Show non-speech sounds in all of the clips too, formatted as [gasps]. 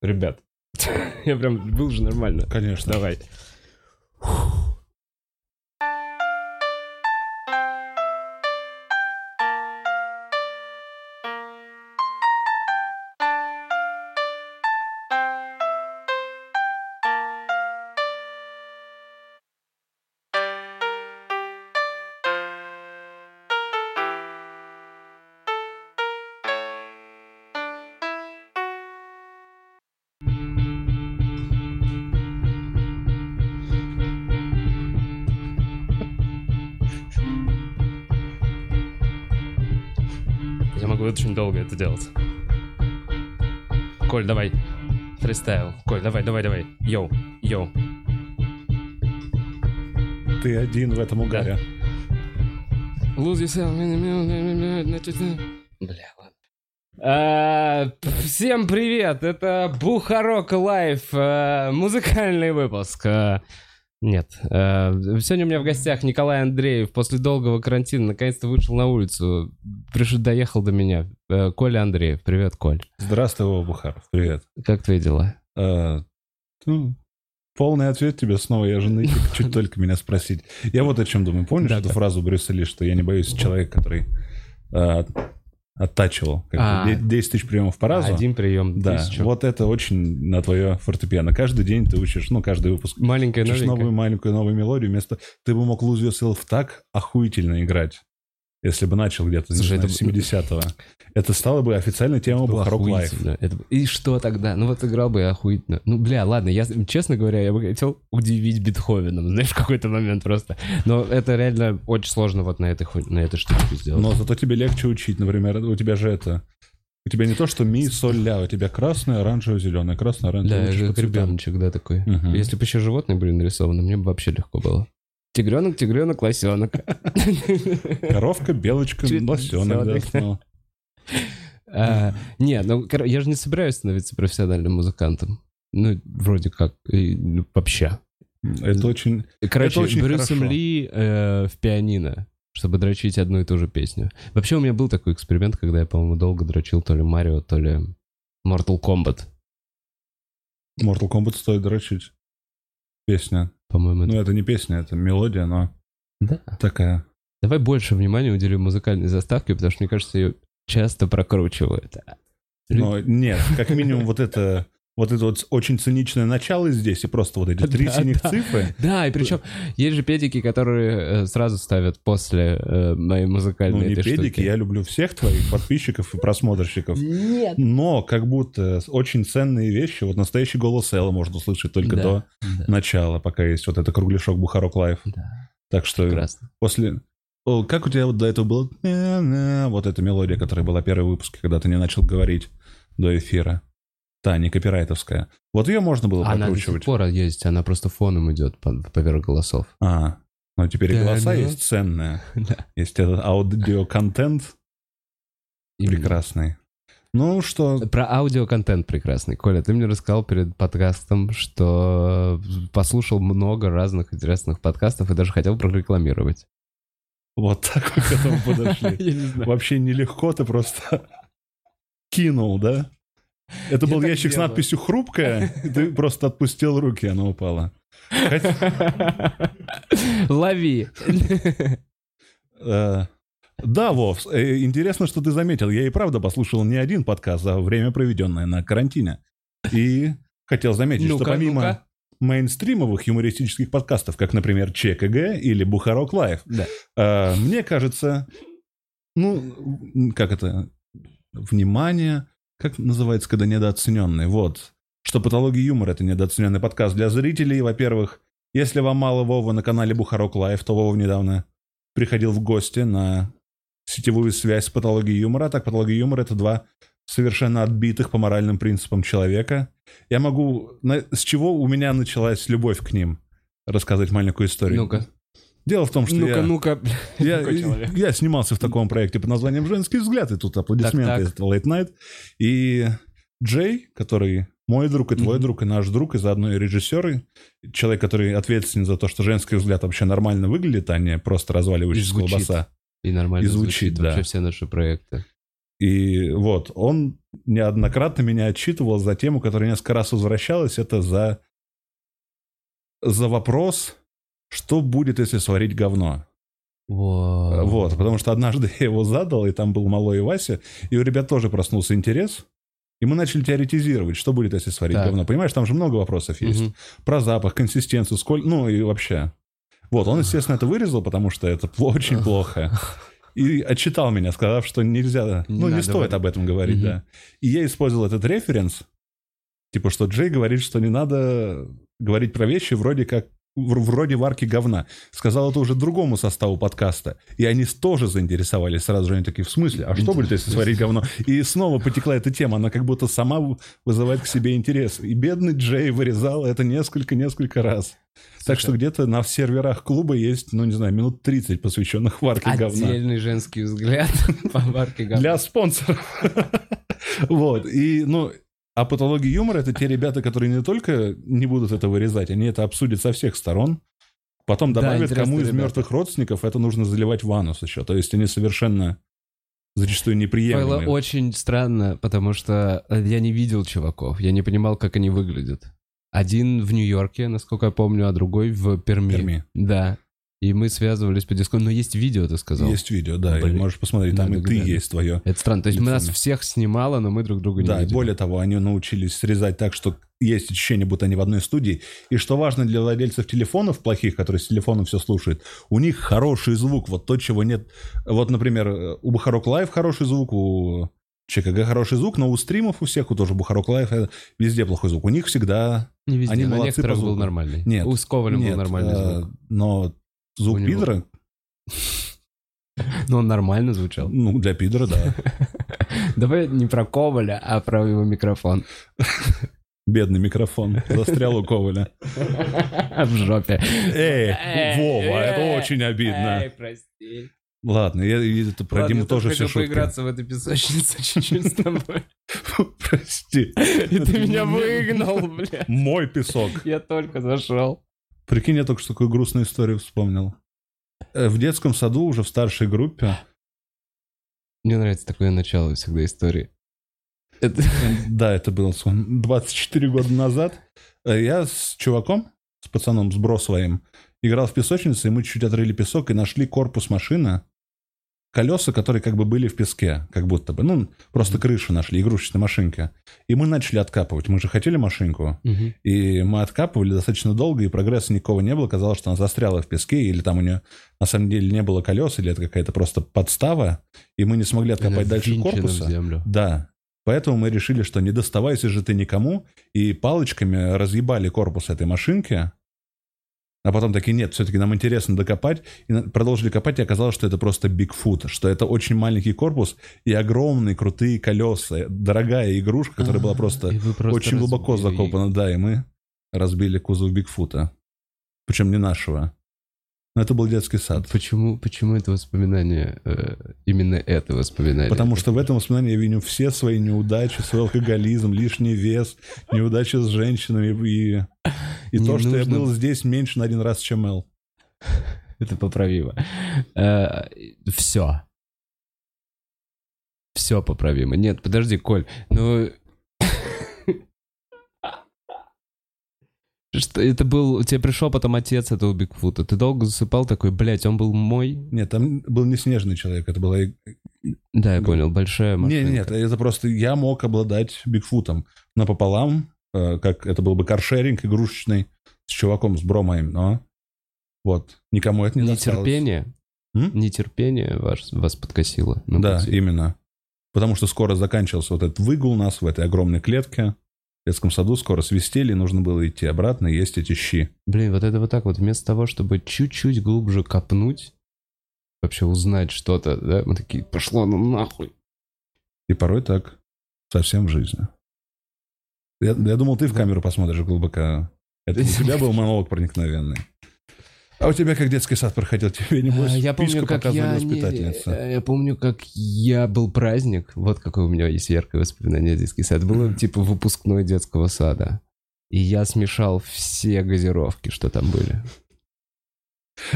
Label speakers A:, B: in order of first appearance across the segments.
A: Ребят, [laughs] я прям был же нормально.
B: Конечно.
A: Давай. Фристайл. Коль, давай, давай, давай. Йоу, йоу.
B: Ты один в этом угаре.
A: Lose yourself. Бля. А, Всем привет, это Бухарог Лайв, а, музыкальный выпуск. А, Нет, а, сегодня у меня в гостях Николай Андреев после долгого карантина наконец-то вышел на улицу, пришел, доехал до меня. А, Коля Андреев, привет, Коль.
B: Здравствуй, Вова Бухаров. Привет.
A: Как твои дела?
B: А, ну, полный ответ тебе снова. Я же нытик, [laughs] чуть только меня спросить. Я вот о чем думаю. Помнишь
A: Да,
B: эту
A: да.
B: фразу Брюса Ли, что я не боюсь человека, который а, оттачивал как бы,
A: А.
B: де- 10 тысяч приемов по разу?
A: Один прием,
B: Да,
A: тысячу.
B: вот это очень на твое фортепиано. Каждый день ты учишь, ну, каждый выпуск
A: Маленькая
B: учишь
A: новенькая.
B: новую маленькую новую мелодию. Вместо ты бы мог Lose Yourself так охуительно играть, если бы начал где-то, не
A: Слушай,
B: знаю,
A: это-
B: с 70-го. Это стало бы официальной темой
A: Было
B: Бухарог Лайв.
A: охуительно. Это- И что тогда? Ну вот играл бы я охуительно. Ну, бля, ладно, я, честно говоря, я бы хотел удивить Бетховеном, [laughs] знаешь, в какой-то момент просто. Но это реально очень сложно вот на этой, на этой штуке сделать.
B: Но зато тебе легче учить, например, у тебя же это... У тебя не то, что ми, соль, ля, у тебя красное, оранжевое, зеленое, красное,
A: да,
B: оранжевое.
A: я
B: учишь
A: же ребеночек, да, такой.
B: Мгм.
A: Если бы еще животные были нарисованы, мне бы вообще легко было. Тигренок, тигренок, лосенок.
B: Коровка, белочка, лосенок.
A: А, Не, ну, я же не собираюсь становиться профессиональным музыкантом. Ну, вроде как, вообще.
B: Это очень...
A: Короче,
B: Это очень
A: Брюсом
B: хорошо.
A: Ли э, в пианино, чтобы дрочить одну и ту же песню. Вообще у меня был такой эксперимент, когда я, по-моему, долго дрочил то ли Марио, то ли Mortal Kombat.
B: Mortal Kombat стоит дрочить. Песня.
A: По-моему,
B: Ну,
A: это-
B: это не песня, это мелодия, но
A: Да.
B: такая.
A: Давай больше внимания уделим музыкальной заставке, потому что, мне кажется, ее часто прокручивают.
B: Но нет, как минимум вот это... Вот это вот очень циничное начало здесь, и просто вот эти три
A: Да,
B: синих
A: да.
B: цифры.
A: Да, и причем есть же педики, которые э, сразу ставят после э, моей
B: Ну,
A: музыкальной
B: не
A: этой
B: педики,
A: штуки.
B: я люблю всех твоих подписчиков и просмотрщиков.
A: Нет.
B: Но как будто очень ценные вещи, вот настоящий голос Элла можно услышать только
A: Да,
B: до
A: да,
B: начала, пока есть вот это кругляшок Бухарог Лайв.
A: да,
B: Так что
A: прекрасно.
B: после... О, как у тебя вот до этого было? Вот эта мелодия, которая была в первом выпуске, когда ты не начал говорить до эфира. Та, не копирайтовская. Вот ее можно было
A: Она до
B: прокручивать.
A: сих пор есть, она просто фоном идет по- поверх голосов.
B: А, но теперь
A: Да,
B: голоса
A: да.
B: есть ценные. [laughs]
A: Да.
B: Есть этот аудиоконтент прекрасный. Ну что,
A: Про аудиоконтент прекрасный. Коля, ты мне рассказал перед подкастом, что послушал много разных интересных подкастов и даже хотел прорекламировать.
B: вот так мы к этому [laughs] подошли. Вообще нелегко, ты просто [laughs] кинул, да? Это
A: Я
B: был ящик с надписью «Хрупкая», и [laughs] ты просто отпустил руки, она упала.
A: Лови.
B: э, Да, Вов, э, интересно, что ты заметил. Я и правда послушал не один подкаст за время, проведенное на карантине. И хотел заметить, что помимо мейнстримовых юмористических подкастов, как, например, ЧКГ или Бухарог Лайв,
A: Да.
B: э, мне кажется, ну, как это, внимание, как называется, когда недооцененный, вот, что патология юмора — это недооцененный подкаст для зрителей, во-первых, если вам мало Вова на канале Бухарог Лайв, то Вова недавно приходил в гости на сетевую связь с патологией юмора. Так, патология юмора — это два совершенно отбитых по моральным принципам человека. Я могу... С чего у меня началась любовь к ним? Рассказать маленькую историю.
A: Ну-ка.
B: Дело в том, что
A: Ну-ка,
B: я...
A: ну-ка. [laughs]
B: Я,
A: человек?
B: я снимался в таком проекте под названием «Женский взгляд», и тут аплодисменты
A: Так,
B: из Late Night. И Джей, который мой друг и твой
A: Мгм.
B: друг, и наш друг, и заодно и режиссер, и человек, который ответственен за то, что «Женский взгляд» вообще нормально выглядит, а не просто разваливающаяся колбаса.
A: И нормально
B: И звучит,
A: звучит,
B: да.
A: вообще все наши проекты.
B: И вот, он неоднократно меня отчитывал за тему, которая несколько раз возвращалась, это за, за вопрос, что будет, если сварить говно.
A: Во.
B: Вот, потому что однажды [laughs] я его задал, и там был Малой и Вася, и у ребят тоже проснулся интерес, и мы начали теоретизировать, что будет, если сварить
A: Так.
B: говно. Понимаешь, там же много вопросов есть.
A: Мгм.
B: Про запах, консистенцию, сколько, ну и вообще. Вот, он, естественно, это вырезал, потому что это очень плохо. И отчитал меня, сказав, что нельзя,
A: Не
B: ну, не стоит
A: вот.
B: об этом говорить,
A: Мгм.
B: да. И я использовал этот референс, типа, что Джей говорит, что не надо говорить про вещи вроде как вроде варки говна. Сказал это уже другому составу подкаста. И они тоже заинтересовались сразу же. Они такие, в смысле? А что будет, если сварить говно? И снова потекла эта тема. Она как будто сама вызывает к себе интерес. И бедный Джей вырезал это несколько-несколько раз. Так что где-то на серверах клуба есть, ну, не знаю, минут 30 посвященных варке говна.
A: Отдельный женский взгляд [laughs] по варке говна.
B: Для спонсоров. [laughs] Вот. И, ну, а патология юмора — это те ребята, которые не только не будут это вырезать, они это обсудят со всех сторон. Потом
A: Да,
B: добавят,
A: интересные
B: кому из
A: ребята.
B: мертвых родственников это нужно заливать в анус еще. То есть они совершенно зачастую
A: Было
B: неприемлемые.
A: очень странно, потому что э, я не видел чуваков, я не понимал, как они выглядят. Один в Нью-Йорке, насколько я помню, а другой в Перми.
B: Перми.
A: Да. И мы связывались по диску. Но есть видео, ты сказал.
B: Есть видео, да, и
A: Блин.
B: можешь посмотреть, там
A: Надо
B: и ты
A: глянуть.
B: есть твое.
A: Это странно. То есть
B: Лицо
A: нас всех снимало, но мы друг друга не
B: Да, и
A: видели.
B: более того, они научились срезать так, что есть ощущение, будто они в одной студии. И что важно для владельцев телефонов плохих, которые с телефоном все слушают, у них хороший звук, вот то, чего нет. Вот, например, у Бухарок Лайв хороший звук, у ЧКГ хороший звук, но у стримов у всех, у тоже Бухарок Лайв, э, везде плохой звук. У них всегда...
A: Не везде,
B: они
A: на
B: молодцы
A: некоторых был нормальный.
B: Нет,
A: У Сковаля был
B: Нет,
A: нормальный
B: э,
A: звук.
B: Но звук пидора,
A: Но он нормально звучал.
B: ну, для пидора, да. [laughs]
A: Давай не про Коваля, а про его микрофон.
B: Бедный микрофон застрял у Коваля. [laughs]
A: В жопе.
B: Эй, Вова, это очень обидно.
A: Эй, прости.
B: Ладно, я, это про
A: Ладно,
B: Диму
A: я
B: тоже все шутки.
A: поиграться в этой песочнице [laughs] чуть-чуть с тобой.
B: Прости.
A: И ты меня выгнал, бля.
B: Мой песок.
A: Я только зашел.
B: Прикинь, я только что такую грустную историю вспомнил. Э, В детском саду уже в старшей группе,
A: Мне нравится такое начало всегда истории. Это-
B: да, это было сколько, 24 года назад, э, я с чуваком, с пацаном, с бро своим, играл в песочнице, и мы чуть-чуть отрыли песок и нашли корпус машины, колеса, которые как бы были в песке, как будто бы. Ну, просто крышу нашли, игрушечной машинки. И мы начали откапывать. Мы же хотели машинку.
A: Мгм.
B: И мы откапывали достаточно долго, и прогресса никакого не было. Казалось, что она застряла в песке, или там у нее на самом деле не было колес, или это какая-то просто подстава, и мы не смогли
A: Она
B: откопать дальше
A: ввинчена в
B: корпуса.
A: землю.
B: Да. Поэтому мы решили, что не доставайся же ты никому, и палочками разъебали корпус этой машинки. А потом такие, нет, все-таки нам интересно докопать. И продолжили копать, и оказалось, что это просто Бигфут, что это очень маленький корпус и огромные крутые колеса. Дорогая игрушка, которая была
A: А,
B: просто
A: просто
B: очень глубоко закопана, да, и мы разбили кузов Бигфута. Причем не нашего. Но это был детский сад.
A: Почему, почему это воспоминание, э, именно это воспоминание?
B: Потому что в этом воспоминании я виню все свои неудачи, свой алкоголизм, лишний вес, неудачи с женщинами и, и
A: Не
B: то, что я
A: нужно-
B: был здесь меньше на один раз, чем Эл.
A: Это поправимо. Все. Все поправимо. Нет, подожди, Коль, ну... Что, это был... Тебе пришел потом отец этого Бигфута. Ты долго засыпал такой, блядь, он был мой?
B: Нет, там был не снежный человек, это была...
A: Да, я понял, большая
B: Не,
A: машинка.
B: нет, это просто я мог обладать Бигфутом напополам, э, как это был бы каршеринг игрушечный с чуваком, с бро моим, но вот, никому это не досталось.
A: Нетерпение.
B: М?
A: Нетерпение ваш, вас подкосило.
B: Да,
A: пути.
B: именно. Потому что скоро заканчивался вот этот выгул нас в этой огромной клетке. В детском саду скоро свистели, и нужно было идти обратно и есть эти щи.
A: Блин, вот это вот так вот, вместо того, чтобы чуть-чуть глубже копнуть, вообще узнать что-то, да, мы такие, пошло ну нахуй.
B: И порой так совсем в жизни. Я, я думал, ты в камеру посмотришь глубоко. Это [laughs] у тебя был монолог проникновенный. А у тебя как детский сад проходил? [laughs] Тебе, небось,
A: А, я помню, как я, не-
B: воспитательница?
A: э, я помню, как я был праздник. Вот какое у меня есть яркое воспоминание детский сад. Было типа выпускной детского сада. И я смешал все газировки, что там были.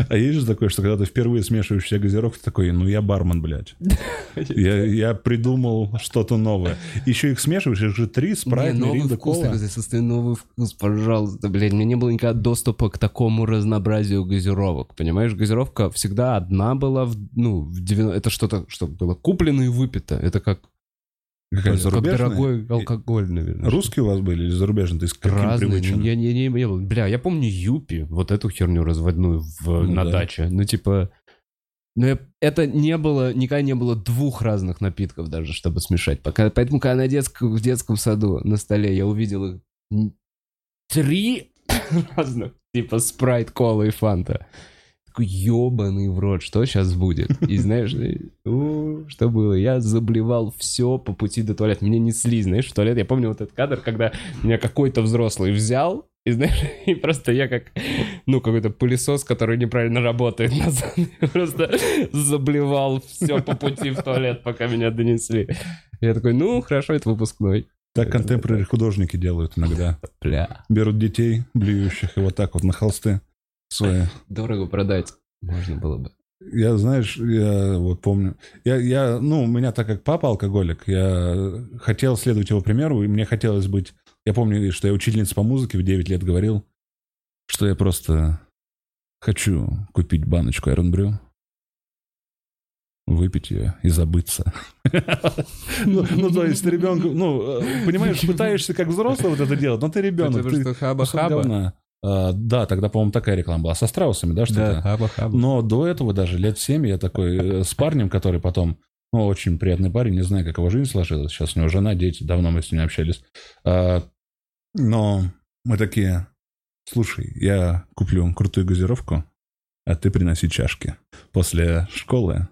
B: А есть же такое, что когда ты впервые смешиваешь все газировки, ты такой, ну я бармен, блядь. [laughs] Я, я придумал что-то новое. Еще их смешиваешь, их же три, спрайт,
A: Не, новый вкус,
B: кола.
A: состояние новый вкус, пожалуйста, блядь. Мне не было никогда доступа к такому разнообразию газировок, понимаешь? Газировка всегда одна была, в, ну, в 90 это что-то, что было куплено и выпито. Это как,
B: Какая
A: как дорогой алкоголь, наверное.
B: Русские у вас были или зарубежные? Ты с каким
A: Разные.
B: привычен?
A: Я не, не, был. Бля, я помню Юпи, вот эту херню разводную в,
B: Ну
A: на
B: да.
A: даче. Ну, типа... Но я- это не было, никогда не было двух разных напитков даже, чтобы смешать. Пока, поэтому, когда на детском, в детском саду на столе я увидел их три [laughs] разных, типа спрайт, кола и фанта. Такой ебаный в рот, что сейчас будет? И знаешь, что было? Я заблевал все по пути до туалета. Меня несли, знаешь, в туалет. Я помню вот этот кадр, когда меня какой-то взрослый взял, и знаешь, [laughs] и просто я как, ну, какой-то пылесос, который неправильно работает назад. [laughs] Просто заблевал все по пути в туалет, пока меня донесли. Я такой, ну, хорошо, это выпускной.
B: Так контемпорари художники делают иногда.
A: Бля.
B: Берут детей, блюющих, и вот так вот на холсты свои.
A: Дорого продать можно было бы.
B: Я, знаешь, я вот помню, я, я, ну, у меня так как папа алкоголик, я хотел следовать его примеру, и мне хотелось быть, я помню, что я учительница по музыке в 9 лет говорил, что я просто хочу купить баночку Iron Brew, выпить ее и забыться. Ну, ну, то есть ты ребенку, ну, э, понимаешь, пытаешься как взрослый вот это делать, но ты ребенок, ты
A: что хаба-хаба.
B: А, Да, тогда, по-моему, такая реклама была, со страусами, да, что-то?
A: Да, хаба-хаба.
B: Но до этого даже лет 7 я такой э, с парнем, который потом, ну, очень приятный парень, не знаю, как его жизнь сложилась. Сейчас у него жена, дети, давно мы с ним общались. А, Но мы такие, слушай, я куплю крутую газировку, а ты приноси чашки. После школы,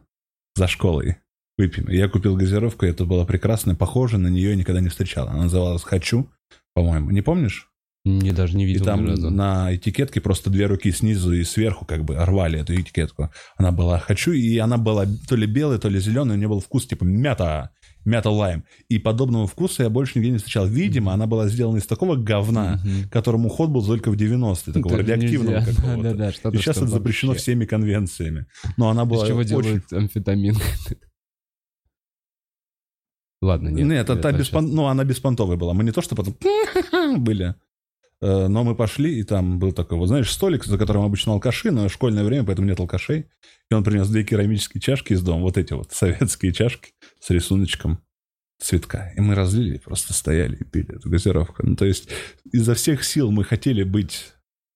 B: за школой, выпьем. Я купил газировку, и это было прекрасно, похоже, на нее я никогда не встречал. Она называлась «Хочу», по-моему. Не помнишь?
A: Не, даже не
B: И
A: видел
B: там
A: ни разу.
B: на этикетке просто две руки снизу и сверху как бы рвали эту этикетку. Она была «хочу», и она была то ли белая, то ли зеленая, у нее был вкус типа мята, мята лайм. И подобного вкуса я больше нигде не встречал. Видимо, она была сделана из такого говна, которому ход был только в 90-е, такого
A: Так
B: радиоактивного [laughs] какого-то. И сейчас это запрещено
A: вообще.
B: всеми конвенциями. Но она была
A: Из чего
B: очень...
A: делают амфетамин? [laughs] Ладно, нет.
B: Нет, это та беспон- ну, она беспонтовая была. Мы не то, что потом [laughs] были. Э, Но мы пошли, и там был такой, вот знаешь, столик, за которым обычно алкаши, но школьное время, поэтому нет алкашей. И он принес две керамические чашки из дома, вот эти вот советские чашки с рисуночком цветка. И мы разлили, просто стояли и пили эту газировку. Ну, то есть изо всех сил мы хотели быть,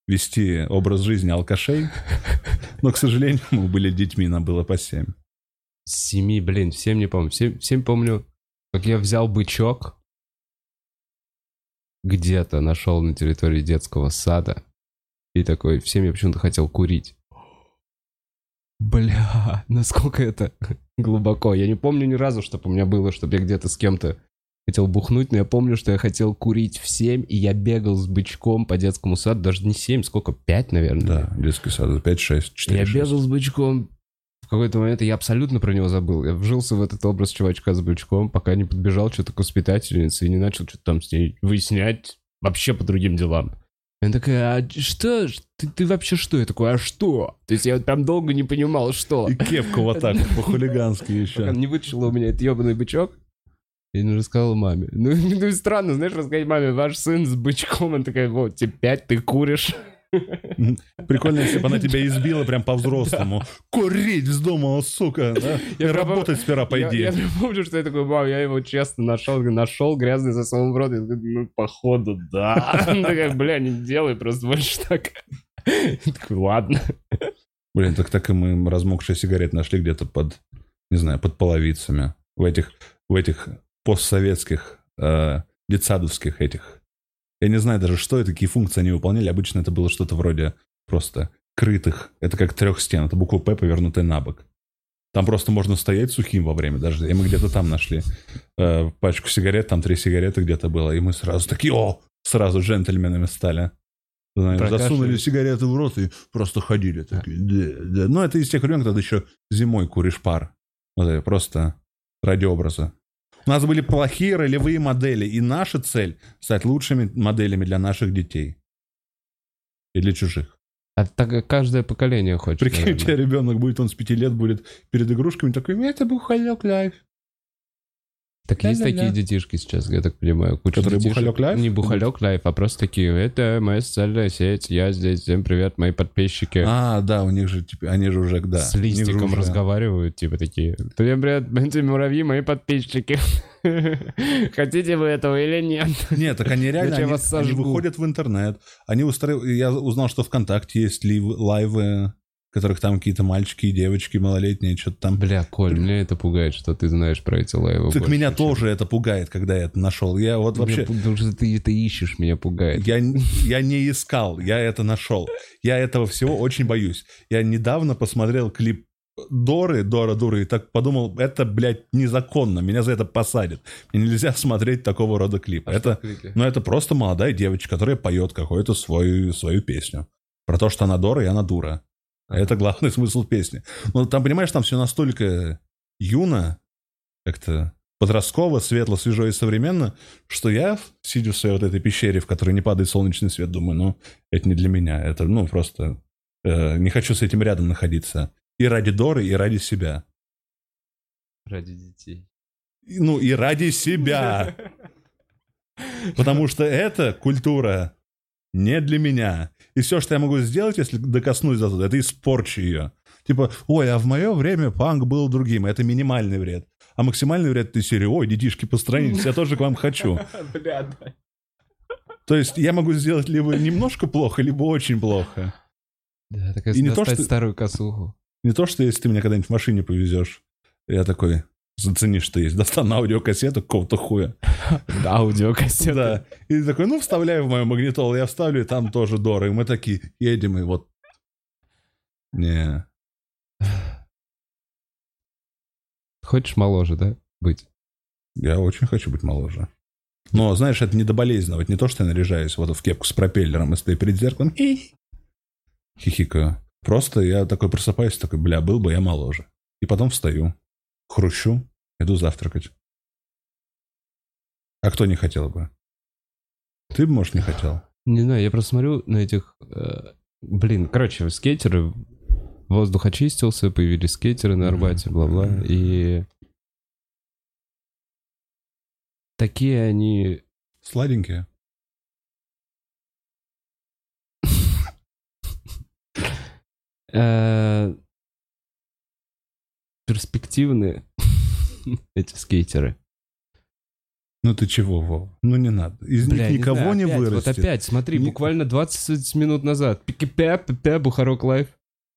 B: вести образ жизни алкашей, но, к сожалению, мы были детьми, нам было по семь.
A: Семи, блин, всем не помню. Всем, всем помню, как я взял бычок, где-то нашел на территории детского сада, и такой, всем я почему-то хотел курить. Бля, [laughs] насколько это [laughs] глубоко. Я не помню ни разу, чтобы у меня было, чтобы я где-то с кем-то хотел бухнуть, но я помню, что я хотел курить в 7, и я бегал с бычком по детскому саду, даже не 7, сколько, 5, наверное.
B: Да, детский сад, 5, 6, 4,
A: Я бегал с бычком. В какой-то момент я абсолютно про него забыл. Я вжился в этот образ чувачка с бычком, пока не подбежал что-то к воспитательнице и не начал что-то там с ней выяснять вообще по другим делам. Она такая, а что? Ты, ты вообще что? Я такой, а что? То есть я вот прям долго не понимал, что.
B: И кепку вот так по-хулигански
A: Пока
B: еще.
A: не вытащила у меня этот ебаный бычок. И не рассказала маме. Ну, [laughs] ну странно, знаешь, рассказать маме, ваш сын с бычком. Она такая, вот, тебе пять, ты куришь.
B: Прикольно, если бы она тебя избила прям по-взрослому. Курить вздумала, сука. да?
A: Я
B: работать сперва
A: Я,
B: пойди.
A: я прям помню, что я такой, мам, я его честно нашел, нашел грязный за в рот. Я такой, ну, походу, да. [laughs] Она такая, бля, не делай просто больше так. Я такой, ладно.
B: Блин, так так и мы размокшие сигареты нашли где-то под, не знаю, под половицами. В этих, в этих постсоветских, э, детсадовских этих. Я не знаю даже, что и какие функции они выполняли. Обычно это было что-то вроде просто крытых. Это как трех стен. Это буква «П», повернутая на бок. Там просто можно стоять сухим во время дождя. И мы где-то там нашли э, пачку сигарет, там три сигареты где-то было. И мы сразу такие, о, сразу джентльменами стали. Знаешь, засунули сигареты в рот и просто ходили такие. Да, да. Ну, это из тех времен, когда еще зимой куришь пар. Вот это просто ради образа. У нас были плохие ролевые модели, и наша цель — стать лучшими моделями для наших детей. И для чужих.
A: А так каждое поколение хочет.
B: Прикинь, у
A: наверное.
B: тебя ребенок будет, он с пяти лет будет перед игрушками такой, это Бухарог Лайв.
A: Так есть
B: Ля-ля-ля.
A: такие детишки сейчас, я так понимаю. Куча
B: Которые
A: детишек.
B: Бухарог Лайв?
A: Не Бухарог Лайв, а просто такие, это моя социальная сеть, я здесь, всем привет, мои подписчики.
B: А, да, у них же, типа, они же уже, да.
A: С листиком
B: уже-
A: разговаривают, типа такие. Всем привет, эти муравьи, мои подписчики. [laughs] Хотите вы этого или нет?
B: Нет, так они реально, они, они выходят в интернет. Они устраивают... Я узнал, что ВКонтакте есть лив- лайвы, которых там какие-то мальчики и девочки малолетние, что-то там.
A: Бля, Коль, меня это пугает, что ты знаешь про эти лайвы.
B: Так
A: больше,
B: меня
A: чем-
B: тоже это пугает, когда я это нашел. Я вот вообще...
A: Потому что ты это ищешь, меня пугает.
B: Я, я не искал, я это нашел. Я этого всего очень боюсь. Я недавно посмотрел клип Доры, Дора Дуры, и так подумал, это, блядь, незаконно, меня за это посадят. Мне нельзя смотреть такого рода клипы.
A: А
B: это, ну, это просто молодая девочка, которая поет какую-то свою, свою песню. Про то, что она Дора и она дура. А Это главный [laughs] смысл песни. Ну, там, понимаешь, там все настолько юно, как-то подростково, светло, свежо и современно, что я, сидя в своей вот этой пещере, в которой не падает солнечный свет, думаю, ну, это не для меня. Это, ну, просто э, не хочу с этим рядом находиться. И ради Доры, и ради себя.
A: Ради детей.
B: И, Ну, и ради себя. [laughs] Потому что эта культура не для меня. И все, что я могу сделать, если докоснусь до туда, это испорчу ее. Типа, ой, а в мое время панк был другим. Это минимальный вред. А максимальный вред ты серии, ой, детишки, постранитесь, я тоже к вам хочу. [laughs]
A: Бля, да.
B: То есть я могу сделать либо немножко плохо, либо очень плохо.
A: Да, так
B: И не то, что-
A: старую косуху.
B: Не то, что если ты меня когда-нибудь в машине повезешь, я такой, зацени, что есть. [laughs] Достану аудиокассету какого-то хуя.
A: Аудиокассета.
B: Да. И такой, ну, вставляю в мою магнитолу, я вставлю, и там тоже Дора. И мы такие, едем, и вот... Не. [sighs]
A: Хочешь моложе, да, быть?
B: Я очень хочу быть моложе. Но, знаешь, это не до болезненного. Это не то, что я наряжаюсь вот в кепку с пропеллером и стою перед зеркалом. Хихикаю. Просто я такой просыпаюсь, такой, бля, был бы я моложе. И потом встаю, хрущу, иду завтракать. А кто не хотел бы? Ты бы, может, не хотел?
A: Не знаю, я просто смотрю на этих... э, блин, короче, скейтеры, воздух очистился, появились скейтеры на Арбате, бла-бла, и... Такие они...
B: Сладенькие. [laughs]
A: э, перспективные, [laughs] эти скейтеры.
B: Ну ты чего, Вов? Ну не надо. Из
A: Бля,
B: них никого
A: знаю,
B: не
A: опять,
B: вырастет.
A: Вот опять, смотри,
B: Ни-
A: буквально 20 минут назад. Пики-пя, пя, Бухарок лайф.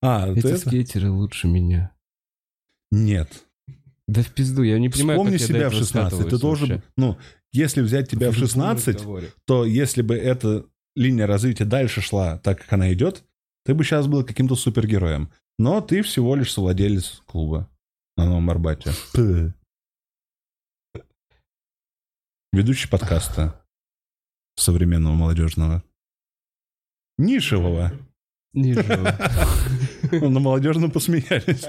B: А,
A: Эти
B: это?
A: скейтеры лучше меня.
B: Нет.
A: Да в пизду, я не понимаю,
B: Вспомни
A: как я
B: себя в
A: этого
B: 16. Ты должен...
A: вообще.
B: Ну, если взять тебя в
A: любом
B: 16,
A: разговоре.
B: то если бы эта линия развития дальше шла так, как она идет, ты бы сейчас был каким-то супергероем. Но ты всего лишь совладелец клуба на Новом Арбате. Ведущий подкаста современного молодежного. Нишевого.
A: Живо.
B: Ну, На молодежном посмеялись.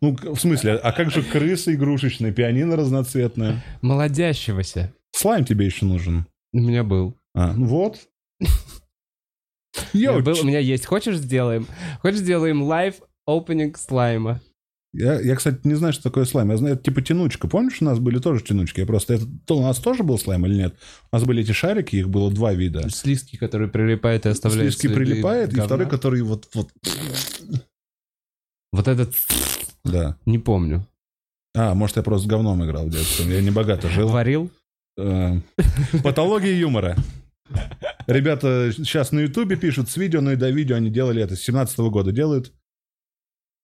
B: Ну, в смысле, а как же крысы игрушечные, пианино разноцветное?
A: Молодящегося.
B: Слайм тебе еще нужен.
A: У меня был.
B: А, ну вот.
A: У меня
B: Йоу,
A: был, у меня есть. Хочешь сделаем? Хочешь сделаем live opening слайма?
B: Я, я, кстати, не знаю, что такое слайм. Я знаю, это типа тянучка. Помнишь, у нас были тоже тянучки? Я просто... Это, то у нас тоже был слайм или нет? У нас были эти шарики, их было два вида.
A: Слизки, которые прилипает и оставляет
B: Слизки
A: следы
B: прилипает, и
A: говна.
B: второй, который вот... вот
A: Вот этот...
B: да.
A: Не помню.
B: А, может, я просто с говном играл в детстве. Я не богато жил.
A: Варил?
B: Э, Патология юмора. Ребята сейчас на Ютубе пишут с видео, но и до видео они делали это. С 17 года делают.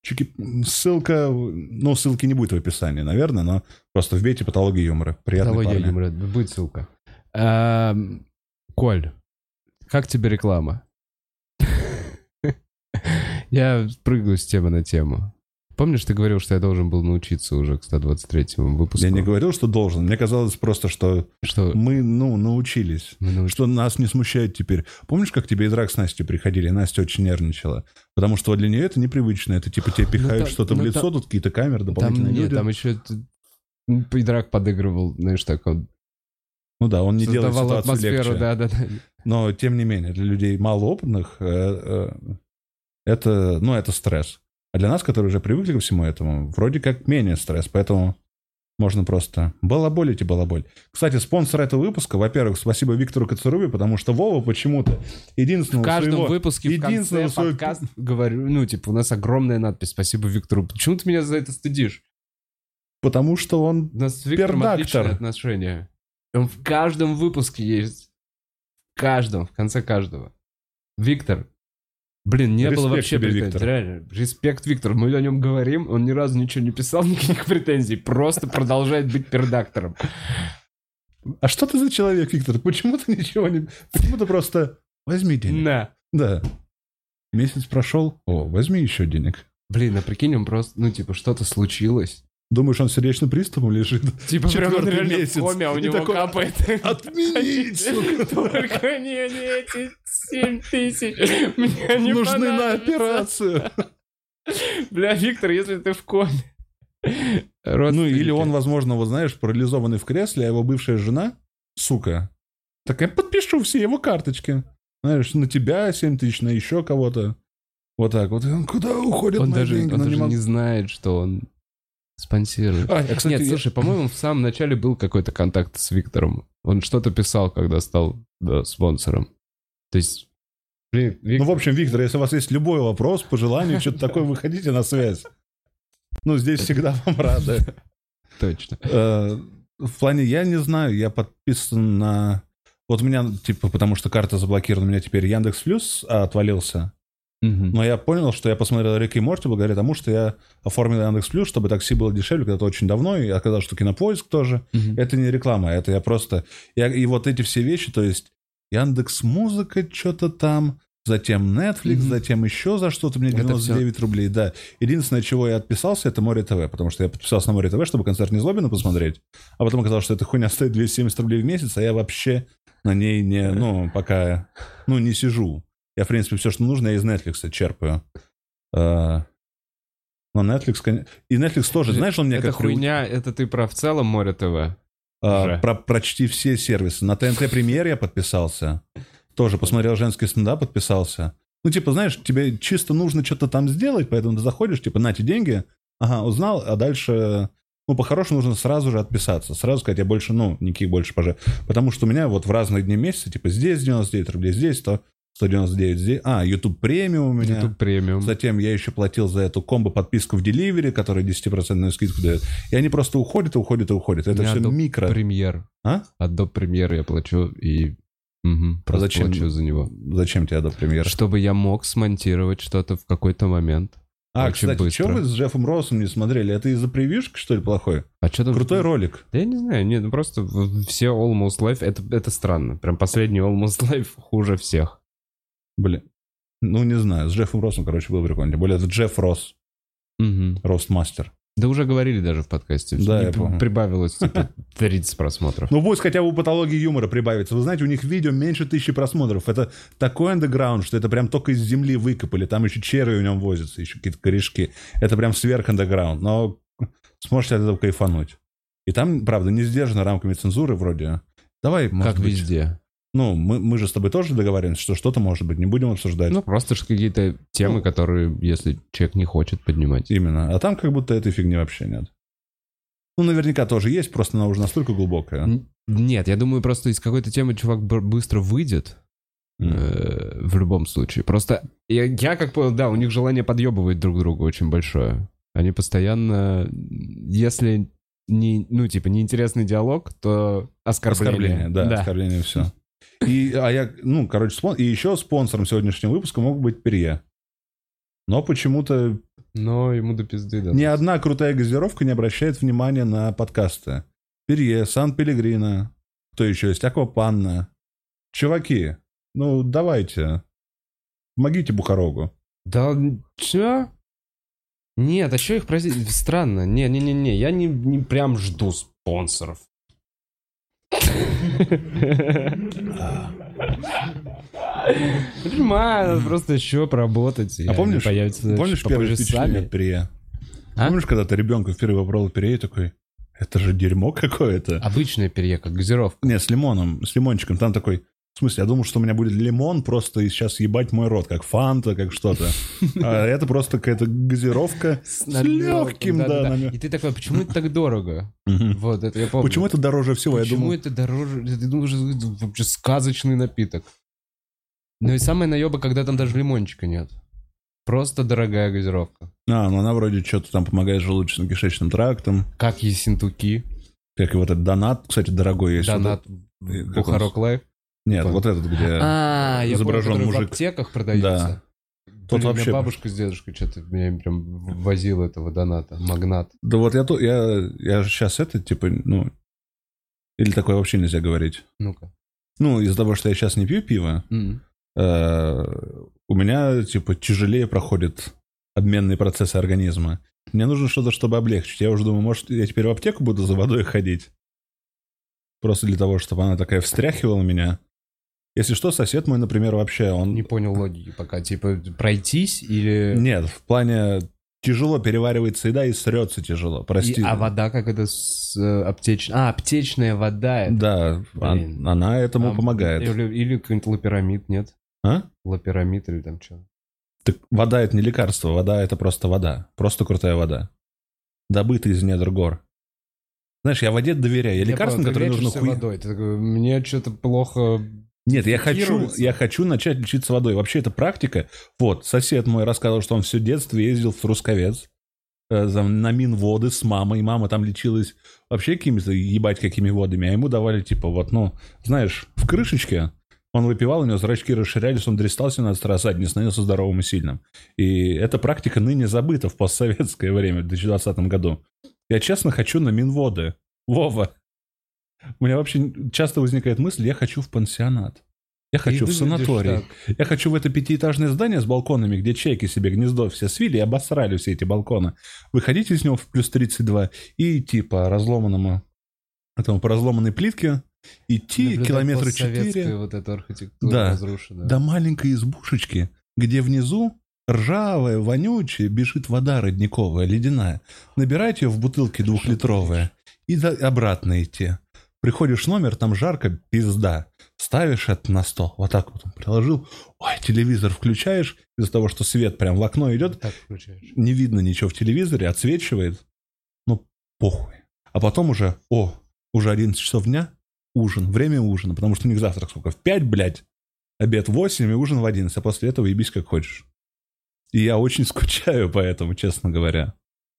B: Чики... Ссылка... Ну, ссылки не будет в описании, наверное, но просто вбейте патология юмора. Приятный
A: Патология
B: парни.
A: юмора. Будет ссылка. Эм, Коль, как тебе реклама? [laughs] Я прыгаю с темы на тему. Помнишь, ты говорил, что я должен был научиться уже к 123-му выпуску?
B: Я не говорил, что должен. Мне казалось просто, что
A: Что
B: мы, ну, научились.
A: мы науч-
B: Что нас не смущает теперь. Помнишь, как тебе и драк с Настей приходили? и Настя очень нервничала. Потому что для нее это непривычно. Это типа тебе пихают
A: там-
B: что-то в
A: ну,
B: лицо,
A: там-
B: тут какие-то камеры,
A: Там,
B: дополнительные
A: нет,
B: люди.
A: там еще т- Пидрак подыгрывал, знаешь, так он
B: Ну да, он не делает ситуацию легче.
A: да, да, да.
B: Но, тем не менее, для людей малоопытных э, э, это, ну, это стресс. А для нас, которые уже привыкли ко всему этому, вроде как менее стресс, поэтому можно просто балаболить и балаболь. Кстати, спонсор этого выпуска, во-первых, спасибо Виктору Кацуруби, потому что Вова почему-то единственного
A: В каждом
B: своего...
A: выпуске в конце
B: единственного своего-
A: подкаст говорю, ну, типа, у нас огромная надпись «Спасибо Виктору». Почему ты меня за это стыдишь?
B: Потому что он...
A: У нас с Виктором
B: Пердактор.
A: отличные отношения. Он в каждом выпуске есть. В каждом, в конце каждого. Виктор. Блин, не было
B: Респект
A: вообще
B: тебе,
A: претензий.
B: Виктор.
A: Реально. Респект, Виктор. Мы о нем говорим, он ни разу ничего не писал, [laughs] никаких претензий. Просто продолжает быть пердактором.
B: А что ты за человек, Виктор? Почему ты ничего не... Почему ты просто... Возьми денег.
A: На.
B: Да. Месяц прошел. О, возьми еще денег.
A: Блин, а прикинь, он просто, ну, типа, что-то случилось.
B: Думаешь, он сердечным приступом лежит?
A: Типа, прям он реально
B: месяц.
A: в коме, а у него
B: такой,
A: капает.
B: Отменить. [laughs]
A: Только не, эти 7 тысяч. [laughs] Мне не
B: Нужны на операцию. [laughs]
A: Бля, Виктор, если ты в коме.
B: Ну, или он, возможно, вот знаешь, парализованный в кресле, а его бывшая жена, сука, такая, подпишу все его карточки. Знаешь, на тебя 7 тысяч, на еще кого-то. Вот так вот. Он, куда уходят
A: Он
B: мои
A: даже,
B: деньги?
A: он даже
B: могу-
A: не знает, что он спонсирует.
B: А, я, кстати,
A: Нет,
B: я-
A: слушай, по-моему, в самом начале был какой-то контакт с Виктором. Он что-то писал, когда стал да, спонсором. То есть, блин,
B: Ну,
A: Виктор,
B: в общем, Виктор, если у вас есть любой вопрос, пожелание, что-то [laughs] такое, выходите на связь. Ну, здесь всегда вам рады.
A: точно.
B: Э, В плане, я не знаю, я подписан на... Вот у меня, типа, потому что карта заблокирована, у меня теперь Яндекс Плюс отвалился.
A: Мгм.
B: Но я понял, что я посмотрел Рик и Морти благодаря тому, что я оформил Яндекс Плюс, чтобы такси было дешевле когда-то очень давно, и оказалось, что Кинопоиск тоже.
A: Мгм.
B: Это не реклама, это я просто... Я, и вот эти все вещи, то есть Яндекс Музыка что-то там, затем Netflix,
A: Мгм.
B: затем еще за что-то мне
A: Это
B: 99 рублей, да. Единственное, чего я отписался, это Море ТВ, потому что я подписался на Море ТВ, чтобы концерт Незлобина посмотреть, а потом оказалось, что эта хуйня стоит 270 рублей в месяц, а я вообще на ней не, ну, пока, ну, не сижу. Я, в принципе, все, что нужно, я из Netflix черпаю. А, Но Netflix, кон- и Netflix тоже, знаешь, он мне
A: Это
B: как приу-
A: хуйня, это ты про в целом Море ТВ. Уже.
B: про почти все сервисы. На ТНТ Премьер я подписался. Тоже посмотрел женский стендап, подписался. Ну, типа, знаешь, тебе чисто нужно что-то там сделать, поэтому ты заходишь, типа, на те деньги, ага, узнал, а дальше, ну, по-хорошему нужно сразу же отписаться. Сразу сказать, я больше, ну, никаких больше пожи. Потому что у меня вот в разные дни месяца, типа, здесь 99 рублей, здесь 100, 199, здесь... А, YouTube премиум у меня.
A: YouTube премиум.
B: Затем я еще платил за эту комбо-подписку в Delivery, которая 10% скидку дает. И они просто уходят, и уходят, и уходят. Это все
A: Adobe
B: микро.
A: Премьер.
B: А?
A: Adobe Премьер я плачу и Мгм, просто
B: зачем?
A: плачу за него.
B: Зачем тебе Adobe Premiere?
A: Чтобы я мог смонтировать что-то в какой-то момент.
B: А,
A: Очень
B: кстати,
A: быстро.
B: что вы с Джеффом Россом не смотрели? Это из-за превьюшки, что ли, плохой?
A: А что там?
B: Крутой ролик.
A: Да я не знаю, нет, ну просто все Almost Life, это, это странно. Прям последний Almost Life [laughs] хуже всех.
B: Блин. Ну, не знаю. С Джеффом Россом, короче, было прикольно. Тем более, это Джефф Росс.
A: Мгм.
B: Ростмастер.
A: Да уже говорили даже в подкасте.
B: Да,
A: И
B: я помню.
A: Прибавилось типа [laughs] 30 просмотров.
B: Ну, пусть хотя бы у патологии юмора прибавится. Вы знаете, у них видео меньше тысячи просмотров. Это такой андеграунд, что это прям только из земли выкопали. Там еще черви в нем возятся, еще какие-то корешки. Это прям сверх андеграунд. Но сможете от этого кайфануть. И там, правда, не сдержано рамками цензуры вроде. Давай, может
A: как
B: быть,
A: везде.
B: Ну, мы, мы же с тобой тоже договариваемся, что что-то может быть. Не будем обсуждать.
A: Ну, просто ж какие-то темы,
B: Ну.
A: которые, если человек не хочет поднимать.
B: Именно. А там как будто этой фигни вообще нет. Ну, наверняка тоже есть, просто она уже настолько глубокая.
A: Нет, я думаю, просто из какой-то темы чувак быстро выйдет.
B: М.
A: э, в любом случае. Просто я, я как понял, да, у них желание подъебывать друг друга очень большое. Они постоянно, если не, ну, типа, неинтересный диалог, то оскорбление.
B: Оскорбление, да, оскорбление, все. И, а я, ну, короче, спон... и еще спонсором сегодняшнего выпуска мог быть Перье. Но почему-то
A: Но ему до пизды, да.
B: ни одна крутая газировка не обращает внимания на подкасты. Перье, Сан-Пелегрино, кто еще есть, Аквапанна. Чуваки, ну, давайте, помогите Бухарогу.
A: Да, чё? Нет, а что их просить? Странно. Не-не-не-не, я не, не прям жду спонсоров. Понимаю, надо просто еще поработать.
B: А помнишь, помнишь первое впечатление от Перье?
A: А?
B: Помнишь, когда ты ребенка впервые попробовал Перье такой, это же дерьмо какое-то?
A: Обычная перье, как газировка.
B: Не, с лимоном, с лимончиком. Там такой, В смысле, я думал, что у меня будет лимон просто и сейчас ебать мой рот, как фанта, как что-то. А это просто какая-то газировка с
A: налётом,
B: легким, да,
A: да-да-да.
B: намёк.
A: И ты такой, «А почему это так дорого? Вот, это я помню.
B: Почему это дороже всего?
A: Почему это дороже? Что это вообще сказочный напиток. Ну и самое наеба, когда там даже лимончика нет. Просто дорогая газировка.
B: а, ну она вроде что-то там помогает с желудочно-кишечным трактом.
A: Как ессентуки,
B: Как и вот этот донат, кстати, дорогой есть.
A: донат Бухарог Лайв.
B: Нет, вот этот, где...
A: А,
B: изображен мужик.
A: в аптеках продается. У меня
B: вообще-
A: бабушка с дедушкой что-то меня прям возил этого доната. Магнат.
B: Да вот я, я, я сейчас это, типа, ну... Или такое вообще нельзя говорить.
A: Ну-ка.
B: Ну, из-за того, что я сейчас не пью пиво, э, у меня, типа, тяжелее проходят обменные процессы организма. Мне нужно что-то, чтобы облегчить. Я уже думаю, может, я теперь в аптеку буду за водой ходить? Просто для того, чтобы она такая встряхивала меня. Если что, сосед мой, например, вообще, он...
A: Не понял логики пока. Типа пройтись или...
B: Нет, в плане тяжело переваривается еда и срется тяжело. Прости.
A: И- а вода как это с э, аптеч- А, аптечная вода. это.
B: Да,
A: Блин.
B: он- она этому
A: А,
B: помогает.
A: Или, или какой-нибудь лапирамид, нет?
B: А?
A: Лапирамид или там что?
B: Так вода это не лекарство, вода это просто вода. Просто крутая вода. Добыта из недр гор. Знаешь, я воде доверяю. Я лекарствам,
A: понял, ты
B: которые нужно хуй...
A: водой. Ты такой, мне что-то плохо...
B: Нет, я хочу, я хочу начать лечиться водой. Вообще, это практика. Вот, сосед мой рассказывал, что он все детство ездил в Трусковец э, на Минводы с мамой. Мама там лечилась вообще какими-то, ебать, какими водами. А ему давали, типа, вот, ну, знаешь, в крышечке он выпивал, у него зрачки расширялись, он дристал 17 раз, а не становился здоровым и сильным. И эта практика ныне забыта в постсоветское время, в 2020 году. Я честно хочу на Минводы. Вова. У меня вообще часто возникает мысль, я хочу в пансионат. Я хочу в санаторий.
A: так.
B: Я хочу в это пятиэтажное здание с балконами, где чайки себе гнездо все свили и обосрали все эти балконы. Выходить из него в плюс 32 и идти по разломанному, этому, по разломанной плитке, идти
A: Наблюдать
B: километра
A: постсоветскую
B: 4
A: вот эту архитектуру
B: Да.
A: разрушенную.
B: до маленькой избушечки, где внизу ржавая, вонючая, бежит вода родниковая, ледяная. Набирать ее в бутылке двухлитровая и обратно идти. Приходишь в номер, там жарко, пизда. Ставишь это на стол, вот так вот он приложил. Ой, телевизор включаешь, из-за того, что свет прям в окно идет,
A: Так включаешь.
B: не видно ничего в телевизоре, отсвечивает. Ну, похуй. А потом уже, о, уже 11 часов дня, ужин, время ужина, потому что у них завтрак сколько? В 5, блядь. Обед в 8 и ужин в 11, а после этого ебись как хочешь. И я очень [laughs] скучаю по этому, честно говоря.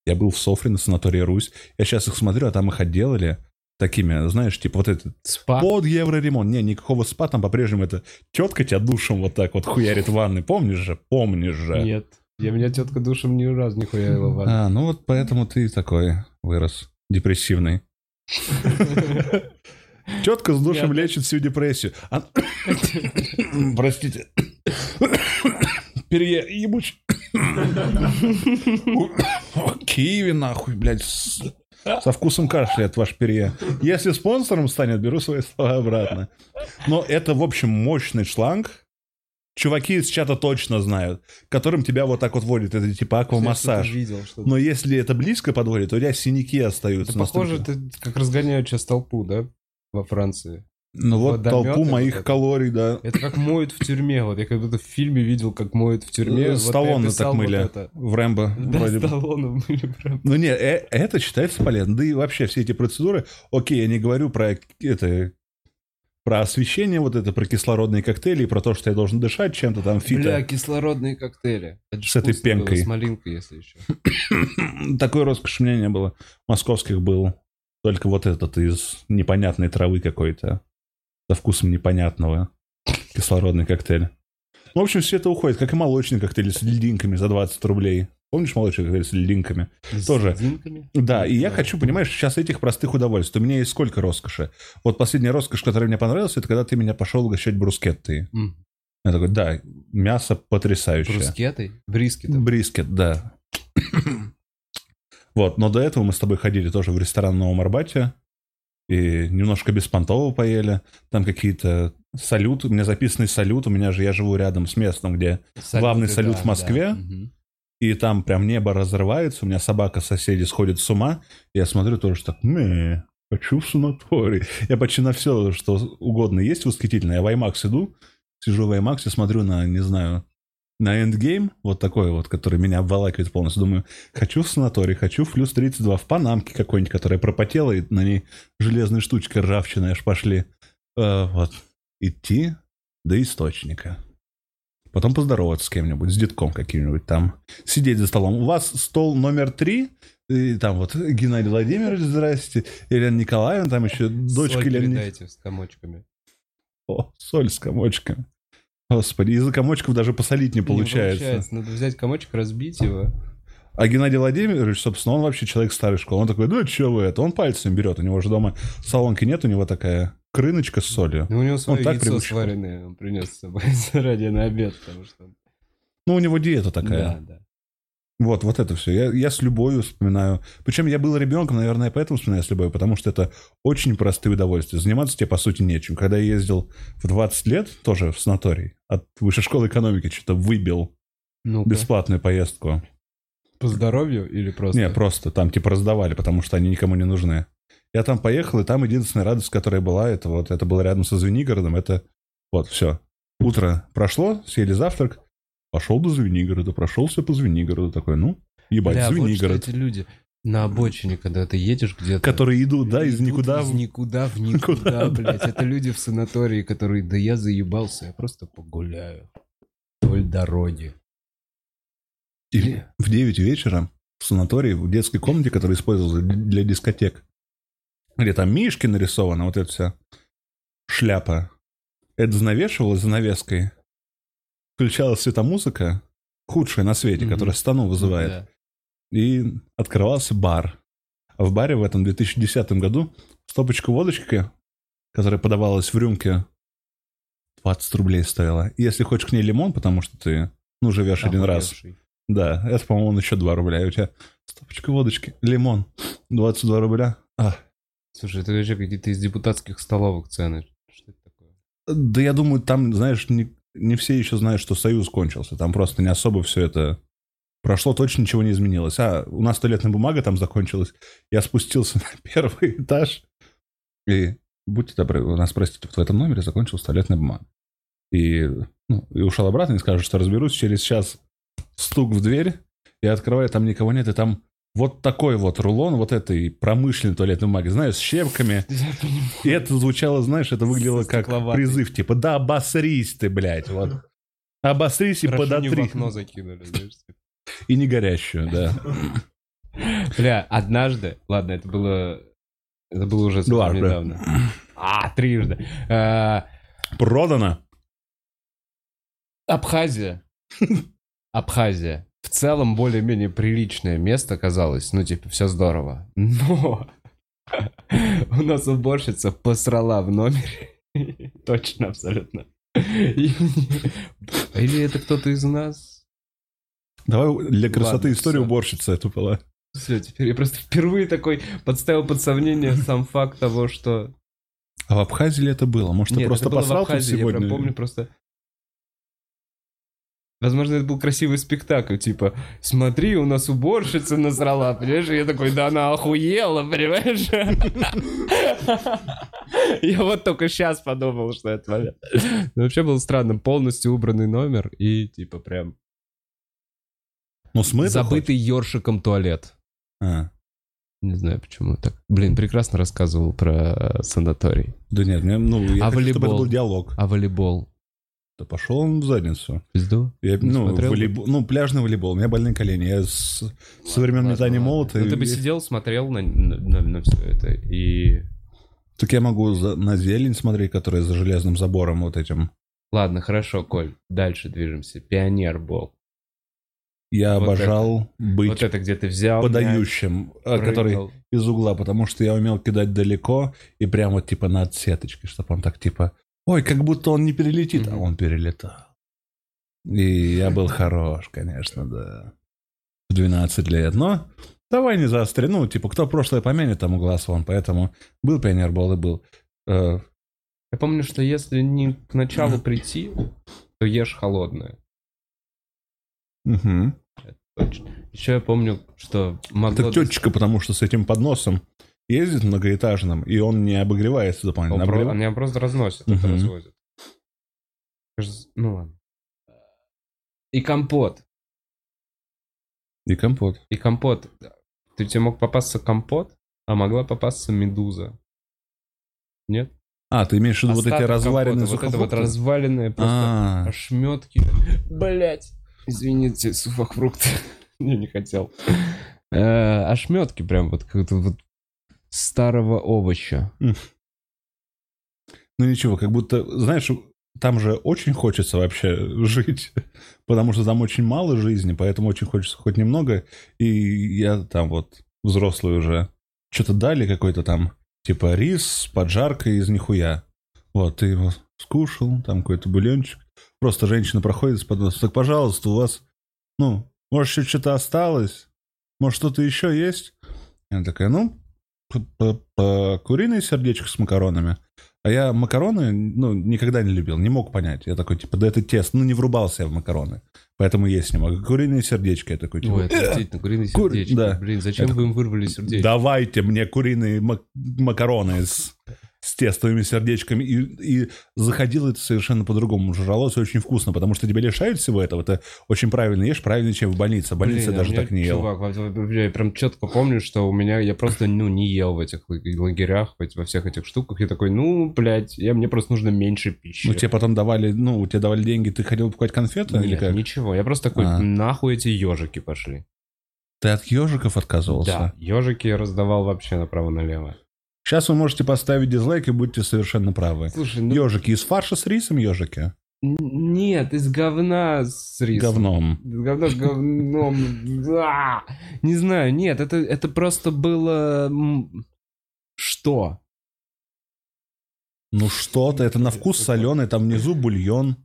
B: Я был в Софре на санатории Русь. Я сейчас их смотрю, а там их отделали такими, знаешь, типа вот этот
A: Спа.
B: под евроремонт. Не, никакого спа, там по-прежнему это тетка тебя душем вот так вот хуярит в ванной. Помнишь же? Помнишь же.
A: Нет. Я меня тетка душем ни разу не хуярила в ванну.
B: А, ну вот поэтому ты такой вырос. Депрессивный. Тетка с душем лечит всю депрессию. А- [coughs] Простите. Перье ебучий. [coughs] Киви нахуй, блядь. Со вкусом кашля от ваш перье. Если спонсором станет, беру свои слова обратно. Но это, в общем, мощный шланг. Чуваки из чата точно знают, которым тебя вот так вот водит. Это типа аквамассаж.
A: видел, что-то.
B: Но если это близко подводит, то у тебя синяки остаются.
A: Это похоже, это как разгоняют сейчас толпу, да? Во Франции.
B: Ну вот толпу моих
A: это.
B: калорий, да.
A: Это как моют в тюрьме. Вот я как будто в фильме видел, как моют в тюрьме.
B: Э,
A: Вот
B: Сталлоне так мыли.
A: вот это.
B: В Рэмбо
A: Да,
B: вроде.
A: Сталлоне мыли прям.
B: Ну не, э- это считается полезно. Да и вообще все эти процедуры, окей, я не говорю про это, про освещение вот это, про кислородные коктейли, про то, что я должен дышать чем-то там фито.
A: Бля, кислородные коктейли. Это
B: С этой
A: вкусно было,
B: пенкой.
A: С малинкой, если еще. [coughs]
B: Такой роскоши у меня не было. Московских был только вот этот из непонятной травы какой-то. Со вкусом непонятного. Кислородный коктейль. Ну, в общем, все это уходит, как и молочный коктейль с льдинками за 20 рублей. Помнишь молочный коктейль с льдинками?
A: С
B: Тоже.
A: льдинками?
B: Да, и я
A: Да.
B: хочу, понимаешь, сейчас этих простых удовольствий. У меня есть сколько роскоши. Вот последняя роскошь, которая мне понравилась, это когда ты меня пошел угощать брускеттой.
A: М.
B: Я такой, да, мясо потрясающее.
A: Брускеты? Брискеты.
B: Брискет, да. [coughs] Вот, но до этого мы с тобой ходили тоже в ресторан в Новом Арбате. И немножко беспонтово поели. Там какие-то салют. У меня записанный салют. У меня же, я живу рядом с местом, где главный салют в Москве.
A: да. Мгм.
B: и там прям небо разрывается, у меня собака соседи сходит с ума, и я смотрю тоже так, «Мэ». Хочу в санаторий. Я почти на все, что угодно есть восхитительно. Я в IMAX иду, сижу в IMAX, смотрю на, не знаю, на Endgame, вот такой вот, который меня обволакивает полностью. Думаю, хочу в санаторий, хочу в плюс 32, в панамке какой-нибудь, которая пропотела, и на ней железные штучки ржавчины аж пошли. Э, вот. Идти до источника. Потом поздороваться с кем-нибудь, с детком каким-нибудь там. Сидеть за столом. У вас стол номер три, и там вот Геннадий Владимирович, здрасте, Елена Николаевна, там еще дочка
A: Соль
B: Елена...
A: с комочками.
B: О, соль с комочками. Господи, из-за комочков даже посолить не получается.
A: Не получается. Надо взять комочек, разбить его.
B: А Геннадий Владимирович, собственно, он вообще человек старой школы. Он такой, ну что вы это? Он пальцем берет. У него же дома солонки нет, у него такая крыночка с солью.
A: Ну, у него свое
B: так
A: яйцо
B: привычно.
A: сваренное он принес с собой [laughs] заранее на обед, потому что...
B: Ну, у него диета такая.
A: Да, да.
B: Вот, вот это все. Я, я с любовью вспоминаю. Причем я был ребенком, наверное, поэтому вспоминаю с любовью, потому что это очень простые удовольствия. Заниматься тебе, по сути, нечем. Когда я ездил в 20 лет, тоже в санаторий, от высшей школы экономики что-то выбил
A: ну
B: бесплатную поездку.
A: По здоровью или просто?
B: Не, просто там типа раздавали, потому что они никому не нужны. Я там поехал, и там единственная радость, которая была, это вот, это было рядом со Звенигородом, это вот, все. Утро прошло, съели завтрак, пошел до Звенигорода, прошелся по Звенигороду, такой, ну, ебать,
A: Бля, вот что
B: Звенигород.
A: эти люди на обочине, когда ты едешь где-то...
B: Которые идут, да, из
A: идут
B: никуда.
A: Из никуда в [laughs]
B: Куда,
A: никуда,
B: да.
A: блядь. Это люди в санатории, которые, да я заебался, я просто погуляю вдоль дороги.
B: Или в 9 вечера в санатории, в детской комнате, которая использовалась для дискотек, где там мишки нарисованы, вот эта вся шляпа. Это занавешивалось занавеской. Включалась эта музыка, худшая на свете,
A: Мгм.
B: которая стану вызывает.
A: Да.
B: И открывался бар. А в баре в этом 2010 году стопочка водочки, которая подавалась в рюмке, 20 рублей стоила. И если хочешь к ней лимон, потому что ты, ну, живешь один раз, да, это, по-моему, еще 2 рубля. И у тебя стопочка водочки, лимон, 22 рубля. А,
A: Слушай, это вообще какие-то из депутатских столовых цены. Что это такое?
B: да я думаю, там, знаешь, не, не все еще знают, что Союз кончился. Там просто не особо все это прошло, точно ничего не изменилось. А, у нас туалетная бумага там закончилась. Я спустился [laughs] на первый этаж. И, будьте добры, у нас, простите, в этом номере закончилась туалетная бумага. И, ну, и ушел обратно и скажу, что разберусь. Через час стук в дверь. Я открываю, там никого нет, и там вот такой вот рулон вот этой промышленной туалетной бумаги, знаешь, с щепками. [laughs] И это звучало, знаешь, это выглядело как призыв, типа, да обосрись ты, блядь, вот. Обосрись и подотри.
A: окно закинули, знаешь.
B: И не горящую, да. [laughs]
A: Бля, однажды, ладно, это было, это было уже
B: Дважды.
A: недавно. А, трижды. Э,
B: Продано.
A: Абхазия. [laughs] Абхазия. В целом более-менее приличное место казалось. Ну, типа, все здорово. Но [laughs] у нас уборщица посрала в номере. [laughs] Точно, абсолютно. Или это кто-то из нас?
B: Давай для красоты
A: Ладно,
B: историю
A: всё.
B: уборщица эту была.
A: Все, теперь я просто впервые такой подставил под сомнение сам факт того, что...
B: А в Абхазии ли это было? Может, ты просто
A: это было в
B: посрал
A: Абхазии, я
B: сегодня?
A: прям помню просто... Возможно, это был красивый спектакль, типа, смотри, у нас уборщица насрала, понимаешь? И я такой, да она охуела, понимаешь? Я вот только сейчас подумал, что это момент. Но вообще был странно, полностью убранный номер и, типа, прям
B: Ну, смыто
A: забытый ёршиком туалет.
B: А.
A: Не знаю, почему так. Блин, прекрасно рассказывал про санаторий.
B: Да нет, мне, ну, я
A: А
B: хочу, чтобы это был диалог.
A: А волейбол?
B: Да пошел он в задницу.
A: Пизду?
B: Я,
A: Не
B: ну,
A: смотрел
B: волейбол, ну, пляжный волейбол. У меня больные колени. Я с, со времен
A: Ладно,
B: метания
A: ладно.
B: молота.
A: Ну, ты бы сидел, смотрел на, на, все это и...
B: Так я могу за- на зелень смотреть, которая за железным забором вот этим.
A: Ладно, хорошо, Коль, дальше движемся. Пионербол.
B: Я
A: Вот
B: обожал быть
A: Вот это где ты взял.
B: подающим, а,
A: мяч,
B: который
A: прыгал.
B: из угла, потому что я умел кидать далеко и прямо вот типа над сеточкой, чтобы он так типа, ой, как будто он не перелетит, а он перелетал. И я был хорош, конечно, да. В 12 лет, но давай не заостри, ну, типа, кто прошлое помянет, тому глаз вон, поэтому был пионербол и был. Э,
A: Я помню, что если не к началу прийти, то ешь холодное.
B: мгм.
A: Точно. Еще я помню, что могло...
B: Так тетечка, потому что с этим подносом ездит многоэтажным, и он не обогревается дополнительно.
A: Он про-
B: Обогрев-
A: Они просто разносят, это
B: Мгм.
A: развозят. Кажется, Ну ладно. И компот.
B: И компот.
A: И компот. Ты тебе мог попасться компот, а могла попасться медуза. Нет?
B: А, ты имеешь в виду вот эти
A: компота, Вот это вот разваленные просто
B: А,
A: ошметки. Блять. Извините, сухофрукты. [laughs] Я не хотел. Э, Ошметки прям вот как-то вот старого овоща.
B: ну ничего, как будто, знаешь, там же очень хочется вообще [laughs] жить, потому что там очень мало жизни, поэтому очень хочется хоть немного. И я там вот взрослый уже. Что-то дали какой-то там, типа рис с поджаркой из нихуя. Вот, ты его скушал, там какой-то бульончик. Просто женщина проходит с подносом. Так, пожалуйста, у вас, ну, может, еще что-то осталось? Может, что-то еще есть? И Она такая, ну, куриное сердечко с макаронами. А я макароны, ну, никогда не любил, не мог понять. Я такой, типа, да это тесто, ну, не врубался я в макароны. Поэтому есть не могу. Куриные сердечки, я такой, типа,
A: Ой, отвратительно, куриные
B: Кур-
A: сердечки.
B: да.
A: Блин, зачем
B: Это-
A: вы им вырвали сердечки?
B: давайте мне куриные мак- макароны с, с тестовыми сердечками. И, и заходило это совершенно по-другому. Жралось очень вкусно, потому что тебя лишают всего этого. Это очень правильно ешь, правильнее, чем в больнице. В больнице
A: Блин, а
B: даже
A: меня,
B: так не ел.
A: Чувак, я прям четко помню, что у меня, я просто, ну, не ел в этих ла- лагерях, во всех этих штуках. Я такой, ну, блядь, я, мне просто нужно меньше пищи.
B: Ну, тебе потом давали, ну, тебе давали деньги, ты хотел покупать конфеты или
A: Нет,
B: как?
A: ничего. Я просто такой,
B: А.
A: нахуй эти ежики пошли.
B: Ты от ежиков отказывался?
A: Да, ежики я раздавал вообще направо-налево.
B: Сейчас вы можете поставить дизлайк и будете совершенно правы.
A: Слушай, ну...
B: Ежики из фарша с рисом ежики?
A: Нет, из говна с рисом.
B: Говном.
A: Говно с говном. А! Не знаю, нет, это, это просто было... Что?
B: Ну что-то, это на вкус соленый, там внизу бульон.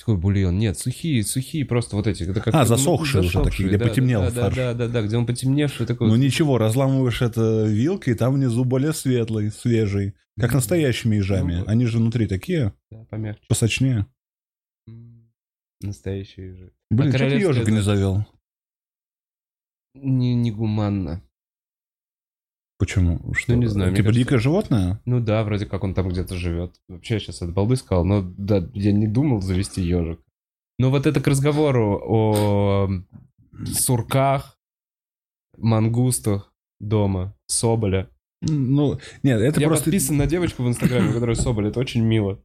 A: Какой бульон? Нет, сухие, сухие просто вот эти. это как-
B: А,
A: ну,
B: засохшие уже такие, где
A: да,
B: потемнел
A: да, да,
B: фарш.
A: да, да, да, где он потемневший такой.
B: Ну ничего, разламываешь это вилкой, и там внизу более светлый, свежий. Как настоящими ежами.
A: Ну,
B: Они же внутри такие,
A: Да, помягче.
B: посочнее.
A: Настоящие же.
B: Блин,
A: А
B: что ты ежика не
A: да.
B: завел?
A: Не, негуманно.
B: Почему? Что?
A: Ну, не знаю,
B: Типа
A: кажется-
B: дикое животное?
A: Ну да, вроде как он там где-то живет. Вообще я сейчас от балды сказал, но да, я не думал завести ежик. Но вот это к разговору о сурках, мангустах дома, соболя.
B: Ну, нет, это
A: я
B: просто...
A: подписан на девочку в Инстаграме, у которой соболь, это очень мило.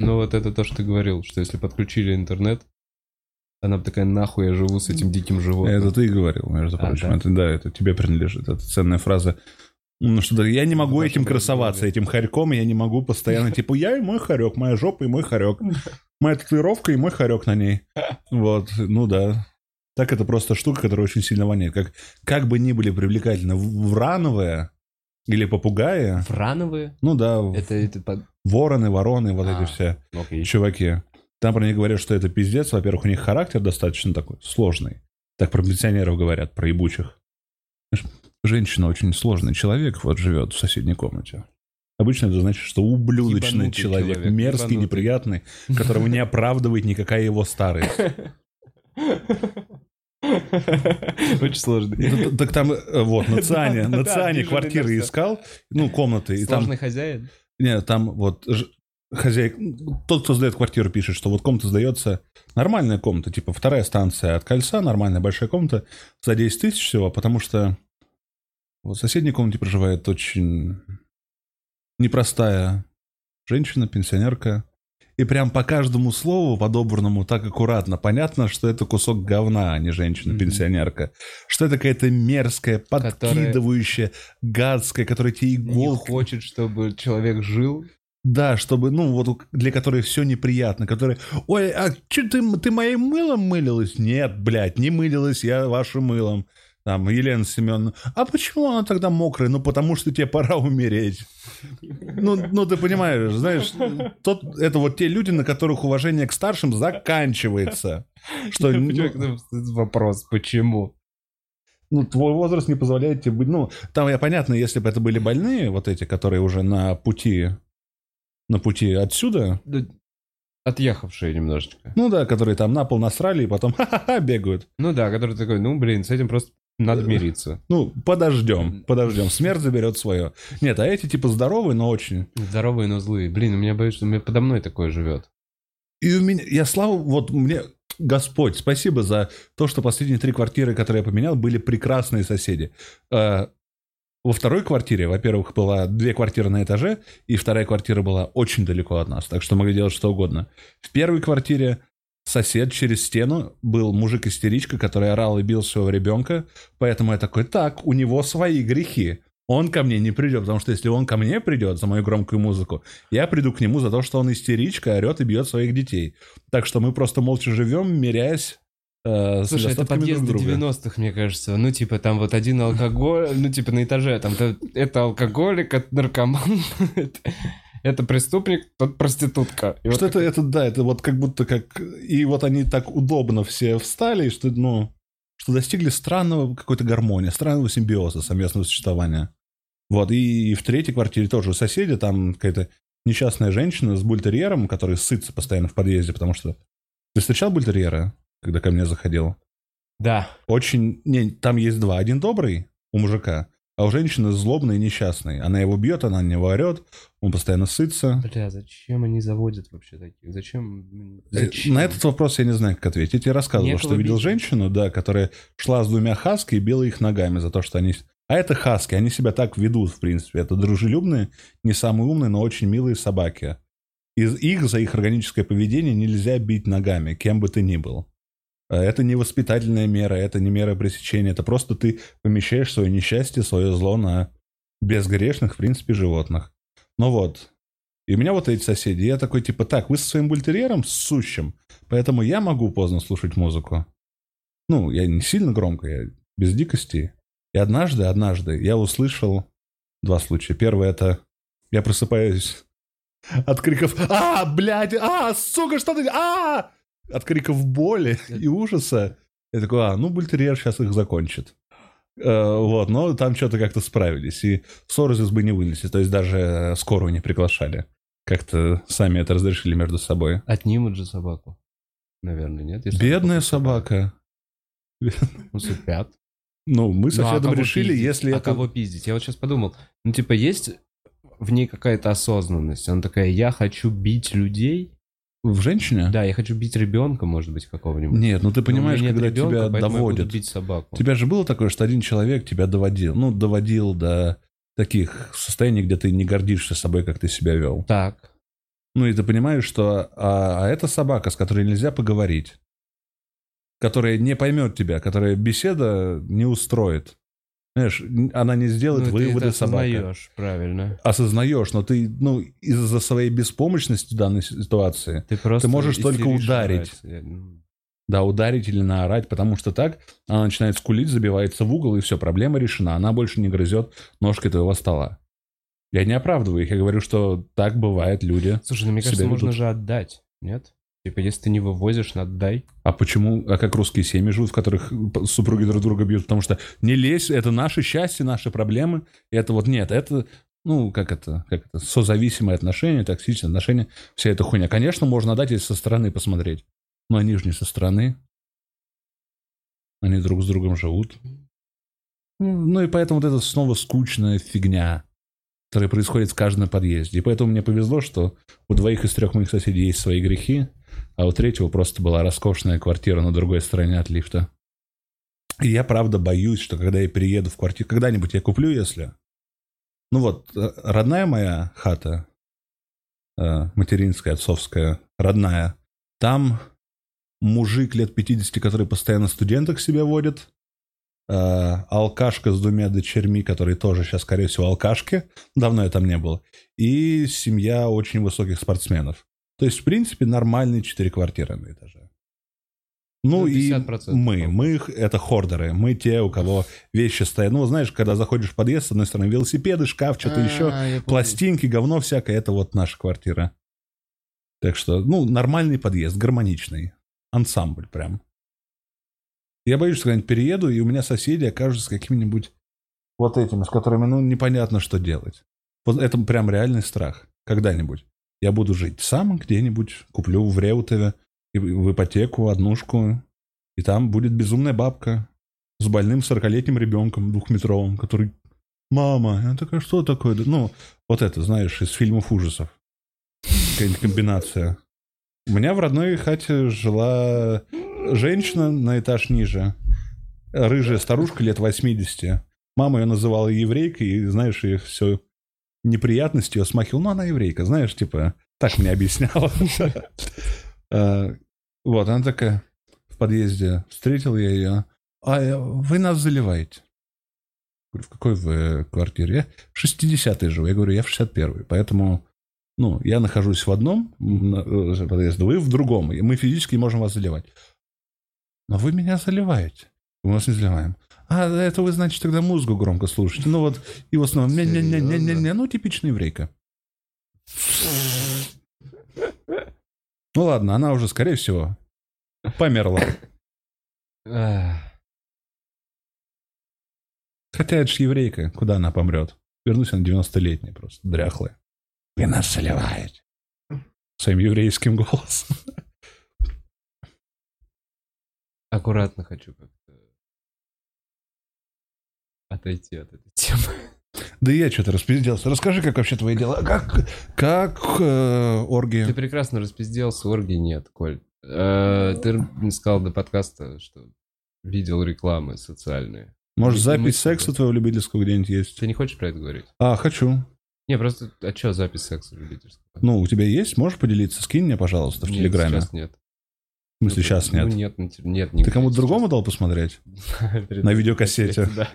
A: Ну вот это то, что ты говорил, что если подключили интернет, она бы такая, нахуй я живу с этим диким животным.
B: Это ты говорил, между
A: А,
B: прочим.
A: да?
B: Это, да, это тебе принадлежит. Это ценная фраза. Ну что, да, я не могу этим красоваться, этим хорьком, я не могу постоянно, типа, я и мой хорек, моя жопа и мой хорек. Моя татуировка и мой хорек на ней. Вот, ну да. Так это просто штука, которая очень сильно воняет. Как, как бы ни были привлекательны врановые или попугаи,
A: Франовые?
B: ну да,
A: Это, это
B: вороны, вороны, вот
A: А.
B: эти все
A: окей.
B: чуваки. Там про них говорят, что это пиздец. Во-первых, у них характер достаточно такой сложный. Так про пенсионеров говорят, про ебучих. Женщина очень сложный человек, вот живет в соседней комнате. Обычно это значит, что ублюдочный
A: Ебанутый
B: человек,
A: человек,
B: мерзкий,
A: ебанутый.
B: неприятный, которого не оправдывает никакая его старость. [laughs]
A: Очень сложный.
B: Т- Так там, э, вот, на [laughs] Циане, на Циане квартиры искал, ну, комнаты,
A: Сложный хозяин?
B: Не, там вот хозяйка, тот, кто сдает квартиру, пишет, что вот комната сдается, нормальная комната, типа вторая станция от кольца, нормальная большая комната, за 10 тысяч всего, потому что вот в соседней комнате проживает очень непростая женщина, пенсионерка, и прям по каждому слову подобранному так аккуратно понятно, что это кусок говна, а не женщина-пенсионерка. Что это какая-то мерзкая, подкидывающая, гадская, которая тебе
A: Не
B: иголки
A: хочет, чтобы человек жил.
B: Да, чтобы, ну, вот для которой все неприятно, которые, ой, а что ты, ты моим мылом мылилась? Нет, блядь, не мылилась я вашим мылом. Там, Елена Семеновна, а почему она тогда мокрая? Ну, потому что тебе пора умереть. Ну, ну ты понимаешь, знаешь, тот, это вот те люди, на которых уважение к старшим заканчивается. Что, ну,
A: Вопрос, почему?
B: ну, твой возраст не позволяет тебе быть... Ну, там, я понятно, если бы это были больные, вот эти, которые уже на пути, на пути отсюда,
A: Да, Отъехавшие немножечко.
B: Ну да, которые там на пол насрали и потом [laughs] ха-ха-ха бегают.
A: Ну да, который такой, ну блин, с этим просто Надо мириться. [laughs]
B: Ну, подождем, подождем. Смерть заберет свое. Нет, а эти типа здоровые, но очень.
A: Здоровые, но злые. Блин, у меня боюсь, что у меня подо мной такое живет.
B: И у меня, я слава, вот мне, Господь, спасибо за то, что последние три квартиры, которые я поменял, были прекрасные соседи. Э, Во второй квартире, во-первых, была две квартиры на этаже, и вторая квартира была очень далеко от нас, так что могли делать что угодно. В первой квартире сосед через стену был мужик-истеричка, который орал и бил своего ребенка, поэтому я такой, так, у него свои грехи. Он ко мне не придет, потому что если он ко мне придет за мою громкую музыку, я приду к нему за то, что он истеричка, орет и бьет своих детей. Так что мы просто молча живем, миряясь э,
A: Слушай, это подъезды
B: друг друга.
A: 90-х, мне кажется. Ну, типа, там вот один алкоголь, ну, типа, на этаже, там, то- это алкоголик, это наркоман, [laughs] это- преступник, тот проститутка. И вот
B: Что это, это, да, это вот как будто как... И вот они так удобно все встали, что, ну, что достигли странного какой-то гармонии, странного симбиоза совместного существования. Вот, и, в третьей квартире тоже у соседа там какая-то несчастная женщина с бультерьером, который сытся постоянно в подъезде, потому что... Ты встречал бультерьера, когда ко мне заходил?
A: Да.
B: Очень... Не, там есть два. Один добрый у мужика, а у женщины злобный и несчастный. Она его бьет, она на него орет, он постоянно сытся.
A: Бля, зачем они заводят вообще таких? Зачем?
B: Э,
A: Зачем?
B: На этот вопрос я не знаю, как ответить. Я тебе рассказывал,
A: Некого
B: что видел
A: бить.
B: женщину, да, которая шла с двумя хаски и била их ногами за то, что они... А это хаски, они себя так ведут, в принципе. Это дружелюбные, не самые умные, но очень милые собаки. Из их за их органическое поведение нельзя бить ногами, кем бы ты ни был. Э, Это не воспитательная мера, это не мера пресечения, это просто ты помещаешь свое несчастье, свое зло на безгрешных, в принципе, животных. Ну вот. И у меня вот эти соседи, я такой, типа, так, вы со своим бультерьером сущим, поэтому я могу поздно слушать музыку. Ну, я не сильно громко, я без дикости. И однажды, однажды я услышал два случая. Первый это я просыпаюсь от криков «А, блядь! А, сука, что ты... А!» От криков боли и ужаса. Я такой, а, ну, бультерьер сейчас их закончит. Э, Вот, но там что-то как-то справились. И ссоры из избы не вынесли. То есть даже скорую не приглашали. Как-то сами это разрешили между собой.
A: Отнимут же собаку. Наверное, нет? Если
B: Бедная собака.
A: Усыпят.
B: Ну, мы с
A: Ну, а
B: решили,
A: пиздить?
B: если
A: а
B: это...
A: кого пиздить? Я вот сейчас подумал, ну, типа, есть в ней какая-то осознанность? Она такая, я хочу бить людей.
B: В женщине?
A: Да, я хочу бить ребенка, может быть, какого-нибудь.
B: Нет, ну ты понимаешь, когда
A: ребенка,
B: тебя
A: поэтому я буду
B: доводят.
A: бить собаку.
B: Тебя же было такое, что один человек тебя доводил, ну, доводил до таких состояний, где ты не гордишься собой, как ты себя вел.
A: Так.
B: Ну, и ты понимаешь, что... А, а это собака, с которой нельзя поговорить. Которая не поймет тебя, которая беседа не устроит. Знаешь, она не сделает
A: Ну, ты
B: выводы собака.
A: осознаешь, правильно.
B: Осознаешь, но ты, ну, из-за своей беспомощности в данной ситуации,
A: Ты просто
B: можешь только ударить.
A: орать. Я, ну,
B: да, ударить или наорать, потому что так она начинает скулить, забивается в угол, и все, проблема решена. Она больше не грызет ножкой твоего стола. Я не оправдываю их, я говорю, что так бывает люди.
A: Слушай, ну мне кажется, можно
B: ведут.
A: же отдать, нет? Типа, если ты не вывозишь, отдай.
B: А почему, а как русские семьи живут, в которых супруги друг друга бьют? Потому что не лезь, это наше счастье, наши проблемы. И это вот нет, это, ну, как это, как это, созависимые отношения, токсичные отношения, вся эта хуйня. Конечно, можно отдать, если со стороны посмотреть. Но они же не со стороны. Они друг с другом живут. Ну, ну и поэтому вот это снова скучная фигня, которая происходит в каждом подъезде. И поэтому мне повезло, что у двоих из трех моих соседей есть свои грехи, а у третьего просто была роскошная квартира на другой стороне от лифта. И я правда боюсь, что когда я перееду в квартиру, когда-нибудь я куплю, если... Ну вот, э, родная моя хата, э, материнская, отцовская, родная, там мужик лет 50, который постоянно студенток себе водит, э, алкашка с двумя дочерьми, которые тоже сейчас, скорее всего, алкашки, давно я там не был, и семья очень высоких спортсменов. То есть, в принципе, нормальные четыре квартиры на этаже. Ну,
A: Ну,
B: и
A: 50%
B: мы, мы их- это хордеры, мы те, у кого вещи стоят. Ну, знаешь, когда заходишь в подъезд, с одной стороны, велосипеды, шкаф, что-то еще,
A: А, понял.
B: пластинки, говно всякое, это вот наша квартира. Так что, ну, нормальный подъезд, гармоничный. Ансамбль прям. Я боюсь, что когда-нибудь перееду, и у меня соседи окажутся какими-нибудь вот этими, с которыми, ну, непонятно, что делать. Вот это прям реальный страх. Когда-нибудь. Я буду жить сам где-нибудь, куплю в Реутове в ипотеку однушку, и там будет безумная бабка. с больным 40-летним ребенком двухметровым, который «Мама». Она такая, что такое? Ну, вот это, знаешь, из фильмов ужасов. Какая-нибудь комбинация. У меня в родной хате жила женщина на этаж ниже. Рыжая старушка лет 80. Мама ее называла еврейкой, и, знаешь, и все неприятности ее смахивал. Ну, она еврейка, знаешь, типа, так мне объясняла. А, [laughs] Вот, она такая в подъезде. Встретил я ее. А э, вы нас заливаете. Говорю, в какой вы квартире? Я в 60-й живу. Я говорю, я в 61-й. Поэтому, ну, я нахожусь в одном э, подъезде, вы в другом. И мы физически можем вас заливать. Но вы меня заливаете. Мы вас не заливаем. А, это вы, значит, тогда музыку громко слушаете. Ну вот, и в основном, не-не-не-не-не, ну, типичная еврейка. Ну ладно, она уже, скорее всего, померла. Хотя это же еврейка, куда она помрет? Вернусь она 90-летняя просто, дряхлая. Вы нас заливаете. Своим еврейским голосом.
A: Аккуратно хочу как-то отойти от этой темы. [laughs]
B: Да я что-то распизделся. Расскажи, как вообще твои дела. Как, как э, оргия?
A: Ты прекрасно распизделся, оргии нет, Коль. Э, Ты сказал до подкаста, что видел рекламы социальные.
B: Может, запись секса твоего любительского где-нибудь есть?
A: Ты не хочешь про это говорить?
B: А, хочу.
A: Не, просто, а что запись секса любительского?
B: Ну, у тебя есть? Можешь поделиться? Скинь мне, пожалуйста, в
A: Нет,
B: Телеграме.
A: сейчас нет.
B: В смысле, сейчас
A: Ну,
B: нет?
A: нет, на те- нет,
B: Ты кому-то
A: сейчас.
B: другому дал посмотреть? [laughs] На видеокассете.
A: Да.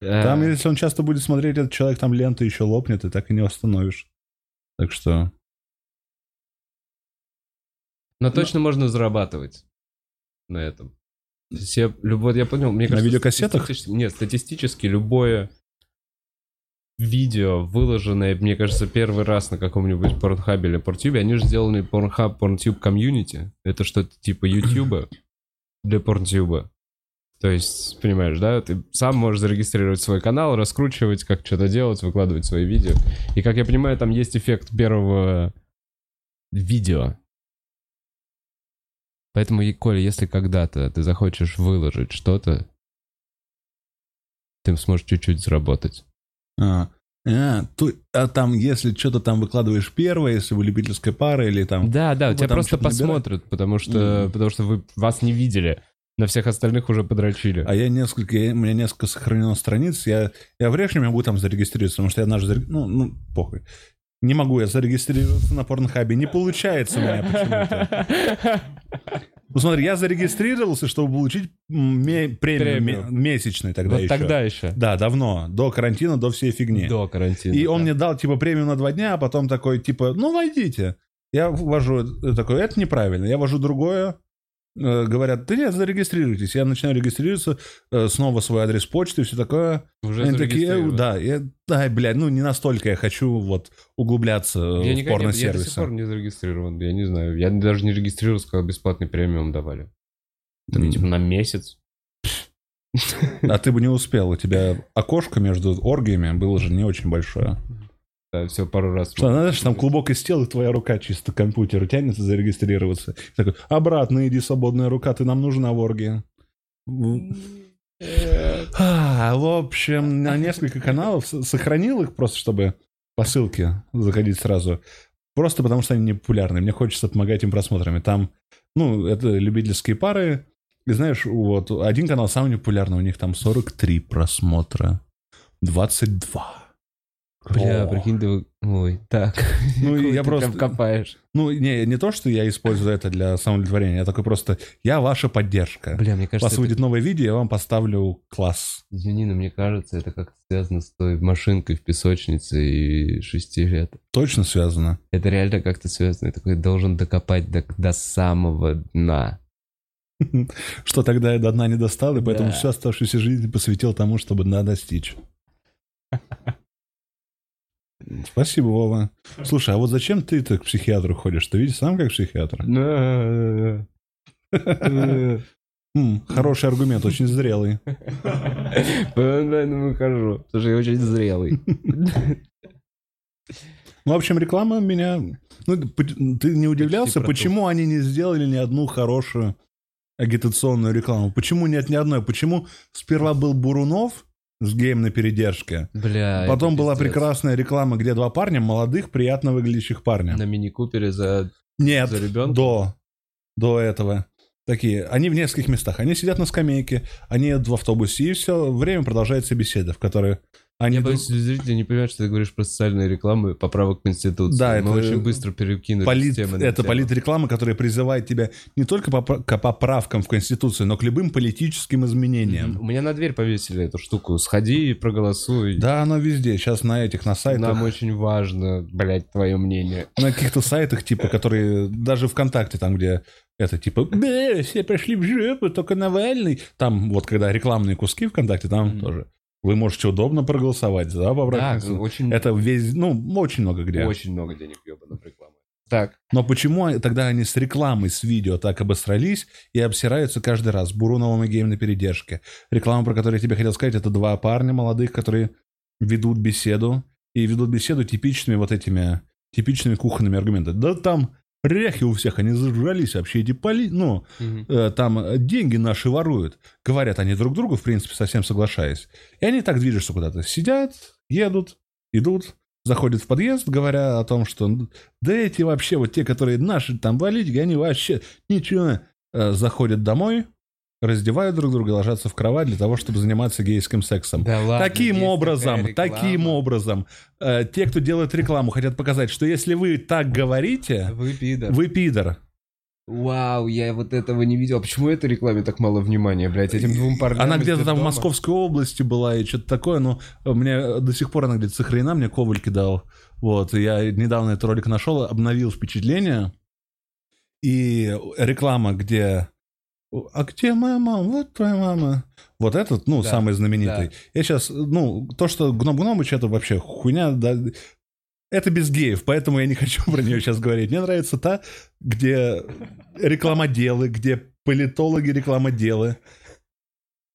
B: Там,
A: Э,
B: если он часто будет смотреть, этот человек там лента еще лопнет, и так и не восстановишь. Так что...
A: Но точно можно зарабатывать на этом. То есть я, понял, мне
B: На
A: кажется...
B: видеокассетах?
A: статистически- Нет, статистически любое видео, выложенное, мне кажется, первый раз на каком-нибудь порнхабе или портюбе, они же сделаны порнхаб, порнтюб комьюнити. Это что-то типа [clears throat] ютуба для порнтюба. То есть, понимаешь, да, ты сам можешь зарегистрировать свой канал, раскручивать, как что-то делать, выкладывать свои видео. И, как я понимаю, там есть эффект первого видео. Поэтому, Коля, если когда-то ты захочешь выложить что-то, ты сможешь чуть-чуть заработать.
B: А, а, ту- а там, если что-то там выкладываешь первое, если вы любительская пара или там...
A: Да, да, у тебя просто посмотрят, потому что,
B: Мгм.
A: потому что вы вас не видели. На всех остальных уже подрочили.
B: А я несколько, я- у меня несколько сохранено страниц, я, я вряд ли могу там зарегистрироваться, потому что я зарег- ну, ну, похуй. Не могу я зарегистрироваться на порнхабе, не получается у меня почему-то. [laughs] Ну смотри, я зарегистрировался, чтобы получить ме- премию ме-
A: Премию.
B: месячный тогда
A: Вот
B: еще.
A: тогда еще.
B: Да, давно, до карантина, до всей фигни.
A: До карантина.
B: И он
A: да.
B: мне дал, типа, премию на два дня, а потом такой, типа, ну, войдите. Я ввожу, э, такой, это неправильно. Я ввожу другое. Э, Говорят, да нет, зарегистрируйтесь. Я начинаю регистрироваться, э, снова свой адрес почты и все такое.
A: Уже
B: Они такие, э, да, я, да, блядь, ну не настолько я хочу вот углубляться
A: Я,
B: в
A: не- я до
B: порносервисы.
A: сих пор не зарегистрирован, я не знаю. Я даже не регистрировался, когда бесплатный премиум давали. Так,
B: М.
A: типа на месяц.
B: А ты бы не успел, у тебя окошко между оргиями было же не очень большое.
A: Да, все пару раз.
B: Что, знаешь, там клубок из тела, и твоя рука чисто к компьютеру тянется зарегистрироваться. И такой, обратно иди, свободная рука, ты нам нужна в оргии. А, в общем, на несколько каналов сохранил их просто, чтобы по ссылке заходить сразу. Просто потому, что они не популярны. Мне хочется помогать им просмотрами. Там, ну, это любительские пары. И знаешь, вот один канал самый непопулярный, у них там 43 просмотра. 22.
A: Бля,
B: О.
A: прикинь, ты... Ой, так. [laughs]
B: Ну, я просто-
A: прям копаешь.
B: Ну, не, не то, что я использую это для самоудовлетворения, я такой просто, я ваша поддержка.
A: Бля, мне
B: У
A: кажется,
B: вас
A: это-
B: выйдет новое видео, я вам поставлю класс.
A: Извини, но мне кажется, это как-то связано с той машинкой в песочнице и шести лет.
B: Точно связано.
A: Это реально как-то связано. Я такой должен докопать до, до самого дна. [laughs]
B: Что тогда я до дна не достал, и поэтому всю оставшуюся жизнь посвятил тому, чтобы дна достичь. [laughs] Спасибо, Вова. Слушай, а вот зачем ты к психиатру ходишь? Ты видишь сам как психиатр? [laughs] Хороший аргумент, очень зрелый.
A: Поэтому хожу. Слушай, я очень зрелый. [laughs]
B: Ну, в общем, реклама меня... Ну, ты не удивлялся, почему они не сделали ни одну хорошую агитационную рекламу? Почему нет ни одной? Почему сперва был Бурунов с геем на передержке?
A: Бля,
B: Потом была
A: пиздец.
B: прекрасная реклама, где два парня, молодых, приятно выглядящих парня.
A: На мини-купере за...
B: Нет,
A: За ребенком?
B: до, до этого. Такие, они в нескольких местах. Они сидят на скамейке, они едут в автобусе, и все, время продолжается беседа, в которой они...
A: Я
B: друг-
A: боюсь, зрители не понимают, что ты говоришь про социальные рекламы поправок Конституции.
B: Да,
A: Мы
B: это
A: очень быстро перекинули
B: Полит-
A: с темы на
B: это
A: тему.
B: политреклама, которая призывает тебя не только попра- к поправкам в Конституцию, но к любым политическим изменениям.
A: У меня на дверь повесили эту штуку. Сходи и проголосуй.
B: Да, оно везде. Сейчас на этих, на сайтах,
A: Нам очень важно, блядь, твое мнение.
B: на каких-то сайтах, типа, которые даже ВКонтакте, там, где это типа, «Бе, все пошли в жопу, только Навальный. Там вот, когда рекламные куски ВКонтакте, там
A: Мгм.
B: тоже. Вы можете удобно проголосовать за поправки.
A: Да, очень,
B: Это весь, ну, очень много где.
A: очень много денег ебаных рекламы. Так,
B: Но почему тогда они с рекламой, с видео так обосрались и обсираются каждый раз? Буруновым и геем на передержке. Реклама, про которую я тебе хотел сказать, это два парня молодых, которые ведут беседу. И ведут беседу типичными вот этими, типичными кухонными аргументами. Да там ряхи у всех, они зажрались вообще, эти поли... Ну,
A: мгм.
B: э, там э, деньги наши воруют. Говорят они друг другу, в принципе, совсем соглашаясь. И они так движутся куда-то. Сидят, едут, идут, заходят в подъезд, говоря о том, что да эти вообще, вот те, которые наши там политики, они вообще ничего. Э, Заходят домой, раздевают друг друга, ложатся в кровать для того, чтобы заниматься гейским сексом.
A: Да ладно,
B: Таким образом, таким образом, э, те, кто делает рекламу, хотят показать, что если вы так говорите,
A: Вы пидор.
B: вы пидор.
A: Вау, я вот этого не видел. Почему этой рекламе так мало внимания, блядь? Этим двум парням
B: Она где-то там в? Московской области была и что-то такое, но мне до сих пор она где-то сохранена, мне Коваль кидал. Вот, и я недавно этот ролик нашел, обновил впечатление. И реклама, где... А где моя мама? Вот твоя мама. Вот этот, ну,
A: Да,
B: самый знаменитый.
A: да.
B: Я сейчас, ну, то, что Гном Гномыч, это вообще хуйня, да, это без геев, поэтому я не хочу про нее сейчас говорить. Мне нравится та, где рекламоделы, где политологи рекламоделы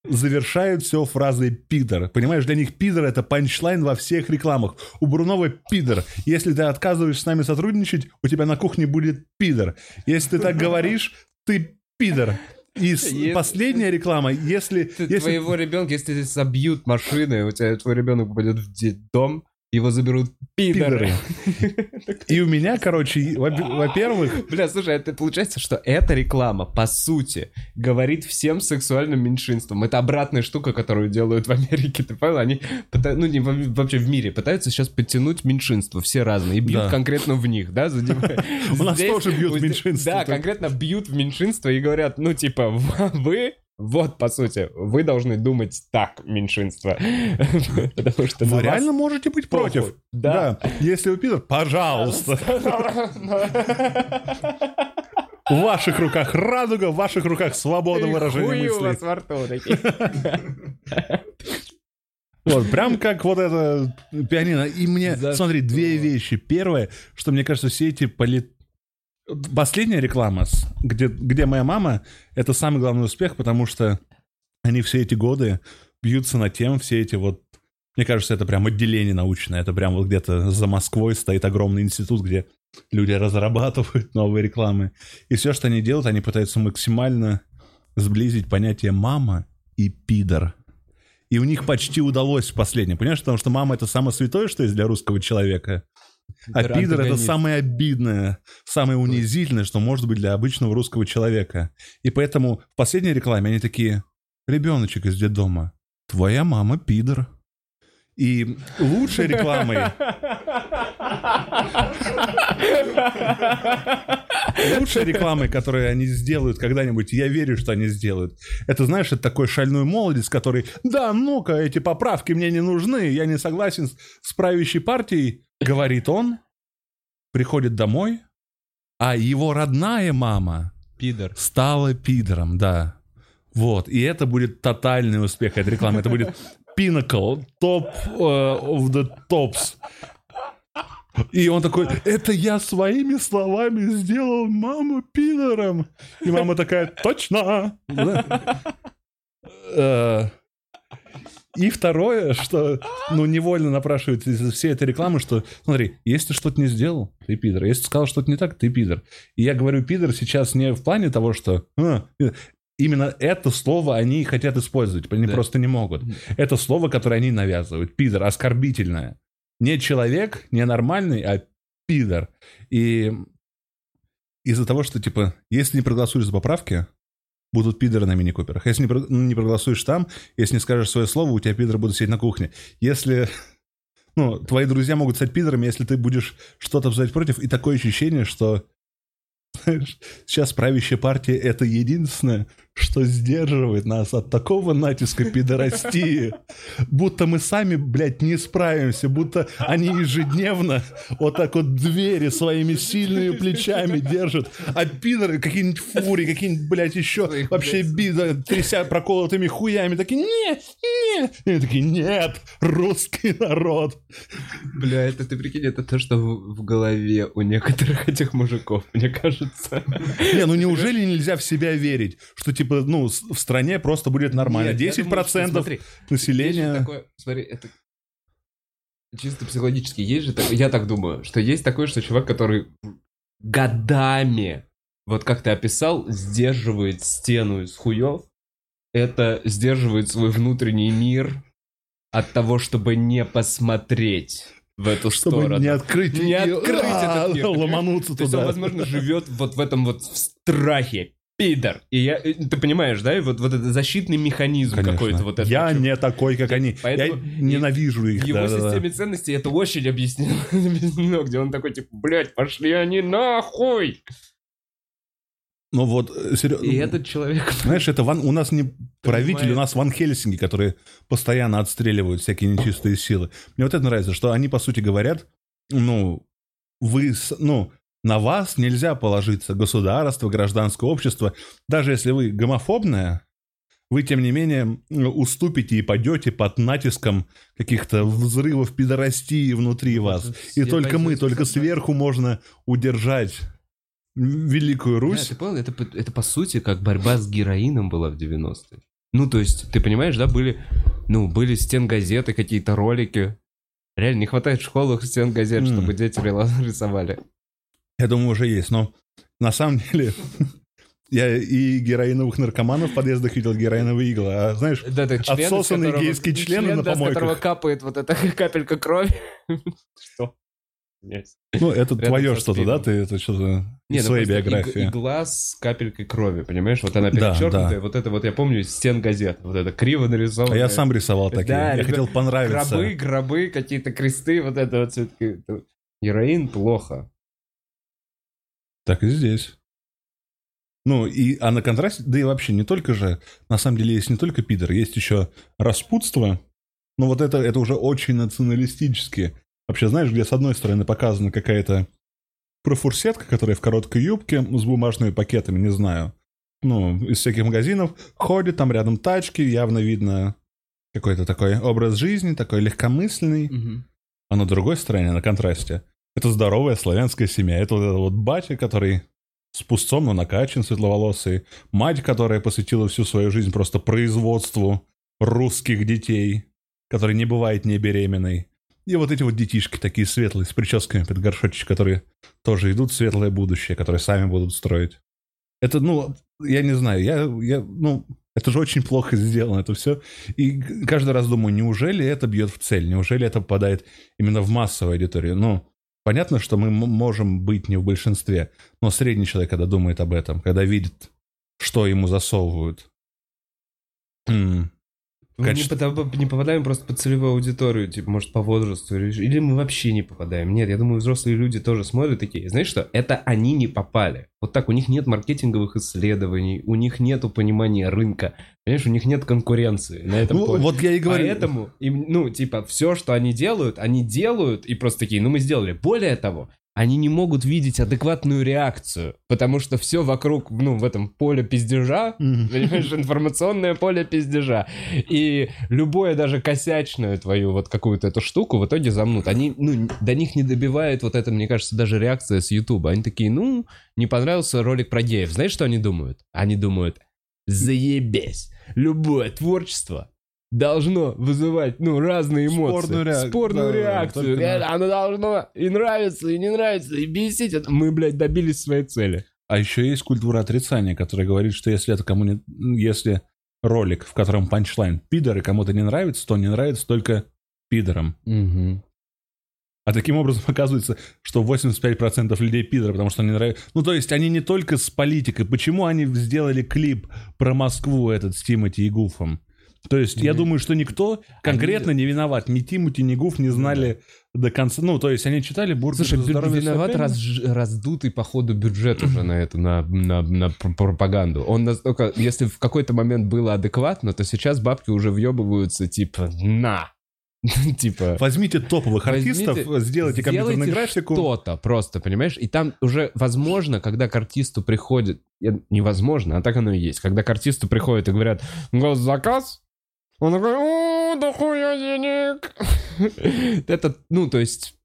B: завершают все фразой «пидор». Понимаешь, для них «пидор» — это панчлайн во всех рекламах. У Брунова «пидор». Если ты отказываешься с нами сотрудничать, у тебя на кухне будет «пидор». Если ты так говоришь, ты «пидор». [laughs] И последняя реклама, если...
A: Ты-
B: если
A: Твоего ребенка, если собьют машины, у тебя твой ребенок попадет в детдом, его заберут пидоры.
B: И у меня, короче, во-первых,
A: Бля, слушай, это получается, что эта реклама, по сути, говорит всем сексуальным меньшинствам. Это обратная штука, которую делают в Америке, ты понял? Они, ну, не во- вообще в мире, пытаются сейчас подтянуть меньшинство, все разные, и бьют конкретно в них, да? [laughs]
B: У нас тоже бьют меньшинство.
A: Да, конкретно бьют в меньшинство и говорят, ну, типа, вы... Вот, по сути, вы должны думать так, меньшинство. [laughs] Потому что
B: вы реально можете быть против.
A: Да.
B: Если вы пидор, пожалуйста. [laughs] В ваших руках радуга, в ваших руках свобода выражения
A: Хуи у
B: мыслей.
A: вас во рту такие. [laughs]
B: Вот, прям как вот это пианино. И мне,
A: За
B: смотри,
A: что?
B: две вещи. Первое, что мне кажется, все эти поли... Последняя реклама, где, где моя мама, это самый главный успех, потому что они все эти годы бьются на тем, все эти вот... Мне кажется, это прям отделение научное. Это прям вот где-то за Москвой стоит огромный институт, где люди разрабатывают новые рекламы. И все, что они делают, они пытаются максимально сблизить понятие «мама» и «пидор». И у них почти удалось в последнем, понимаешь? Потому что мама — это самое святое, что есть для русского человека. А
A: Пидор
B: это самое обидное, самое унизительное, что может быть для обычного русского человека. И поэтому в последней рекламе они такие, ребеночек из детдома, твоя мама пидор. И лучшей рекламой... Лучшей рекламой, которую они сделают когда-нибудь, я верю, что они сделают. Это, знаешь, это такой шальной молодец, который, да, ну-ка, эти поправки мне не нужны, я не согласен с правящей партией, говорит он, приходит домой, а его родная мама
A: Пидор.
B: стала пидором, да. Вот, и это будет тотальный успех этой рекламы. Это будет pinnacle, топ э, of the tops. И он такой, это я своими словами сделал маму пидором. И мама такая, точно. И второе, что, ну, невольно напрашивается из всей этой рекламы, что, смотри, если ты что-то не сделал, ты пидор. Если ты сказал что-то не так, ты пидор. И я говорю пидор сейчас не в плане того, что... «А, пидор». именно это слово они хотят использовать, они
A: Да.
B: просто не могут. Это слово, которое они навязывают. Пидор, оскорбительное. Не человек, не нормальный, а пидор. И из-за того, что, типа, если не проголосуешь за поправки, будут пидоры на мини-куперах. Если не, ну, проголосуешь там, если не скажешь свое слово, у тебя пидоры будут сидеть на кухне. Если... [laughs] Ну, твои друзья могут стать пидорами, если ты будешь что-то обсуждать против, и такое ощущение, что [laughs] знаешь, сейчас правящая партия — это единственное, что сдерживает нас от такого натиска пидорастии. Будто мы сами, блядь, не справимся, будто они ежедневно вот так вот двери своими сильными плечами держат, а пидоры какие-нибудь фури, какие-нибудь, блядь, еще вообще бида, тряся проколотыми хуями, такие, нет, нет. И они такие, нет, русский народ.
A: Бля, это ты прикинь, это то, что в, в голове у некоторых этих мужиков, мне кажется.
B: Не, ну неужели нельзя в себя верить, что типа, ну, с- в стране просто будет нормально.
A: Нет, я
B: 10%
A: думаю, что, смотри,
B: населения...
A: такое, смотри, это чисто психологически есть же такое, я так думаю, что есть такое, что чувак, который годами, вот как ты описал, сдерживает стену из хуев, это сдерживает свой внутренний мир от того, чтобы не посмотреть в эту
B: Чтобы
A: сторону.
B: не открыть,
A: Не открыть
B: а,
A: этот мир, [laughs]
B: ломануться
A: То есть он,
B: туда.
A: возможно, живет вот в этом вот в страхе. Пидор. И я, ты понимаешь, да, и вот, вот этот защитный механизм
B: Конечно.
A: какой-то вот этого
B: Я
A: чувака.
B: не такой, как они.
A: Поэтому
B: Я ненавижу их.
A: В его
B: да-да-да.
A: системе ценностей это очень объяснено, [laughs] объяснено, где он такой, типа, блядь, пошли они нахуй!
B: Ну вот, серьезно.
A: И этот человек... [laughs]
B: Знаешь, это ван, у нас не правитель,
A: Понимает.
B: у нас Ван Хельсинги, которые постоянно отстреливают всякие нечистые силы. Мне вот это нравится, что они, по сути, говорят, ну, вы, ну, на вас нельзя положиться, государство, гражданское общество. Даже если вы гомофобная, вы, тем не менее, ну, уступите и пойдете под натиском каких-то взрывов пидорастии внутри вас. И только мы, только сверху можно удержать Великую
A: Да,
B: Русь.
A: ты понял, это, по- это по сути как борьба с героином была в 90-е. Ну, то есть, ты понимаешь, да, были, ну, были стен газеты, какие-то ролики. Реально, не хватает в школах стен газет, чтобы дети рисовали.
B: Я думаю, уже есть, но на самом [laughs] деле я и героиновых наркоманов в подъездах видел героиновые иглы, а знаешь,
A: Да, да, член,
B: Отсосанные
A: которого-
B: гейские члены
A: член,
B: на
A: да, с
B: помойках.
A: которого капает вот эта [laughs] капелька крови. Что? Yes.
B: ну это
A: Рядом
B: твое что-то, да? Ты это что-то
A: Не,
B: из
A: ну
B: своей
A: просто иг-
B: биографии.
A: игла с капелькой крови, понимаешь? Вот она
B: Да,
A: перечеркнутая,
B: да.
A: вот это вот я помню из стен газет, вот это криво
B: А
A: нарисованное.
B: я сам рисовал такие.
A: Да,
B: я
A: ребят,
B: хотел понравиться.
A: Гробы, гробы, какие-то кресты, вот это вот все-таки. Героин плохо.
B: Так и здесь. Ну, и, а на контрасте, да и вообще не только же, на самом деле есть не только пидор, есть еще распутство. Но вот это, это уже очень националистически. Вообще, знаешь, где с одной стороны показана какая-то профурсетка, которая в короткой юбке с бумажными пакетами, не знаю. Ну, из всяких магазинов ходит, там рядом тачки, явно видно какой-то такой образ жизни, такой легкомысленный. А на другой стороне, на контрасте, это здоровая славянская семья. Это вот этот вот батя, который с пустцом, но накачан, светловолосый. Мать, которая посвятила всю свою жизнь просто производству русских детей, который не бывает не беременной. И вот эти вот детишки такие светлые, с прическами под горшочек, которые тоже идут в светлое будущее, которые сами будут строить. Это, ну, я не знаю, я, я, ну, это же очень плохо сделано, это все. И каждый раз думаю, неужели это бьет в цель? Неужели это попадает именно в массовую аудиторию? Ну, понятно, что мы можем быть не в большинстве, но средний человек, когда думает об этом, когда видит, что ему засовывают,
A: Мы не,
B: Качество.
A: пода- не попадаем просто под целевую аудиторию, типа, может, по возрасту, или, или мы вообще не попадаем. Нет, я думаю, взрослые люди тоже смотрят такие. Знаешь что? Это они не попали. Вот так, у них нет маркетинговых исследований, у них нету понимания рынка, понимаешь, у них нет конкуренции на этом
B: ну,
A: поле.
B: вот я и говорю.
A: Поэтому, им, ну, типа, все, что они делают, они делают, и просто такие, ну, мы сделали. Более того, они не могут видеть адекватную реакцию, потому что все вокруг, ну, в этом поле пиздежа, понимаешь, информационное поле пиздежа. И любое даже косячную твою вот какую-то эту штуку в итоге замнут. Они, ну, до них не добивает вот это, мне кажется, даже реакция с Ютуба. Они такие, ну, не понравился ролик про геев. Знаешь, что они думают? Они думают, заебись, любое творчество должно вызывать, ну, разные эмоции.
B: Спорную реак-
A: Спорную
B: да,
A: реакцию.
B: только на-
A: Оно должно и нравится, и не нравится, и бесить. Мы, блядь, добились своей цели.
B: А еще есть культура отрицания, которая говорит, что если это кому не... Если ролик, в котором панчлайн пидоры кому-то не нравится, то не нравится только пидорам.
A: Мгм.
B: А таким образом [laughs] оказывается, что 85% людей пидоры, потому что они нравятся... Ну, то есть они не только с политикой. Почему они сделали клип про Москву этот с Тимати и Гуфом? То есть я
A: Мгм.
B: думаю, что никто конкретно не виноват. Ни Тимати, ни Гуф не знали до конца. Ну, то есть они читали бургер
A: Слушай, бю- виноват разж- раздутый, походу, бюджет уже на это, на, на, на пр- пропаганду. Он настолько, если в какой-то момент было адекватно, то сейчас бабки уже въебываются, типа, на. [laughs] Типа,
B: Возьмите топовых
A: Возьмите,
B: артистов, сделайте компьютерную графику.
A: Что-то просто, понимаешь? И там уже, возможно, когда к артисту приходит... я- Невозможно, а так оно и есть. Когда к артисту приходят и говорят «Госзаказ», он такой «О, да хуя денег!» [laughs] Это, ну, то есть...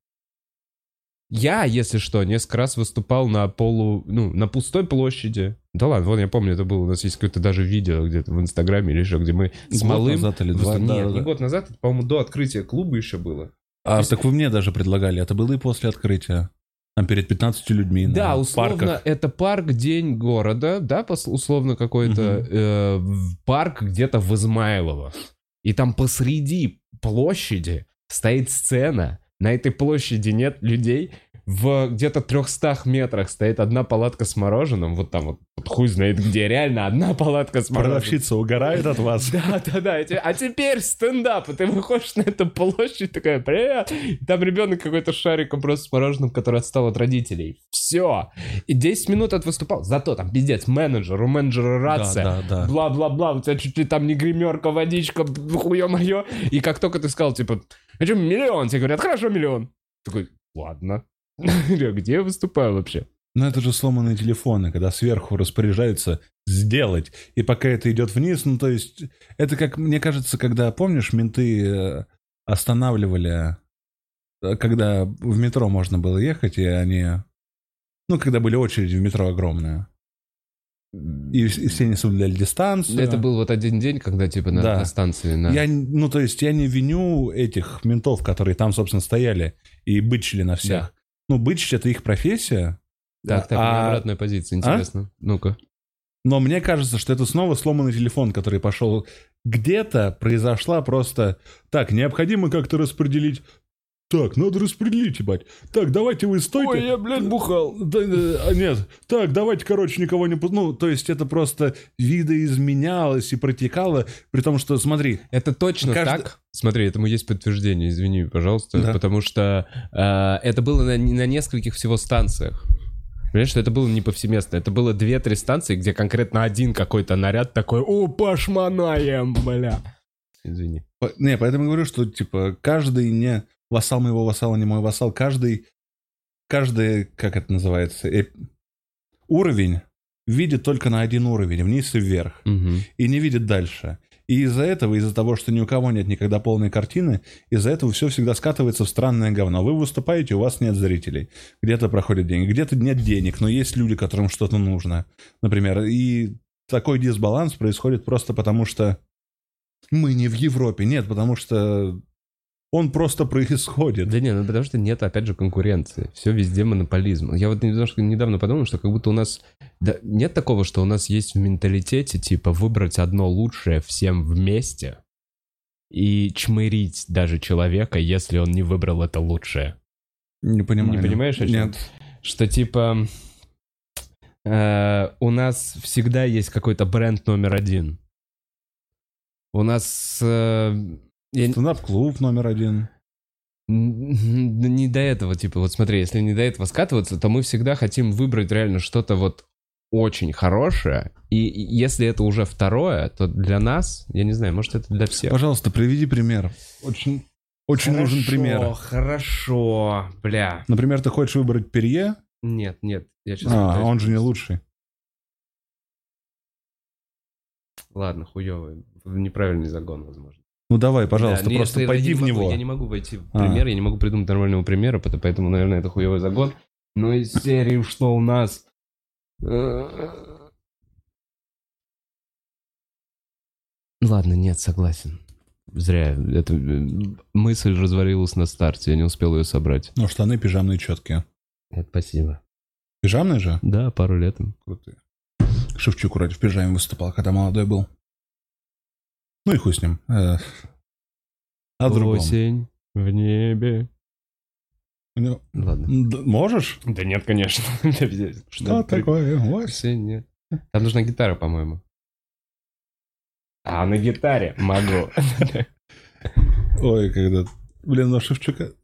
A: Я, если что, несколько раз выступал на полу, ну, на пустой площади. Да ладно, вон я помню, это было, у нас есть какое-то даже видео где-то в Инстаграме или еще, где мы с
B: Год
A: малым...
B: назад или два,
A: Нет,
B: да,
A: не
B: да.
A: год назад, это, по-моему, до открытия клуба еще было.
B: А так вы мне даже предлагали. Это было и после открытия. Там перед 15 людьми
A: Да,
B: на
A: условно,
B: парках.
A: это парк День города, да, условно какой-то
B: Мгм.
A: э, парк где-то в Измайлово. И там посреди площади стоит сцена. На этой площади нет людей. В где-то 300 метрах стоит одна палатка с мороженым. Вот там вот, вот хуй знает где. Реально одна палатка с мороженым.
B: Продавщица угорает от вас. [laughs]
A: Да, да, да. А теперь стендап. И ты выходишь на эту площадь, такая, привет. Там ребенок какой-то шариком просто с мороженым, который отстал от родителей. Все. И 10 минут от выступал. Зато там пиздец, менеджер, у менеджера рация.
B: Да, да, да.
A: Бла-бла-бла, у тебя чуть ли там не гримерка, водичка, хуе мое. И как только ты сказал, типа, хочу миллион, тебе говорят, хорошо, миллион. Такой, ладно. [laughs] Где я выступаю вообще?
B: Но это же сломанные телефоны, когда сверху распоряжаются сделать. И пока это идет вниз, ну то есть... Это как, мне кажется, когда, помнишь, менты э, останавливали, э, когда в метро можно было ехать, и они... Ну, когда были очереди в метро огромные. И, и все не соблюдали дистанцию.
A: Это был вот один день, когда, типа, на,
B: Да.
A: на станции... на-
B: Я, ну, то есть я не виню этих ментов, которые там, собственно, стояли и бычили на всех.
A: Да.
B: Ну, бычить — это их профессия.
A: Так, так, у меня
B: А-
A: обратная позиция, интересно. Ну-ка.
B: Но мне кажется, что это снова сломанный телефон, который пошел. Где-то произошла просто... Так, необходимо как-то распределить... Так, надо распределить, ебать. Так, давайте вы стойте.
A: блядь, бухал.
B: Да, да, а, нет, так, давайте, короче, никого не... Ну, то есть это просто видоизменялось и протекало, при том, что, смотри,
A: Это точно
B: Каждый-
A: так? Смотри, этому есть подтверждение, извини, пожалуйста,
B: Да.
A: потому что э, это было на, на нескольких всего станциях. Понимаешь, что это было не повсеместно. Это было две-три станции, где конкретно один какой-то наряд такой «О, пошманаем, бля!» Извини.
B: По- Не, поэтому говорю, что, типа, каждый не вассал моего вассала, не мой вассал, каждый, каждый, как это называется, эп- уровень видит только на один уровень, вниз и вверх,
A: Мгм.
B: и не видит дальше. И из-за этого, из-за того, что ни у кого нет никогда полной картины, из-за этого все всегда скатывается в странное говно. Вы выступаете, у вас нет зрителей. Где-то проходят деньги, где-то нет денег, но есть люди, которым что-то нужно, например. И такой дисбаланс происходит просто потому, что мы не в Европе. Нет, потому что он просто происходит.
A: Да не, ну потому что нет, опять же, конкуренции. Все везде монополизм. Я вот немножко недавно подумал, что как будто у нас... Да, нет такого, что у нас есть в менталитете, типа, выбрать одно лучшее всем вместе и чмырить даже человека, если он не выбрал это лучшее.
B: Не понимаю.
A: Не понимаешь, о чем?
B: Нет.
A: Что типа э, у нас всегда есть какой-то бренд номер один. У нас э, я
B: Стендап-клуб номер один. [laughs]
A: Не до этого, типа, вот смотри, если не до этого скатываться, то мы всегда хотим выбрать реально что-то вот очень хорошее, и если это уже второе, то для нас, я не знаю, может это для всех.
B: Пожалуйста, приведи пример. Очень, очень нужен пример.
A: Хорошо, бля.
B: Например, ты хочешь выбрать Перье,
A: Нет, нет, я сейчас...
B: а он же не лучший.
A: Ладно, хуёвый, неправильный загон, возможно.
B: Ну давай, пожалуйста,
A: Да, не,
B: просто пойди в
A: могу-
B: него.
A: Я не могу войти в
B: А.
A: пример, я не могу придумать нормального примера, поэтому, наверное, это хуевой загон. Но из серии, что у нас... э, Ладно, нет, согласен. Зря. Это, э, мысль развалилась на старте, я не успел ее собрать.
B: Ну, штаны пижамные четкие.
A: Нет, спасибо.
B: Пижамный же?
A: Да, пару лет.
B: Крутые. Шевчук вроде в пижаме выступал, когда молодой был. Ну и хуй с ним. Э, О другом.
A: Осень в небе.
B: У него-
A: Ладно.
B: Д- Можешь?
A: Да нет, конечно. [laughs]
B: Что такое?
A: Осень, нет. Там нужна гитара, по-моему. А, на гитаре могу.
B: Ой, когда... Блин, ну Шевчука...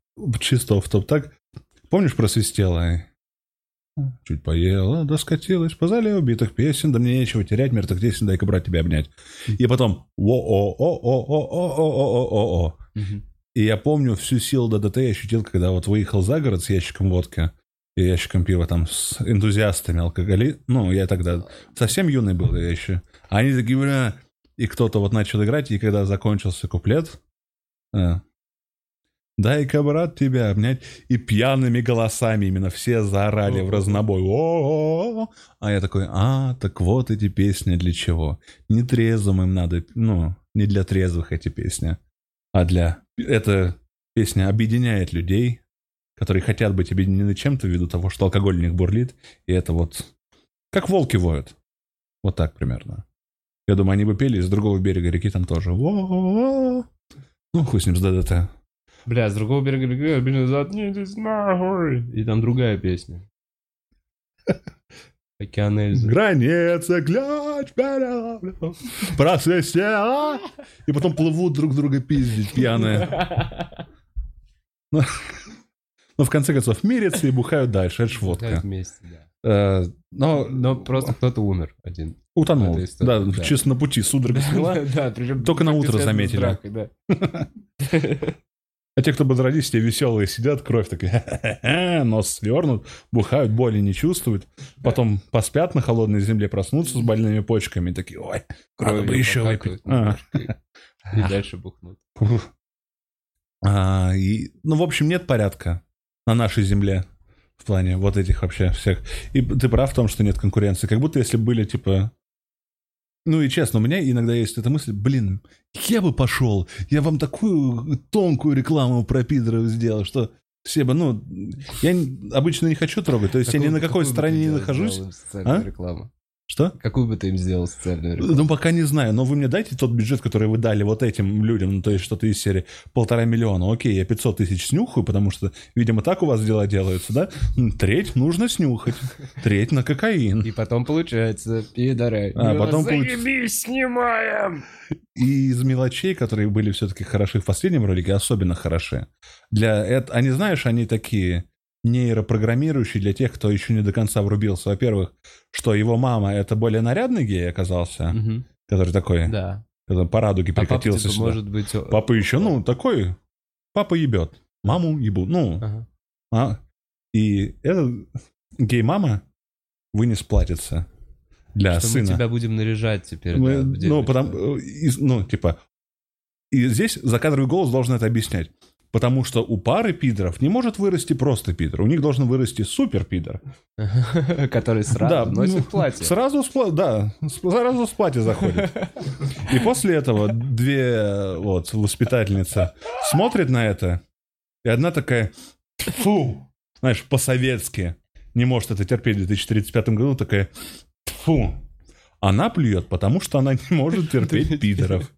B: Чисто в топ. Так, помнишь, просвистела? Чуть поела, да скатилась по зале убитых песен, да мне нечего терять, мир так тесен, дай-ка, брат, тебя обнять. И потом о-о-о-о-о-о-о-о-о. И я помню всю силу ДДТ я ощутил, когда вот выехал за город с ящиком водки и ящиком пива там с энтузиастами алкоголи. Ну, я тогда совсем юный был я еще. А они такие, бля... И кто-то вот начал играть, и когда закончился куплет... Дай-ка, брат, тебя обнять. И пьяными голосами именно все заорали в разнобой. О-о-о. А я такой, а, так вот эти песни для чего? Не трезвым им надо, ну, не для трезвых эти песни, а для... Эта песня объединяет людей, которые хотят быть объединены чем-то ввиду того, что алкоголь у них бурлит. И это вот... Как волки воют. Вот так примерно. Я думаю, они бы пели с другого берега реки там тоже. Во-во-во. Ну, хуй с ним с ДДТ.
A: Бля, с другого берега реки, блин, заткнитесь нахуй. И там другая песня. [laughs] Океан Эльзы.
B: Граница, переломлю, просвистела. И потом плывут друг друга пиздить пьяные. Но в конце концов мирятся и бухают дальше. Это ж водка.
A: Вместе, да.
B: Э, Но
A: Но просто кто-то умер один.
B: утонул.
A: истории,
B: Да,
A: да.
B: чисто на пути судорога сняла. [laughs]
A: Да, причем
B: Только на утро заметили.
A: дракой, да. [laughs]
B: А те, кто бодрались, те веселые сидят, кровь такая, нос свернут, бухают, боли не чувствуют. Потом поспят на холодной земле, проснутся с больными почками, такие, ой, надо бы еще выпить. А.
A: и дальше бухнут.
B: А, и, ну, в общем, нет порядка на нашей земле в плане вот этих вообще всех. И ты прав в том, что нет конкуренции. Как будто если были, типа... Ну и честно, у меня иногда есть эта мысль, блин, я бы пошел, я вам такую тонкую рекламу про пидоров сделал, что все бы, ну, я обычно не хочу трогать, то есть я ни на какой стороне не нахожусь. А?
A: рекламу.
B: Что?
A: Какую бы ты им сделал социальную рекламу?
B: Ну, пока не знаю, но вы мне дайте тот бюджет, который вы дали вот этим людям, ну, то есть что-то из серии полтора миллиона. Окей, я 500 тысяч снюхаю, потому что, видимо, так у вас дела делаются, да? Треть нужно снюхать, треть на кокаин.
A: И потом получается, пидоры.
B: А,
A: «Ну,
B: потом получ-
A: Заебись, снимаем!
B: И из мелочей, которые были все-таки хороши в последнем ролике, особенно хороши. Для это, они, знаешь, они такие нейропрограммирующие для тех, кто еще не до конца врубился. Во-первых, что его мама это более нарядный гей оказался,
A: Мгм.
B: который такой,
A: Да.
B: который по радуге
A: А папа,
B: прикатился
A: типа,
B: сюда.
A: может быть...
B: Папа еще, ну, такой, папа ебет, маму ебу, ну,
A: Ага.
B: а, и этот гей-мама вынес платьице для
A: Что мы
B: сына.
A: тебя будем наряжать теперь.
B: Мы-
A: да,
B: ну, потому, э, из- ну, типа, и здесь закадровый голос должен это объяснять. Потому что у пары пидоров не может вырасти просто пидор. У них должен вырасти супер пидор. [laughs]
A: Который сразу
B: Да,
A: носит
B: ну,
A: платье.
B: Сразу с пла- да, сразу с платья заходит. И после этого две вот воспитательницы смотрят на это, и одна такая, фу, знаешь, по-советски, не может это терпеть в 2035 году, такая, фу. Она плюет, потому что она не может терпеть [laughs] пидоров.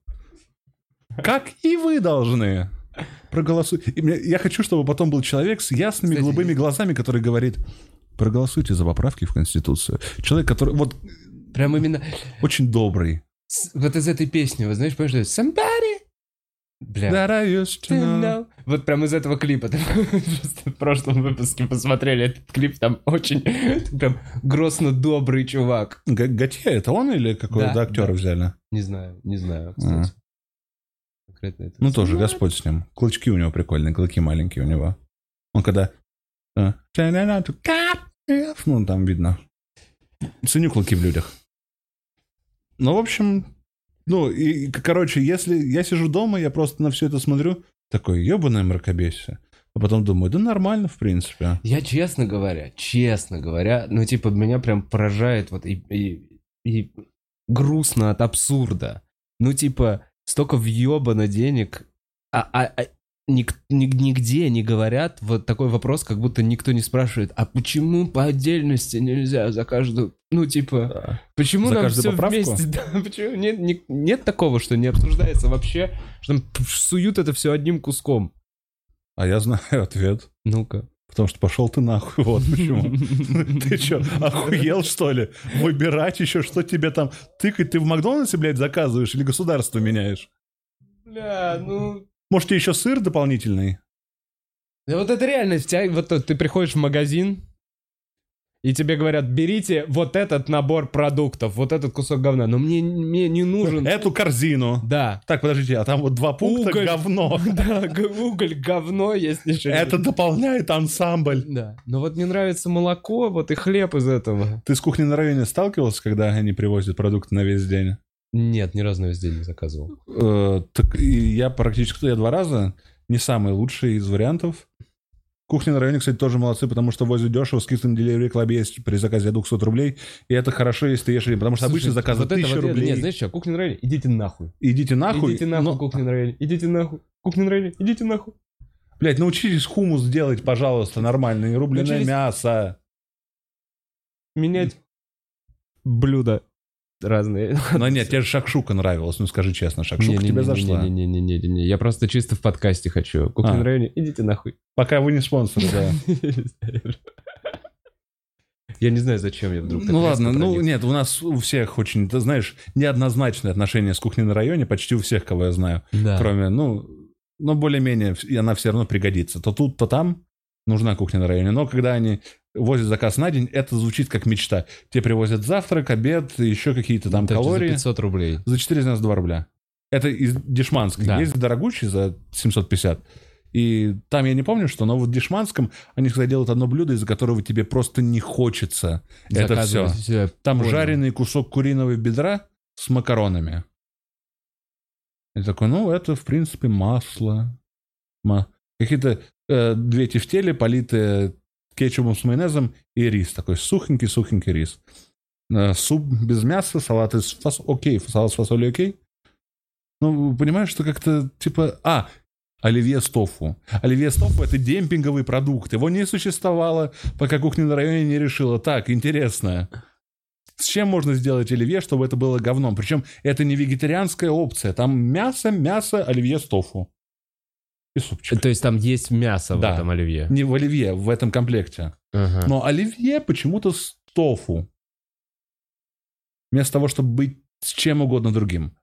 B: Как и вы должны. Проголосуйте. И мне- я хочу, чтобы потом был человек с ясными
A: Кстати,
B: голубыми глазами, который говорит, проголосуйте за поправки в Конституцию. Человек, который вот
A: Прям именно...
B: очень добрый.
A: с- Вот из этой песни, вы знаешь, что somebody... Бля.
B: That I used to know.
A: Вот прям из этого клипа. [laughs] Просто в прошлом выпуске посмотрели этот клип, там очень прям грозно добрый чувак.
B: Готье, это он или какого-то
A: Да,
B: актера
A: да.
B: взяли?
A: Не знаю, не знаю, кстати. Конкретно это.
B: Ну, тоже Господь с ним. Клычки у него прикольные, клыки маленькие у него. Он когда... э, Ну, там видно. Ценю клыки в людях. Ну, в общем... Ну, и, короче, если я сижу дома, я просто на все это смотрю, такой, ебаное мракобесие. А потом думаю, да нормально, в принципе.
A: Я, честно говоря, честно говоря, ну, типа, меня прям поражает вот и, и, и грустно от абсурда. Ну, типа, столько въебано денег, а, а, а ник- ник- нигде не говорят вот такой вопрос, как будто никто не спрашивает, а почему по отдельности нельзя за каждую, ну типа, почему
B: За
A: нам все
B: поправку?
A: вместе, [laughs] да, почему нет, не- нет такого, что не обсуждается вообще, что там суют это все одним куском.
B: А я знаю [laughs] ответ.
A: Ну-ка.
B: Потому что пошел ты нахуй, вот почему. [laughs] Ты что, охуел, что ли? Выбирать еще, что тебе там тыкать? Ты в Макдональдсе, блядь, заказываешь или государство меняешь?
A: Бля, ну...
B: Может, тебе еще сыр дополнительный?
A: Да вот это реальность. тебя- Вот ты приходишь в магазин, и тебе говорят, берите вот этот набор продуктов, вот этот кусок говна. Но мне, мне не нужен...
B: Эту корзину.
A: Да.
B: Так, подождите, а там вот два пункта
A: Уголь.
B: говно. [laughs]
A: Да, уголь, говно ничего. не-
B: Это дополняет ансамбль.
A: Да. Но вот мне нравится молоко, вот и хлеб из этого.
B: Ты с кухней на районе сталкивался, когда они привозят продукты на весь день?
A: Нет, ни разу на весь день не заказывал.
B: Э, так я практически я два раза. Не самый лучший из вариантов. Кухня на районе, кстати, тоже молодцы, потому что возят дешево, скидка на Delivery Club есть при заказе от 200 рублей. И это хорошо, если ты ешь один, потому что обычно
A: Слушай,
B: заказы
A: вот это
B: 1000
A: вот это-
B: рублей.
A: Нет, знаешь что, кухня на районе, идите нахуй.
B: Идите нахуй.
A: Идите нахуй,
B: Но,
A: кухня на районе. Идите нахуй. Кухня на районе, идите нахуй.
B: блядь, научитесь хумус делать, пожалуйста, нормально. Не рубленое
A: Научились?
B: мясо.
A: Менять блюда разные.
B: Но нет, тебе же шакшука нравилась, ну скажи честно, шакшука тебе зашла.
A: Не-не-не-не-не, я просто чисто в подкасте хочу. Кухня
B: А.
A: на районе, идите нахуй.
B: Пока вы не спонсоры, да.
A: Я не знаю, зачем я вдруг
B: Ну ладно, ну нет, у нас у всех очень, ты знаешь, неоднозначное отношение с кухней на районе, почти у всех, кого я знаю.
A: Да.
B: Кроме, ну, но более-менее она все равно пригодится. То тут, то там нужна кухня на районе. Но когда они возят заказ на день, это звучит как мечта. Тебе привозят завтрак, обед, еще какие-то там
A: За
B: калории.
A: 500 рублей.
B: За 492 рубля. Это из Дешманской.
A: Да.
B: Есть дорогущий за 750. И там я не помню, что, но вот в Дешманском они всегда делают одно блюдо, из-за которого тебе просто не хочется. Это все. Там
A: Понял.
B: жареный кусок куриного бедра с макаронами. Я такой, ну, это, в принципе, масло. Ма- Какие-то э, две тефтели, политые кетчупом с майонезом и рис. Такой сухенький-сухенький рис. Э, суп без мяса, салат из фас... Окей, салат с фасолью окей. Ну, понимаешь, что как-то, типа... А, оливье с тофу. Оливье с тофу — это демпинговый продукт. Его не существовало, пока кухня на районе не решила. Так, интересно. С чем можно сделать оливье, чтобы это было говном? Причем это не вегетарианская опция. Там мясо, мясо, оливье с тофу. И супчик.
A: То есть там есть мясо в
B: Да.
A: этом оливье.
B: Не в оливье, в этом комплекте.
A: Ага.
B: Но оливье почему-то с тофу. Вместо того, чтобы быть с чем угодно другим.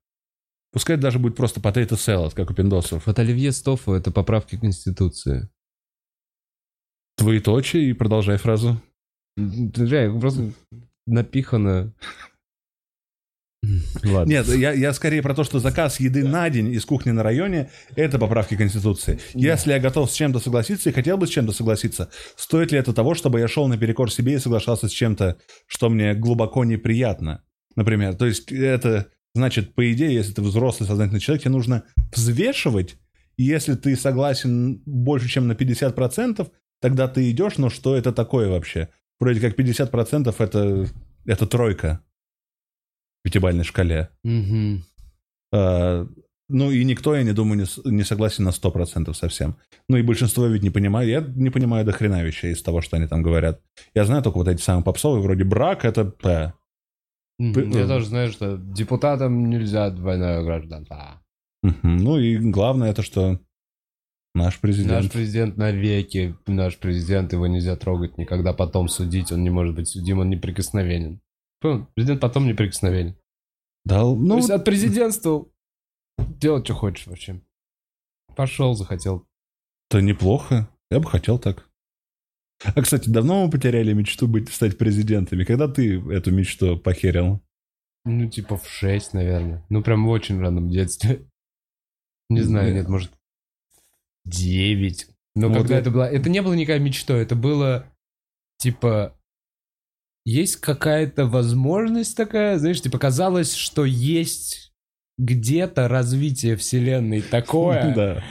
B: Пускай даже будет просто potato salad, как у пиндосов.
A: Вот оливье с тофу — это поправки к Конституции.
B: Твоеточие и продолжай фразу.
A: Же просто напихано. Ладно.
B: Нет, я, я скорее про то, что заказ еды на день из кухни на районе – это поправки Конституции. Если я готов с чем-то согласиться и хотел бы с чем-то согласиться, стоит ли это того, чтобы я шел наперекор себе и соглашался с чем-то, что мне глубоко неприятно? Например, то есть это значит, по идее, если ты взрослый сознательный человек, тебе нужно взвешивать, и если ты согласен больше, чем на 50%, тогда ты идешь, но что это такое вообще? Вроде как 50% это, это тройка пятибалльной шкале.
A: Мгм.
B: А, ну и никто, я не думаю, не, не согласен на 100% совсем. Ну и большинство ведь не понимает. Я не понимаю до хрена вещей из того, что они там говорят. Я знаю только вот эти самые попсовые, вроде брак, это П. П-
A: Я тоже знаю, что депутатам нельзя двойное гражданство.
B: Мгм. Ну и главное это, что наш президент...
A: Наш президент навеки, наш президент, его нельзя трогать никогда, потом судить, он не может быть судим, он неприкосновенен. Президент потом неприкосновенен.
B: дал,
A: То
B: ну,
A: есть от президентства делать, что хочешь вообще. Пошел, захотел.
B: это неплохо. Я бы хотел так. А, кстати, давно мы потеряли мечту быть, стать президентами? Когда ты эту мечту похерил?
A: Ну, типа в 6, наверное. Ну, прям в очень раннем детстве. Не знаю,
B: Нет.
A: может, 9. Но
B: Ну,
A: когда
B: вот
A: это было... Это не было никакой мечтой, это было, типа... Есть какая-то возможность такая, знаешь, типа казалось, что есть где-то развитие вселенной [laughs] такое.
B: Да.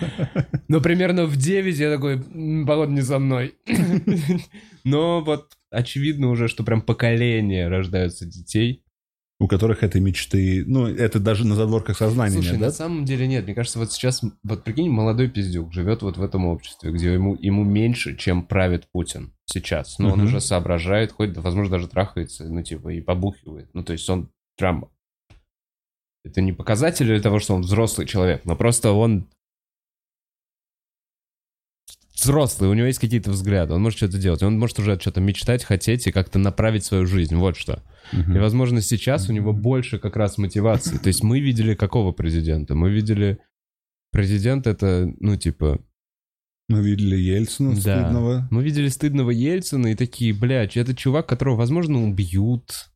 A: Но примерно в 9 я такой, «М, походу, не со мной. [laughs] [laughs] Но вот очевидно уже, что прям поколение рождаются детей.
B: У которых этой мечты, ну, это даже на задворках сознания
A: Слушай,
B: нет,
A: на
B: да?
A: самом деле нет. Мне кажется, это даже на
B: самом деле нет.
A: Мне кажется, вот сейчас, вот прикинь, молодой пиздюк живет вот в этом обществе, где ему, ему меньше, чем правит Путин сейчас. Но он
B: Мгм.
A: уже соображает, ходит, возможно, даже трахается, ну, типа, и побухивает. Ну, то есть он прям... Это не показатель того, что он взрослый человек, но просто он взрослый, у него есть какие-то взгляды, он может что-то делать, он может уже что-то мечтать, хотеть и как-то направить свою жизнь, вот что.
B: Мгм.
A: И, возможно, сейчас у него больше как раз мотивации. То есть мы видели какого президента? Мы видели... Президент это, ну, типа...
B: Мы видели Ельцина
A: Да.
B: стыдного.
A: Мы видели стыдного Ельцина и такие, блядь, это чувак, которого, возможно, убьют.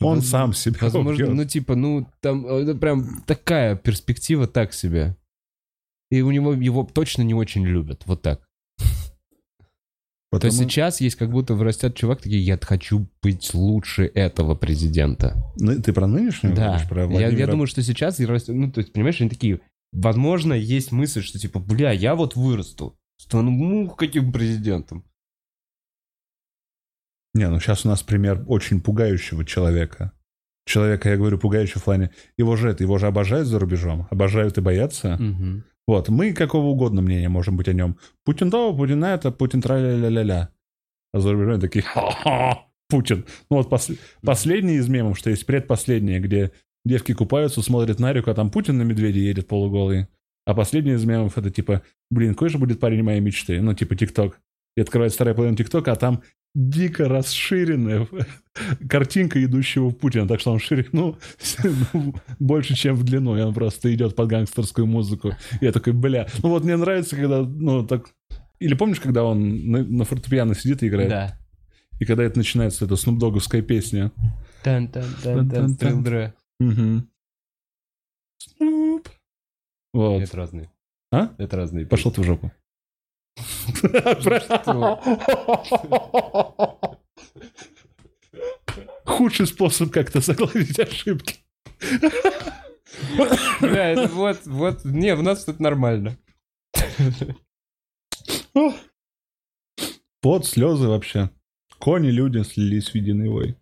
B: Он
A: Воз-
B: сам себя
A: Возможно,
B: убьет.
A: ну, типа, ну, там, это прям такая перспектива так себе. И у него его точно не очень любят, вот так. То
B: Потому-
A: есть сейчас есть как будто вырастет чувак, такие, я хочу быть лучше этого президента.
B: Ну, ты про нынешнего
A: Да,
B: говоришь? Про
A: я, я думаю, что сейчас, ну, то есть, понимаешь, они такие, возможно, есть мысль, что типа, бля, я вот вырасту, стану, ну, каким президентом.
B: Не, ну сейчас у нас пример очень пугающего человека. Человека, я говорю, пугающего в плане... Его же это, его же обожают за рубежом. Обожают и боятся.
A: Мгм.
B: Вот, мы какого угодно мнения можем быть о нем. Путин то, Путин это, Путин тра-ля-ля-ля-ля. А за такие, ха-ха, Путин. Ну вот пос- последний из мемов, что есть предпоследнее, где девки купаются, смотрят на реку, а там Путин на медведе едет полуголый. А последний из мемов это типа, блин, какой же будет парень моей мечты? Ну, типа ТикТок. И открывает вторая половина ТикТока, а там дико расширенная картинка идущего в Путина, так что он шире, ну, [laughs] больше, чем в длину, и он просто идет под гангстерскую музыку. И я такой, бля, ну вот мне нравится, когда, ну, так... Или помнишь, когда он на, на фортепиано сидит и играет?
A: Да.
B: И когда это начинается, эта снупдоговская песня.
A: Тан-тан-тан-тан, стрелдре.
B: Угу. Снуп. Вот.
A: Это разные.
B: А?
A: Это разные.
B: Пошел ты в жопу. Худший способ как-то загладить ошибки.
A: Бля, это вот, вот, не, у нас тут нормально.
B: Под слезы вообще. Кони, люди слились в единый вой.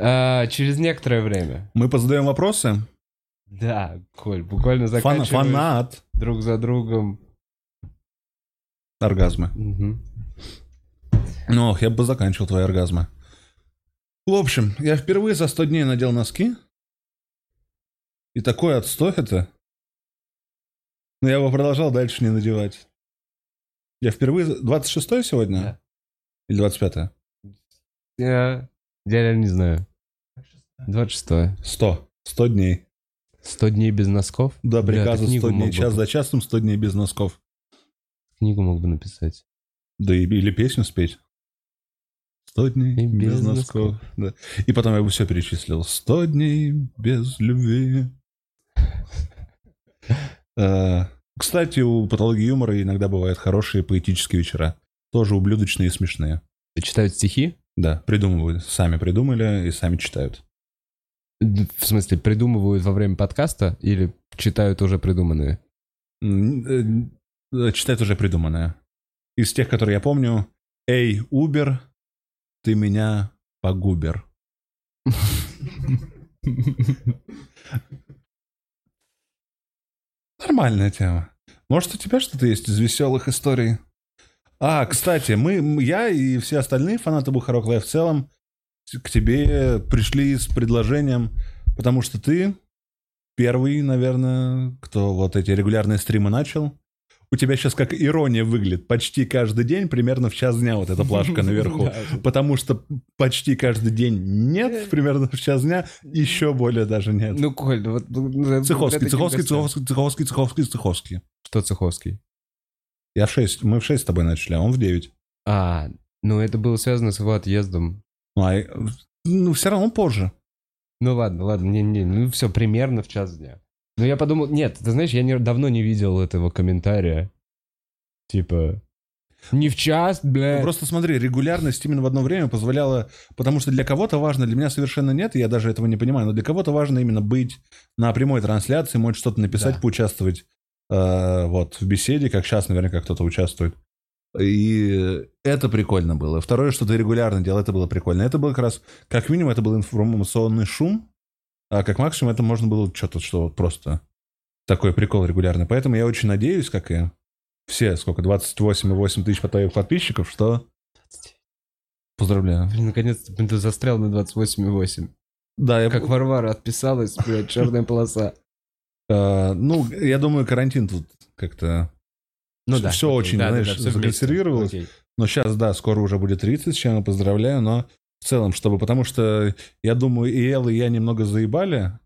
A: А, через некоторое время.
B: Мы позадаем вопросы.
A: Да, Коль, буквально
B: Фан-
A: заканчиваешь
B: фанат.
A: друг за другом.
B: Оргазмы.
A: Мгм.
B: Ну, ох, я бы заканчивал твои оргазмы. В общем, я впервые за 100 дней надел носки. И такой отстой это. Но я его продолжал дальше не надевать. Я впервые... за- 26 сегодня?
A: Да.
B: Или 25
A: Я, я реально не знаю. 26
B: 100. 100 дней.
A: 100 дней без носков? Бля,
B: приказа
A: книгу
B: 100 дней
A: мог бы-
B: час за часом, 100 дней без носков.
A: Книгу мог бы написать.
B: Да и, или песню спеть. 100 дней
A: И
B: без,
A: без
B: носков. Да. И потом я бы все перечислил. 100 дней без любви. Э, Кстати, у патологии юмора иногда бывают хорошие поэтические вечера. Тоже ублюдочные и смешные.
A: Читают стихи?
B: Да, придумывают. Сами придумали и сами читают.
A: В смысле, придумывают во время подкаста или читают уже придуманные?
B: М, э, Читают уже придуманное. Из тех, которые я помню. Эй, Убер, ты меня погубер. Нормальная тема. Может, у тебя что-то есть из веселых историй? А, кстати, мы, я и все остальные фанаты Бухарок Лайв в целом к тебе пришли с предложением, потому что ты первый, наверное, кто вот эти регулярные стримы начал. У тебя сейчас как ирония выглядит. Почти каждый день, примерно в час дня вот эта плашка [laughs] наверху. Потому что почти каждый день нет, примерно в час дня, еще более даже нет.
A: Ну, Коль, ну вот... ну,
B: Цеховский,
A: таких
B: Цеховский,
A: гостей.
B: Цеховский, Цеховский, Цеховский, Цеховский.
A: Что Цеховский?
B: Я в 6, мы в 6 с тобой начали, а он в 9.
A: А, ну это было связано с его отъездом.
B: Ну, а, ну, все равно позже.
A: Ну ладно, ладно, не, не, ну все, примерно в час дня. Ну я подумал, нет, ты знаешь, я не- давно не видел этого комментария. Типа, не в час, бля.
B: Ну, Просто смотри, регулярность именно в одно время позволяла, потому что для кого-то важно, для меня совершенно нет, я даже этого не понимаю, но для кого-то важно именно быть на прямой трансляции, может что-то написать,
A: Да.
B: поучаствовать э, вот в беседе, как сейчас наверняка кто-то участвует. И это прикольно было. Второе, что ты регулярно делал, это было прикольно. Это было как раз, как минимум, это был информационный шум, а как максимум это можно было что-то, что вот просто такой прикол регулярный. Поэтому я очень надеюсь, как и все, сколько, 28,8 тысяч твоих подписчиков, что... Поздравляю.
A: Блин, наконец-то ты застрял на 28,8.
B: Да, я...
A: Как Варвара отписалась, блядь, черная полоса.
B: э, ну, я думаю, карантин тут как-то...
A: Ну
B: Всё-
A: да.
B: всё
A: окей,
B: очень,
A: да, да,
B: знаешь,
A: да, вместе.
B: законсервировалось.
A: Окей.
B: Но сейчас, да, скоро уже будет 30, с чем я поздравляю, но в целом, чтобы... Потому что, я думаю, и Эл, и я немного заебали,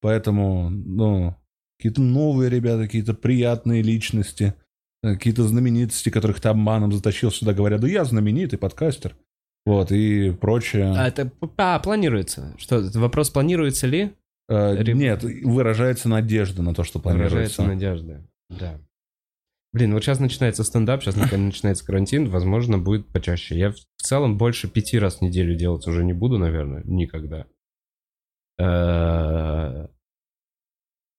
B: поэтому, ну, какие-то новые ребята, какие-то приятные личности, э, какие-то знаменитости, которых ты обманом затащил сюда, говорят, да я знаменитый подкастер, вот, и прочее.
A: А это а, планируется. Что, вопрос планируется ли?
B: Э, Нет, выражается надежда на то, что планируется.
A: Выражается надежда. Да. Блин, вот сейчас начинается стендап, сейчас начинается карантин, возможно, будет почаще. Я в целом больше пяти раз в неделю делать уже не буду, наверное, никогда. Э,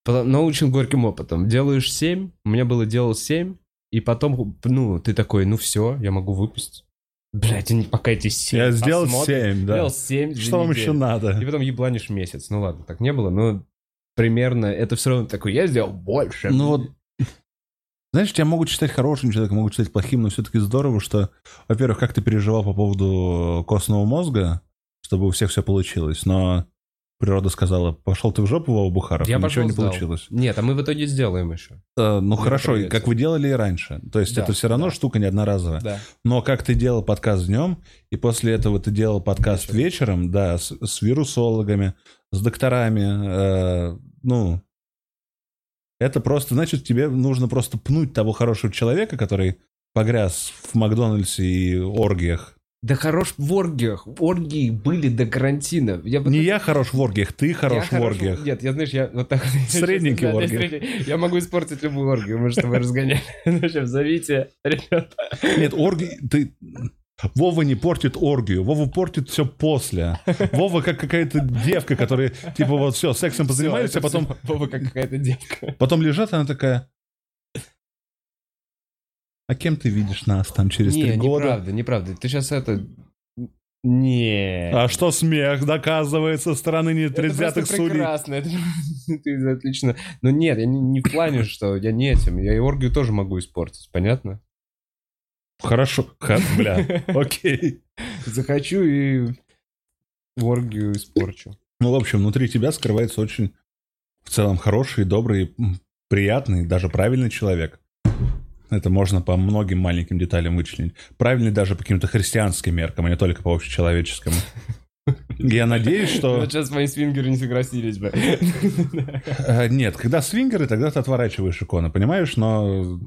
A: Научен горьким опытом. Делаешь семь, у меня было делал семь, и потом, ну, ты такой, ну все, я могу выпустить. Блять, пока эти семь
B: Я сделал. 7, да.
A: Сделал семь
B: Что вам еще надо?
A: И потом ебланишь месяц. Ну ладно, так не было, но примерно это все равно такой, я сделал больше.
B: Ну вот, знаешь, тебя могут считать хорошим человеком, могут считать плохим, но все-таки здорово, что, во-первых, как ты переживал по поводу костного мозга, чтобы у всех все получилось, но природа сказала, пошел ты в жопу, Вова Бухаров,
A: Я
B: ничего не
A: сдал.
B: получилось.
A: Нет, а мы в итоге сделаем еще.
B: Э, ну
A: Я
B: хорошо, как вы делали и раньше. То есть
A: Да,
B: это все равно
A: да.
B: штука не одноразовая.
A: Да.
B: Но как ты делал подкаст днем, и после этого ты делал подкаст вечером, да, с, с вирусологами, с докторами, э, ну, это просто, значит, тебе нужно просто пнуть того хорошего человека, который погряз в Макдональдсе и оргиях.
A: Да хорош в оргиях. Оргии были до карантина. Я
B: Не я хорош в оргиях, ты
A: я
B: хорош в оргиях.
A: Нет, я, знаешь, я вот так... [laughs]
B: Средненький
A: я
B: оргии.
A: средний. Я могу испортить любую оргию, мы что вы разгоняли. [laughs] В общем, зовите, ребята.
B: Нет, оргии, ты... Вова не портит оргию, Вова портит все после. Вова как какая-то девка, которая, типа, вот все, сексом позанимались, а потом
A: это всё Вова как какая-то девка.
B: Потом лежат, она такая... А кем ты видишь нас там через три
A: Не,
B: года?
A: неправда, неправда. Ты сейчас это... Не.
B: А что смех доказывает со стороны не
A: Это
B: тридцатых
A: просто
B: судей?
A: прекрасно, это [laughs] ты отлично. Но нет, я не, не в плане, что я не этим. Я и оргию тоже могу испортить, понятно?
B: Хорошо. Ха, бля, [laughs] окей.
A: Захочу и оргию испорчу.
B: Ну, в общем, внутри тебя скрывается очень в целом хороший, добрый, приятный, даже правильный человек. Это можно по многим маленьким деталям вычленить. Правильный даже по каким-то христианским меркам, а не только по общечеловеческому. Я надеюсь, что...
A: Вот сейчас мои свингеры не согласились бы.
B: Э, Нет, когда свингеры, тогда ты отворачиваешь икону, понимаешь? Но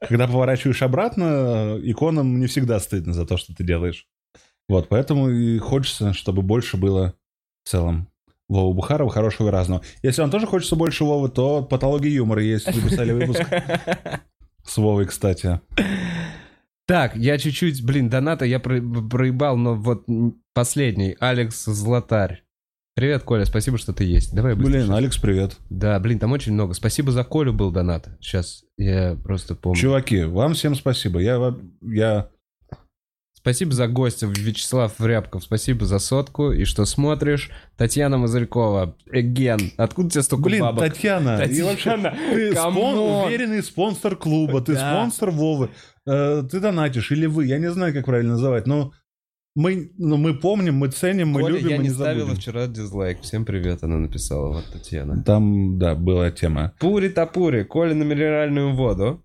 B: когда поворачиваешь обратно, иконам не всегда стыдно за то, что ты делаешь. Вот, поэтому и хочется, чтобы больше было в целом Вова Бухарова, хорошего и разного. Если вам тоже хочется больше Вовы, то патология юмора есть. Записали выпуск [laughs] с Вовой, кстати.
A: Так, я чуть-чуть, блин, доната я про- проебал, но вот последний. Алекс Златарь. Привет, Коля, спасибо, что ты есть. Давай быстрее.
B: Блин, Алекс, привет.
A: Да, блин, там очень много. Спасибо за Колю был донат. Сейчас я просто помню.
B: Чуваки, вам всем спасибо. Я, я
A: Спасибо за гостя, Вячеслав Рябков. Спасибо за сотку и что смотришь. Татьяна Мазырькова. Ген, откуда у тебя столько
B: Блин,
A: бабок?
B: Татьяна, и вообще,
A: Татьяна,
B: ты спон- уверенный спонсор клуба, ты
A: Да.
B: спонсор Вовы, э, ты донатишь, или вы, я не знаю, как правильно называть, но мы, ну, мы помним, мы ценим, мы
A: Коля,
B: любим,
A: я
B: мы
A: не
B: не
A: ставила
B: забудем.
A: вчера дизлайк. Всем привет, она написала, вот Татьяна.
B: Там, да, была тема.
A: Пури-тапури, Коля на минеральную воду.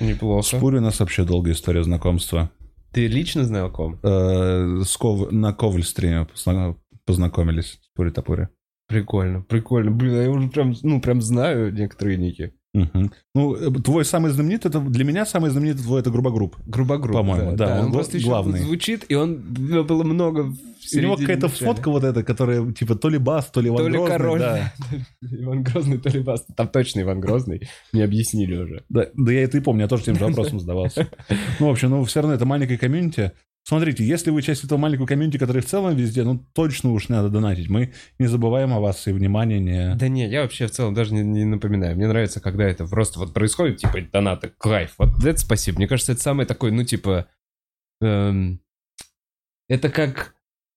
A: Неплохо.
B: Спорю, у нас вообще долгая история знакомства.
A: Ты лично знал ком?
B: Э, с Ков- На Ковль-стриме позна- познакомились с Пури-Тапури.
A: Прикольно, прикольно. Блин, я уже прям, ну, прям знаю некоторые ники.
B: Мгм. Ну, э, твой самый знаменитый, это для меня самый знаменитый твой, это Грубогрупп.
A: Грубогруб.
B: По-моему, да, он
A: он
B: гла-
A: просто
B: главный.
A: звучит, и он было много в
B: У него какая-то фотка вот эта, которая типа то ли бас, то ли Иван
A: То ли
B: Грозный,
A: король.
B: да. [laughs]
A: Иван Грозный, то ли Баста. Там точно Иван Грозный. Мне объяснили уже.
B: Да, да я это и помню, я тоже тем же вопросом задавался. [laughs] Ну, в общем, ну, все равно это маленькое комьюнити. Смотрите, если вы часть этого маленького комьюнити, который в целом везде, ну, точно уж надо донатить. Мы не забываем о вас и внимание не...
A: Да не, я вообще в целом даже не, не напоминаю. Мне нравится, когда это просто вот происходит, типа, донаты, кайф. Вот это спасибо. Мне кажется, это самый такой, ну, типа... эм, это как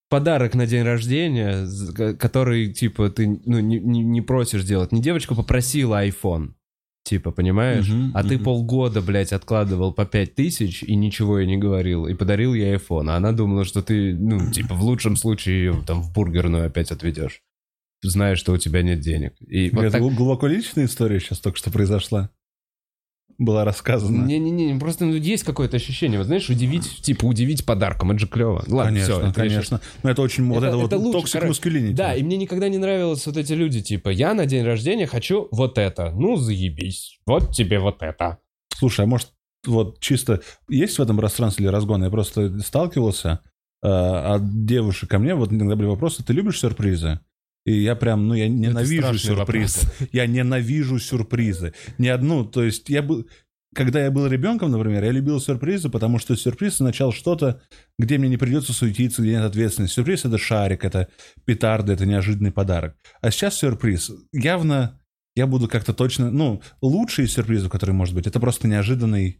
A: подарок на день рождения, который, типа, ты ну, не, не- не просишь делать. Не девочка попросила iPhone, типа, понимаешь?
B: Мгм,
A: а ты
B: мгм.
A: полгода, блядь, откладывал по пять тысяч и ничего ей не говорил. И подарил ей iPhone. А она думала, что ты, ну, типа, в лучшем случае ее там в бургерную опять отведешь. Зная, что у тебя нет денег. И вот
B: Это
A: так...
B: гл- глубоко личная история сейчас только что произошла. Была рассказана.
A: Не-не-не, просто ну, есть какое-то ощущение, вот знаешь, удивить, типа, удивить подарком, это же клево. Ладно,
B: конечно,
A: всё, это
B: конечно. Но это очень... вот
A: Это-
B: это вот
A: это лучше, короче.
B: masculinity.
A: Да, и мне никогда не нравились вот эти люди, типа, я на день рождения хочу вот это. Ну, заебись. Вот тебе вот это.
B: Слушай, а может, вот чисто есть в этом пространстве или разгон? Я просто сталкивался э, от девушек ко мне, вот иногда были вопросы, ты любишь сюрпризы? И я прям, ну, я ненавижу
A: страшный
B: сюрпризы. Я ненавижу сюрпризы. Ни одну, то есть я был... Когда я был ребенком, например, я любил сюрпризы, потому что сюрприз означал что-то, где мне не придется суетиться, где нет ответственности. Сюрприз — это шарик, это петарда, это неожиданный подарок. А сейчас сюрприз. Явно я буду как-то точно... Ну, лучший из сюрпризов, который может быть, это просто неожиданный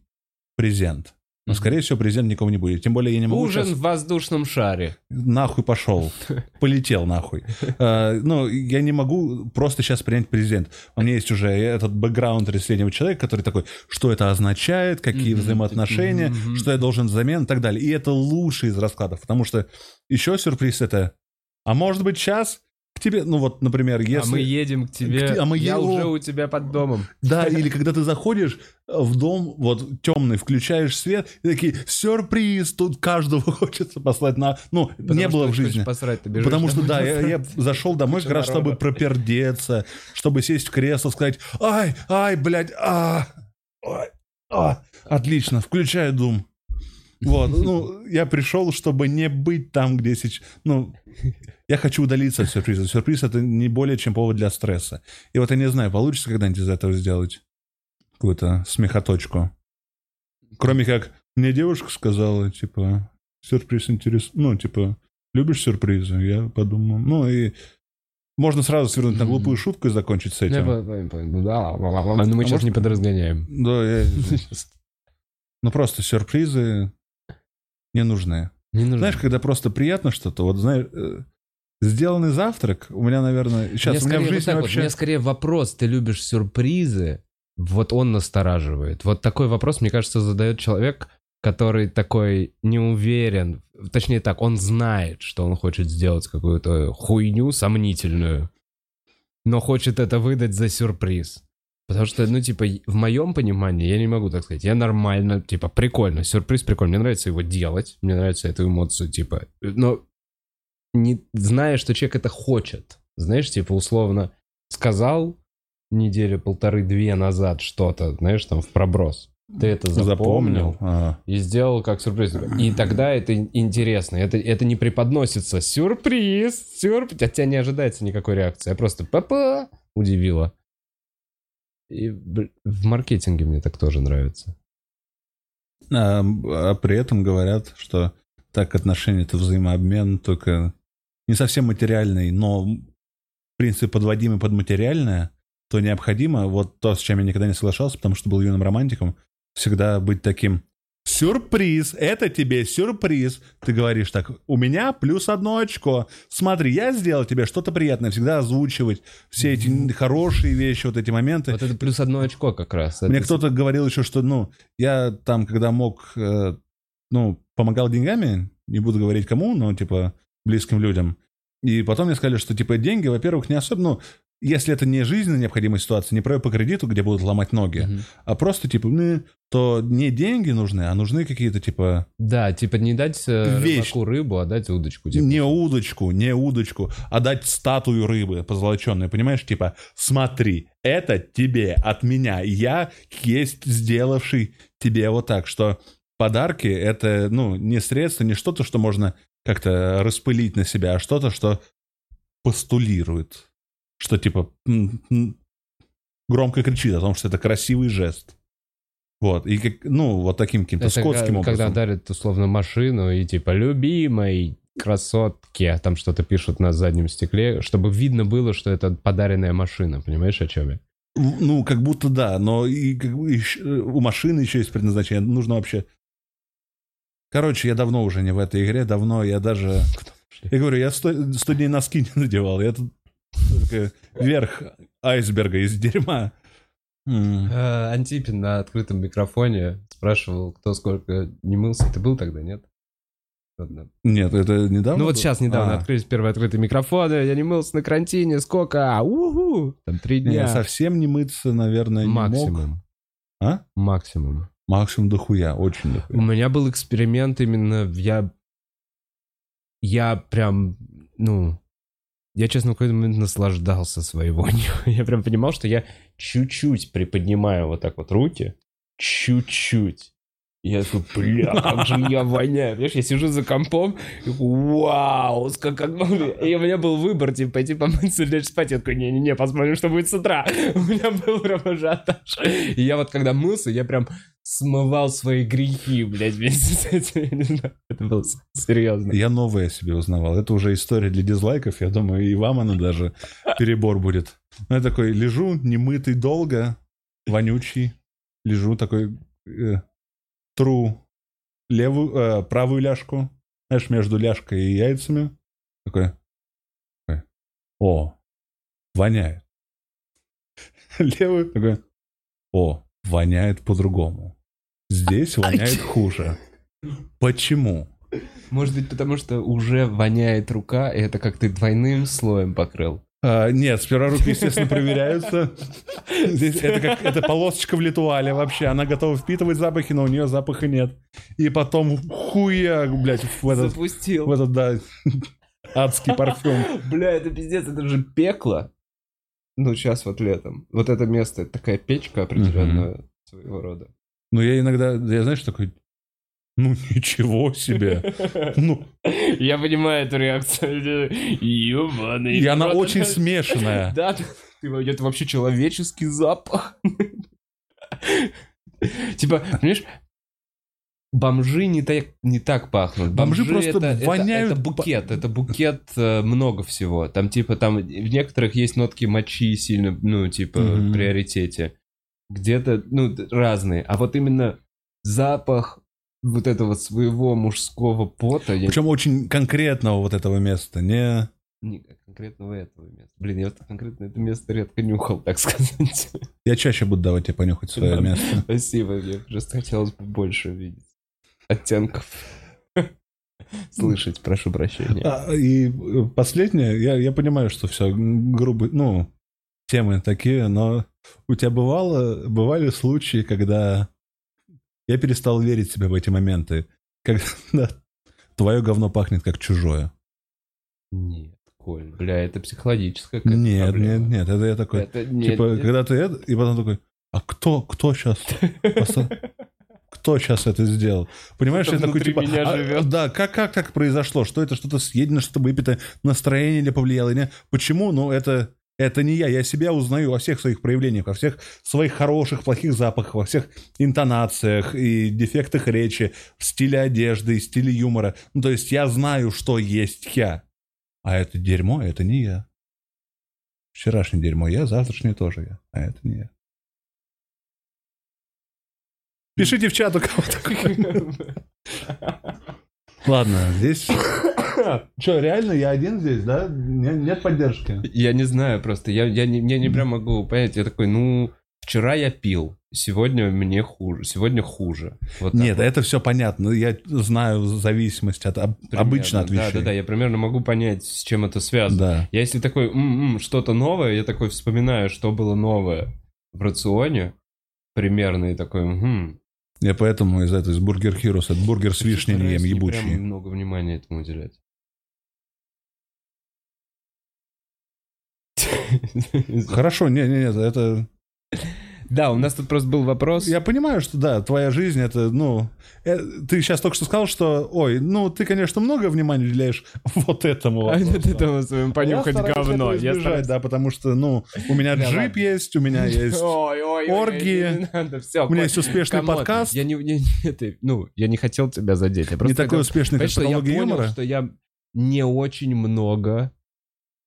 B: презент. Но, скорее всего, презент никого не будет. Тем более я не могу
A: Ужин
B: щас-
A: в воздушном шаре.
B: Нахуй пошел. [laughs] Полетел нахуй. Э, Ну, я не могу просто сейчас принять презент. У меня есть уже этот бэкграунд среднего человека, который такой, что это означает, какие взаимоотношения, что я должен взамен и так далее. И это лучший из раскладов, потому что еще сюрприз это, а может быть сейчас к тебе, ну вот, например, если...
A: А мы едем к тебе.
B: К а мы
A: Я
B: е-
A: уже у тебя под домом. [laughs]
B: Да, или когда ты заходишь в дом, вот темный, включаешь свет, и такие, сюрприз, тут каждого [laughs] хочется послать на... Ну,
A: Потому
B: не было в жизни.
A: посрать, ты бежишь
B: Потому что, да, я, я [laughs] зашел домой как раз, чтобы пропердеться, чтобы сесть в кресло, сказать, ай, ай, блядь, а, ай, а. Отлично, включаю Doom. Вот, ну, я пришел, чтобы не быть там, где сейчас... Ну, я хочу удалиться от сюрприза. Сюрприз — это не более чем повод для стресса. И вот я не знаю, получится когда-нибудь из этого сделать какую-то смехоточку. Кроме как, мне девушка сказала, типа, сюрприз интересный. Ну, типа, любишь сюрпризы? Я подумал. Ну, и можно сразу свернуть на глупую шутку и закончить с
A: Ну,
B: этим.
A: да, Но мы сейчас не подразгоняем.
B: Да, я... [laughs] Ну, просто сюрпризы не нужны.
A: Не нужно.
B: Знаешь, когда просто приятно что-то, вот знаешь, э, сделанный завтрак, у меня, наверное, сейчас у меня
A: скорее
B: в
A: вот
B: жизни
A: вот,
B: вообще...
A: мне скорее вопрос, ты любишь сюрпризы, вот он настораживает. Вот такой вопрос, мне кажется, задает человек, который такой не уверен, точнее так, он знает, что он хочет сделать какую-то хуйню сомнительную, но хочет это выдать за сюрприз. Потому что, ну, типа, в моем понимании, я не могу так сказать, я нормально, типа, прикольно, сюрприз прикольно, мне нравится его делать, мне нравится эту эмоцию, типа, но не зная, что человек это хочет. Знаешь, типа, условно, сказал неделю, полторы-две назад что-то, знаешь, там, в проброс. Ты это запомнил,
B: А.
A: и сделал как сюрприз. И тогда это интересно. Это, это не преподносится. Сюрприз! Сюрприз! От тебя не ожидается никакой реакции. А просто папа удивило. И в маркетинге мне так тоже нравится.
B: А, а при этом говорят, что так отношения это взаимообмен, только не совсем материальный, но в принципе подводимый под материальное, то необходимо, вот то, с чем я никогда не соглашался, потому что был юным романтиком, всегда быть таким Сюрприз, это тебе сюрприз. Ты говоришь так, у меня плюс одно очко. Смотри, я сделал тебе что-то приятное. Всегда озвучивать все эти хорошие вещи, вот эти моменты.
A: Вот это плюс одно очко как раз.
B: Мне
A: Это
B: кто-то говорил еще, что, ну, я там, когда мог, э, ну, помогал деньгами, не буду говорить кому, но, типа, близким людям. И потом мне сказали, что, типа, деньги, во-первых, не особо, ну, если это не жизненно необходимая ситуация, не проект по кредиту, где будут ломать ноги,
A: Мгм.
B: а просто, типа, ну, то не деньги нужны, а нужны какие-то, типа,
A: Да, типа не дать э,
B: Вещь.
A: рыбаку рыбу, а дать удочку. Типа.
B: не удочку, не удочку, а дать статую рыбы позолоченную, понимаешь? Типа, смотри, это тебе от меня, я есть сделавший тебе вот так, что подарки — это, ну, не средство, не что-то, что можно как-то распылить на себя, а что-то, что постулирует, что, типа, громко кричит о том, что это красивый жест. Вот, и как, ну, вот таким каким-то скотским
A: ка- когда
B: образом.
A: дарят условно машину и типа любимой красотке, там что-то пишут на заднем стекле, чтобы видно было, что это подаренная машина, понимаешь, о чем я?
B: Ну, как будто да, но и как бы ещё- у машины еще есть предназначение. Нужно вообще... Короче, я давно уже не в этой игре, давно я даже... Я говорю, я сто, сто дней носки не надевал. Я тут верх айсберга из дерьма.
A: Э, Антипин на открытом микрофоне спрашивал, кто сколько не мылся. Ты был тогда, нет? Ладно.
B: Нет, это недавно?
A: Ну вот сейчас недавно
B: А,
A: открылись первые открытые микрофоны, я не мылся на карантине, сколько? Уху! Там три
B: не,
A: дня.
B: совсем не мыться, наверное, не мог.
A: Максимум.
B: А?
A: Максимум.
B: Максимум дохуя, очень
A: У
B: дохуя.
A: меня был эксперимент именно, я... Я прям, ну... Я, честно, в какой-то момент наслаждался своей вонью. [laughs] Я прям понимал, что я чуть-чуть приподнимаю вот так вот руки. Чуть-чуть. Я такой, бля, как же я воняю. Понимаешь, я сижу за компом, и вау, как, как. И у меня был выбор, типа, пойти помыться или лечь спать. Я такой, не-не-не, посмотрим, что будет с утра. У меня был прям ажиотаж. И я вот, когда мылся, я прям смывал свои грехи, блядь, вместе с этим. Знаю, это было серьезно.
B: Я новое себе узнавал. Это уже история для дизлайков. Я думаю, и вам она даже перебор будет. Ну, я такой лежу, немытый долго, вонючий. Лежу такой, э, тру левую, э, правую ляжку, знаешь, между ляжкой и яйцами. Такой, такой, о, воняет. [laughs] Левую, такой, о, воняет по-другому. Здесь воняет хуже. Почему?
A: Может быть, потому что уже воняет рука, и это как ты двойным слоем покрыл.
B: А, нет, сперва руки, естественно, [laughs] проверяются. Здесь [laughs] это как это полосочка в литуале вообще. Она готова впитывать запахи, но у нее запаха нет. И потом хуя, блядь, в этот,
A: Запустил.
B: в этот, да, [laughs] адский парфюм.
A: Бля, это пиздец, это же пекло. Ну, сейчас вот летом. Вот это место, это такая печка определенная своего рода.
B: Но я иногда, я знаешь, такой, ну ничего себе. Ну,
A: Я понимаю эту реакцию. Ёбаный.
B: и она очень смешанная.
A: Да, это вообще человеческий запах. Типа, понимаешь, бомжи не так, не так пахнут.
B: Бомжи просто
A: это, это-
B: воняют
A: Это, букет, это букет э, много всего. Там типа, там в некоторых есть нотки мочи сильно, ну, типа, в приоритете. Где-то, ну, разные. А вот именно запах вот этого своего мужского пота, я
B: Причем очень конкретного вот этого места. Не...
A: не конкретного этого места. Блин, я вот конкретно это место редко нюхал, так [laughs] сказать.
B: Я чаще буду давать тебе понюхать свое
A: Да.
B: место.
A: Спасибо, мне просто хотелось бы больше видеть оттенков. [laughs] Слышать, прошу прощения.
B: А, и э, последнее, я, я понимаю, что все грубо, ну, темы такие, но у тебя бывало, бывали случаи, когда я перестал верить себе в эти моменты, когда [laughs] твое говно пахнет как чужое.
A: Нет, Коль, бля, это психологическая какая-то
B: Нет,
A: проблема.
B: нет, нет, это я такой,
A: Это нет,
B: типа,
A: нет.
B: когда ты это, и потом такой, а кто, кто сейчас, [laughs] кто сейчас это сделал? Понимаешь, я такой, типа, а, да, как, как так произошло? Что это, что-то съедено, что-то выпито, настроение или повлияло? нет? Почему? Ну, это, это не я. Я себя узнаю во всех своих проявлениях, во всех своих хороших, плохих запахах, во всех интонациях и дефектах речи, в стиле одежды и стиле юмора. Ну, то есть я знаю, что есть я. А это дерьмо, это не я. Вчерашнее дерьмо я, завтрашнее тоже я. А это не я. Пишите в чат, у кого такое. [laughs] Ладно, здесь... Что, реально я один здесь, да? Не- Нет поддержки?
A: Я не знаю просто, я, я, не, я не прям могу понять, я такой, ну, вчера я пил, сегодня мне хуже, сегодня хуже. Вот
B: Нет,
A: вот.
B: это все понятно. Я знаю зависимость от об-
A: Примерно.
B: обычно от вещей.
A: Да, да, да, я примерно могу понять, с чем это связано.
B: Да.
A: Я если такой, «М-м, что-то новое, я такой вспоминаю, что было новое в рационе, примерно, и такой, «Мгм».
B: Я поэтому из этого, из Бургер Хирос, от бургер с вишней не ем, ебучий.
A: прям много внимания этому уделять.
B: Хорошо, не, не, не, это...
A: Да, у нас тут просто был вопрос.
B: Я понимаю, что да, твоя жизнь это, ну, э, ты сейчас только что сказал, что, ой, ну, ты, конечно, много внимания уделяешь [laughs] вот этому.
A: А вот этому своему понюхать
B: Я
A: говно. Я стараюсь-
B: да, потому что, ну, у меня джип есть, у меня [laughs] есть, оргии. у меня есть успешный подкаст,
A: Я не, не, не- [laughs] ну, я не хотел тебя задеть. Я просто
B: не такой успешный, как
A: я понял, что я не очень много...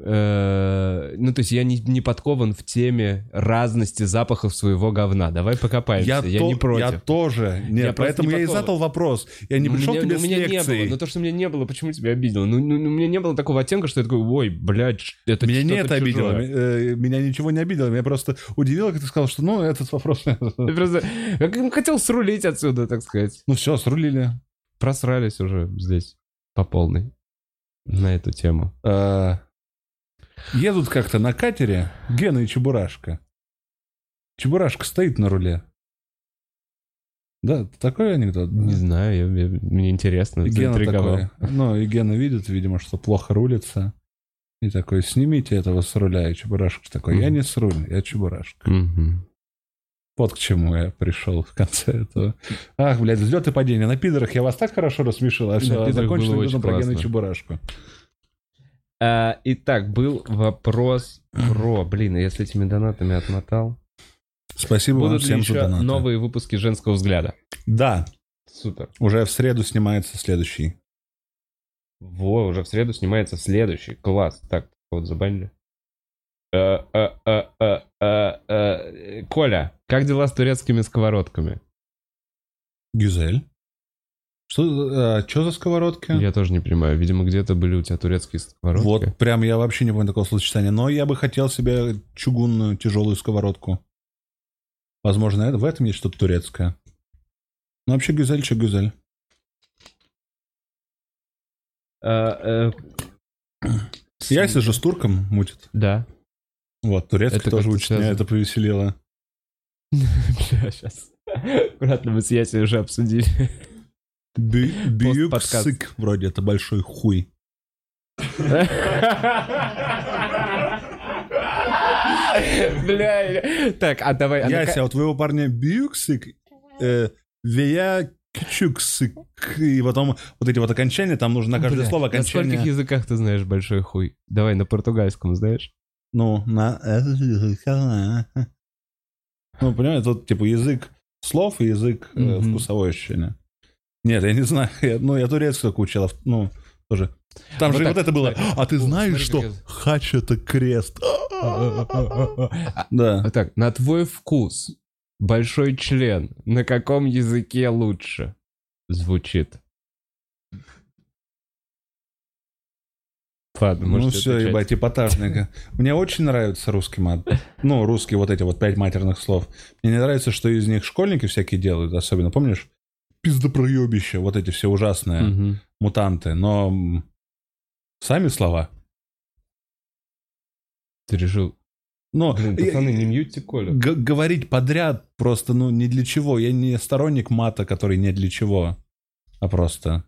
A: э, ну, то есть я не, не подкован в теме разности запахов своего говна. Давай покопаемся. Я,
B: то-
A: не против.
B: Я тоже. Нет,
A: Я
B: поэтому
A: не
B: я и задал вопрос. Я не
A: Ну,
B: пришел
A: меня-
B: тебе
A: ну,
B: с
A: у меня не было.
B: лекцией.
A: Ну, то, что меня не было, почему тебя обидело? Ну, ну, ну, у меня не было такого оттенка, что я такой, ой, блядь, это
B: Меня не это обидело.
A: чужое».
B: Э, Меня ничего не обидело. Меня просто удивило, как ты сказал, что, ну, этот вопрос... [laughs]
A: Ты просто я как- хотел срулить отсюда, так сказать.
B: Ну все, срулили.
A: Просрались уже здесь по полной на эту тему.
B: Э, Едут как-то на катере Гена и Чебурашка. Чебурашка стоит на руле. Да, такой анекдот?
A: Не знаю, я- я- мне интересно.
B: И Гена такой, ну, и Гена видит, видимо, что плохо рулится. И такой, снимите этого с руля. И Чебурашка такой, я не с руль, я Чебурашка.
A: Мгм.
B: Вот к чему я пришел в конце этого. Ах, блядь, взлет и падение. На пидорах я вас так хорошо рассмешил, а все,
A: пидорах
B: закончили про
A: классно.
B: Чебурашку.
A: А, Итак, был вопрос про... Блин, я с этими донатами отмотал.
B: Спасибо вам
A: Будут ли
B: всем за
A: еще
B: донаты.
A: новые выпуски «Женского взгляда»?
B: Да,
A: Супер.
B: уже в среду снимается следующий.
A: Во, уже в среду снимается следующий. Класс. Так, вот забанили. Э, э, э, Коля, как дела с турецкими сковородками?
B: Гюзель. Что, что за сковородки?
A: Я тоже не понимаю. Видимо, где-то были у тебя турецкие сковородки.
B: Вот, прям я вообще не понимаю такого словосочетания. Но я бы хотел себе чугунную тяжелую сковородку. Возможно, это- в этом есть что-то турецкое. Ну, вообще гюзель, что гюзель.
A: Э, э,
B: Яйца же с турком мутит.
A: Да.
B: Вот, турецкий
A: Это
B: тоже учит. Меня это повеселило. [laughs]
A: Бля, сейчас. Аккуратно, мы с Яси уже обсудили.
B: Бьюксык, вроде это большой хуй.
A: Бля, так, а давай... а
B: Яся, а у твоего парня бьюксык, э, вея кчуксык, и потом вот эти вот окончания, там нужно на каждое слово
A: На скольких
B: окончание.
A: языках ты знаешь большой хуй? Давай на португальском знаешь?
B: Ну, на... Ну, понимаешь, тут типа язык слов и язык э, вкусовое ощущение. Нет, я не знаю. Я- ну, я турецкий только учил, а ну, тоже. Там
A: Вот
B: же
A: так,
B: вот это было.
A: смотри.
B: А ты знаешь,
A: смотри,
B: что хач это крест?
A: А
B: Да.
A: так, на твой вкус большой член на каком языке лучше звучит? Ладно,
B: Ну все,
A: отвечать.
B: ебать, эпатажненько. Мне очень нравится русский мат. Ну, русские вот эти вот пять матерных слов. Мне не нравится, что из них школьники всякие делают, особенно, помнишь? Пиздопроебище, вот эти все ужасные
A: Мгм.
B: мутанты. Но сами слова.
A: Ты решил...
B: Но
A: Блин,
B: я-
A: пацаны, не мьютьте Колю.
B: г- говорить подряд просто, ну, не для чего. Я не сторонник мата, который не для чего, а просто...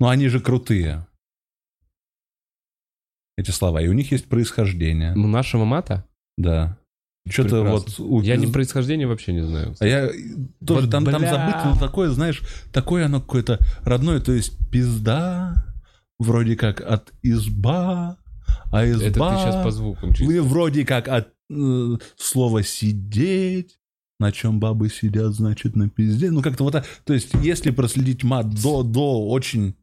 B: Ну, они же крутые. Эти слова. И у них есть происхождение.
A: У нашего мата?
B: Да. Что-то вот... у-
A: Я не происхождение вообще не знаю.
B: А я тоже
A: Вот
B: там, там забыто, но такое, знаешь, такое оно какое-то родное, то есть пизда, вроде как от изба, а изба...
A: Это ты сейчас по звукам чисто.
B: Вы вроде как от э, слова сидеть, на чем бабы сидят, значит, на пизде. Ну, как-то вот так. То есть, если проследить мат до, до очень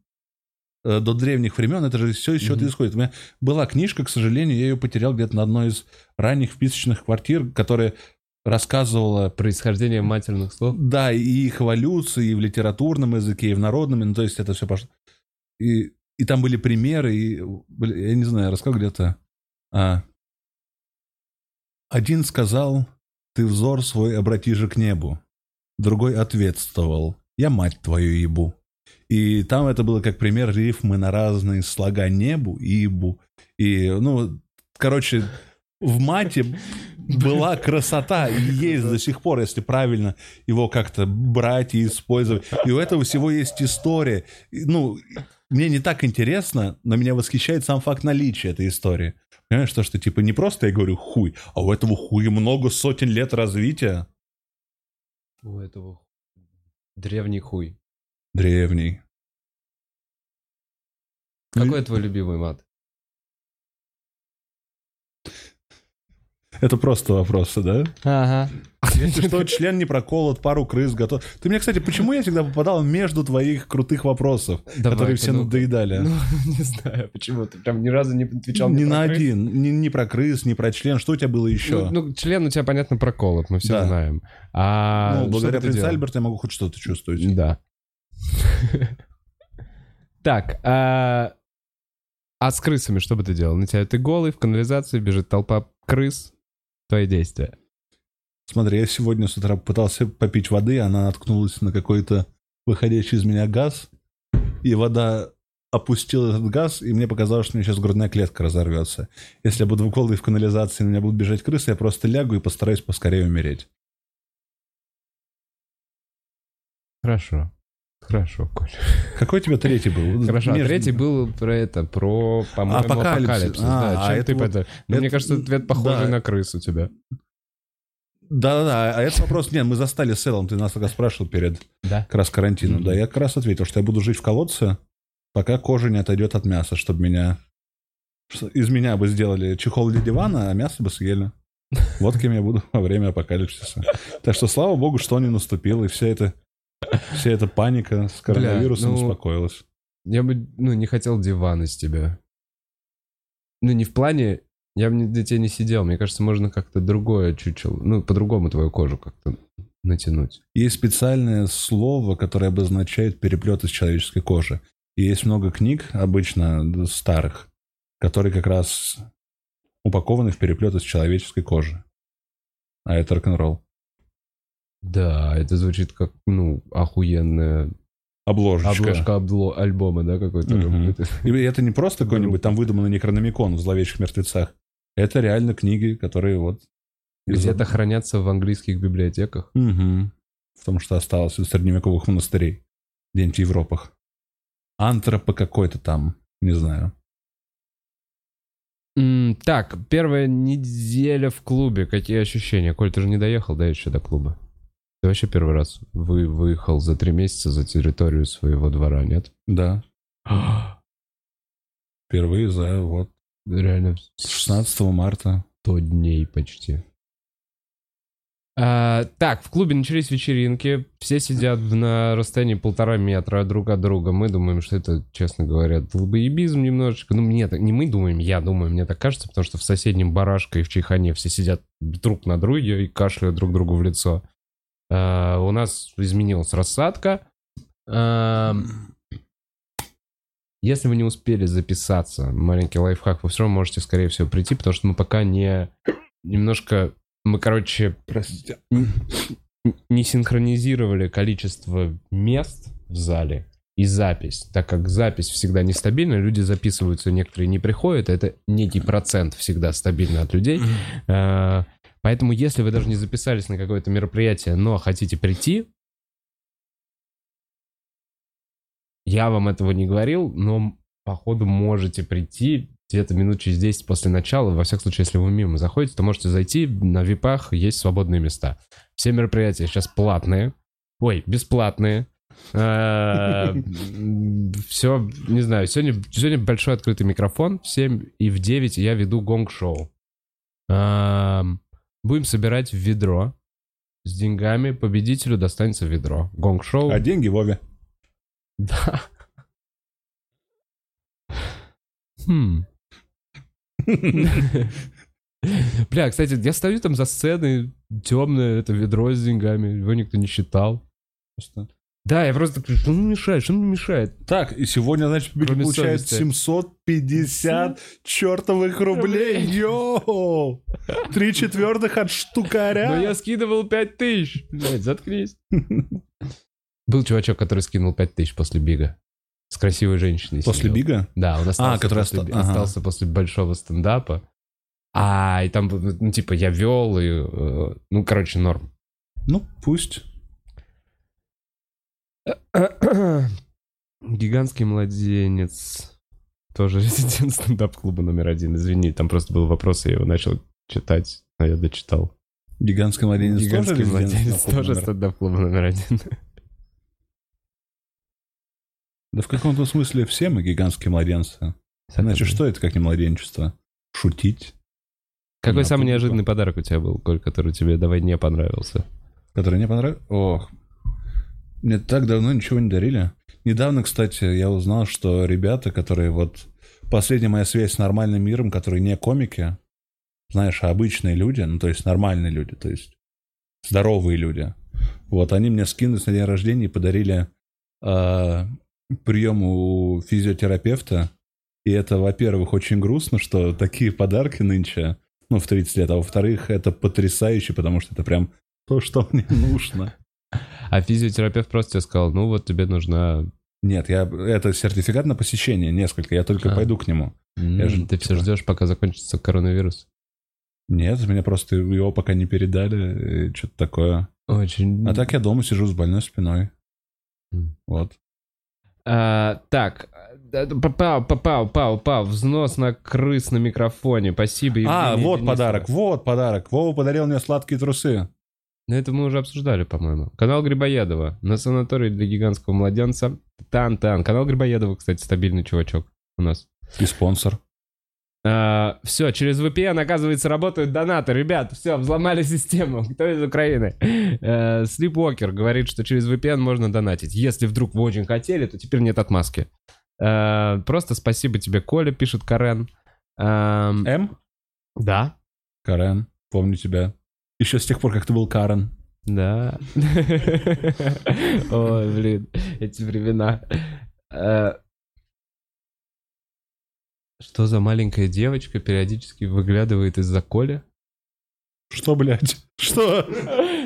B: до древних времен, это же все еще
A: Мгм.
B: исходит. У меня была книжка, к сожалению, я ее потерял где-то на одной из ранних вписочных квартир, которая рассказывала
A: Происхождение матерных слов.
B: да, и их эволюции, и в литературном языке, и в народном, ну, то есть это все пошло. И, и там были примеры, и, я не знаю, рассказал где-то. А, один сказал, ты взор свой обрати же к небу. Другой ответствовал, я мать твою ебу. И там это было как пример рифмы на разные слога небу и ебу. И, ну, короче, в мате была красота и есть до сих пор, если правильно его как-то брать и использовать. И у этого всего есть история. Ну, мне не так интересно, но меня восхищает сам факт наличия этой истории. Понимаешь, то, что типа не просто я говорю хуй, а у этого хуя много сотен лет развития.
A: У этого древний хуй.
B: Древний.
A: Какой твой любимый мат?
B: Это просто вопросы, да?
A: Ага.
B: Если что, член не проколот, пару крыс готов. Ты мне, кстати, почему я всегда попадал между твоих крутых вопросов, которые все
A: ну-ка.
B: надоедали?
A: Ну, [laughs] не знаю, почему. Ты прям ни разу не отвечал
B: ни на
A: крыс.
B: один. Ни, ни про крыс, ни про член. Что у тебя было еще?
A: Ну, ну, член у тебя, понятно, проколот, мы все
B: Да.
A: знаем. А
B: Ну, благодаря принцу? Альберту я могу хоть что-то чувствовать.
A: Да. Так, а а с крысами что бы ты делал? На тебя ты голый, в канализации бежит толпа крыс. Твои действия.
B: Смотри, я сегодня с утра пытался попить воды, она наткнулась на какой-то выходящий из меня газ, и вода опустила этот газ, и мне показалось, что у меня сейчас грудная клетка разорвется. Если я буду голый в канализации, на меня будут бежать крысы, я просто лягу и постараюсь поскорее умереть.
A: Хорошо. Хорошо, Коль.
B: Какой у тебя третий был?
A: Хорошо, а третий был про это, про, по-моему,
B: Апокалипсис.
A: апокалипсис.
B: А,
A: да,
B: а
A: чем
B: это
A: ты
B: вот-
A: это... Ну,
B: это-
A: мне кажется, ответ похожий
B: да.
A: на крыс у тебя.
B: Да-да-да, а этот вопрос, нет, мы застали с Эллом, ты нас тогда спрашивал перед
A: Да.
B: как раз карантином.
A: Мгм.
B: Да, я как раз ответил, что я буду жить в колодце, пока кожа не отойдет от мяса, чтобы меня... Из меня бы сделали чехол для дивана, а мясо бы съели. Вот кем я буду во время апокалипсиса. Так что слава богу, что не наступил, и вся эта, вся эта паника с коронавирусом
A: Бля, ну-
B: успокоилась.
A: Я бы, ну, не хотел диван из тебя. Ну, не в плане... Я бы для тебя не сидел. Мне кажется, можно как-то другое чучело... Ну, по-другому твою кожу как-то натянуть.
B: Есть специальное слово, которое обозначает переплет из человеческой кожи. И есть много книг, обычно старых, которые как раз упакованы в переплет из человеческой кожи. А это рок-н-ролл.
A: Да, это звучит как, ну, охуенная
B: Обложечка.
A: обложка обло- альбома, да, какой-то. Это-
B: И это не просто какой-нибудь там выдуманный некрономикон в «Зловещих мертвецах». Это реально книги, которые вот... из-
A: Где-то хранятся в английских библиотеках.
B: Мгм. В том, что осталось от средневековых монастырей. Где-нибудь в Европах. Антропо какой-то там, не знаю.
A: Так, первая неделя в клубе. Какие ощущения? Коль, ты же не доехал, да, еще до клуба? Ты вообще первый раз вы выехал за три месяца за территорию своего двора, нет?
B: Да. [gasps] Впервые за вот
A: Реально
B: с 16 марта.
A: 100 дней почти. А, так, в клубе начались вечеринки. Все сидят на расстоянии полтора метра друг от друга. Мы думаем, что это, честно говоря, долбоебизм немножечко. Ну, мне так, не мы думаем, я думаю, мне так кажется, потому что в соседнем барашке и в чайхане все сидят друг на друге и кашляют друг другу в лицо. А, у нас изменилась рассадка. А, если вы не успели записаться, маленький лайфхак, вы все равно можете, скорее всего, прийти, потому что мы пока не... Немножко... Мы, короче,
B: Простите.
A: не синхронизировали количество мест в зале и запись, так как запись всегда нестабильна, люди записываются, некоторые не приходят, это некий процент всегда стабильно от людей. Э, Поэтому, если вы даже не записались на какое-то мероприятие, но хотите прийти, я вам этого не говорил, но походу можете прийти где-то минут через 10 после начала. Во всяком случае, если вы мимо заходите, то можете зайти. На випах есть свободные места. Все мероприятия сейчас платные. Ой, бесплатные. Все, не знаю, сегодня, сегодня большой открытый микрофон. В 7 и в 9 я веду гонг-шоу. Будем собирать в ведро с деньгами. Победителю достанется ведро. Гонг-шоу.
B: А деньги Вове.
A: Да. Хм. [laughs] Бля, кстати, я стою там за сценой, темное это ведро с деньгами, его никто не считал. Да, я просто такой, что мне мешает, что мне мешает?
B: Так, и сегодня, значит,
A: Кроме
B: получает
A: совести.
B: 750 чертовых рублей. Йоу! Три четвертых от штукаря.
A: Но я скидывал 5000. Блядь, заткнись. Был чувачок, который скинул 5000 после бига. С красивой женщиной.
B: После
A: сидел.
B: бига?
A: Да, он остался,
B: который
A: после,
B: оста- ага.
A: остался после большого стендапа. А, и там, ну, типа, я вел, и, э, ну, короче, норм.
B: Ну, пусть.
A: Гигантский младенец. тоже [laughs] резидент стендап-клуба номер один. Извини, там просто был вопрос, я его начал читать, а я дочитал.
B: Гигантский младенец
A: Гигантский [laughs]
B: тоже
A: младенец тоже
B: номер-
A: стендап-клуба номер один.
B: Да в каком-то смысле все мы гигантские младенцы. Значит, что это как не младенчество? Шутить?
A: Какой самый неожиданный подарок у тебя был, Коль, который тебе давай не понравился?
B: Который не понравился? Ох, мне так давно ничего не дарили. Недавно, кстати, я узнал, что ребята, которые вот... Последняя моя связь с нормальным миром, которые не комики, знаешь, а обычные люди, ну, то есть нормальные люди, то есть здоровые люди. Вот, они мне скинулись на день рождения и подарили э, прием у физиотерапевта. И это, во-первых, очень грустно, что такие подарки нынче, ну, в 30 лет, а во-вторых, это потрясающе, потому что это прям то, что мне нужно.
A: А физиотерапевт просто тебе сказал, ну вот тебе нужна...
B: Нет, я, это сертификат на посещение несколько, я только
A: А.
B: пойду к нему.
A: М,
B: же,
A: Ты все
B: типа-
A: ждешь, пока закончится коронавирус.
B: Нет, меня просто его пока не передали, что-то такое.
A: Очень...
B: А так я дома сижу с больной спиной.
A: М.
B: Вот.
A: А, так, э, пау, пау, пау, пау, взнос на крыс на микрофоне, спасибо.
B: а,
A: Евгений
B: вот
A: Денисов.
B: подарок, вот подарок. Вова подарил мне сладкие трусы.
A: Ну, Это мы уже обсуждали, по-моему. Канал Грибоедова. На санатории для гигантского младенца. Тан-тан. Канал Грибоедова, кстати, стабильный чувачок у нас.
B: И спонсор.
A: все, через VPN, оказывается, работают донаты. Ребят, все, взломали систему. [laughs] Кто из Украины? Э, Sleepwalker говорит, что через VPN можно донатить. Если вдруг вы очень хотели, то теперь нет отмазки. Э, Просто спасибо тебе, Коля, пишет Карен. Эм,
B: М?
A: Да,
B: Карен, помню тебя. Еще с тех пор, как ты был Карен.
A: Да. [laughs] Ой, блин, эти времена. Э, Что за маленькая девочка периодически выглядывает из-за Коля?
B: Что, блядь? Что?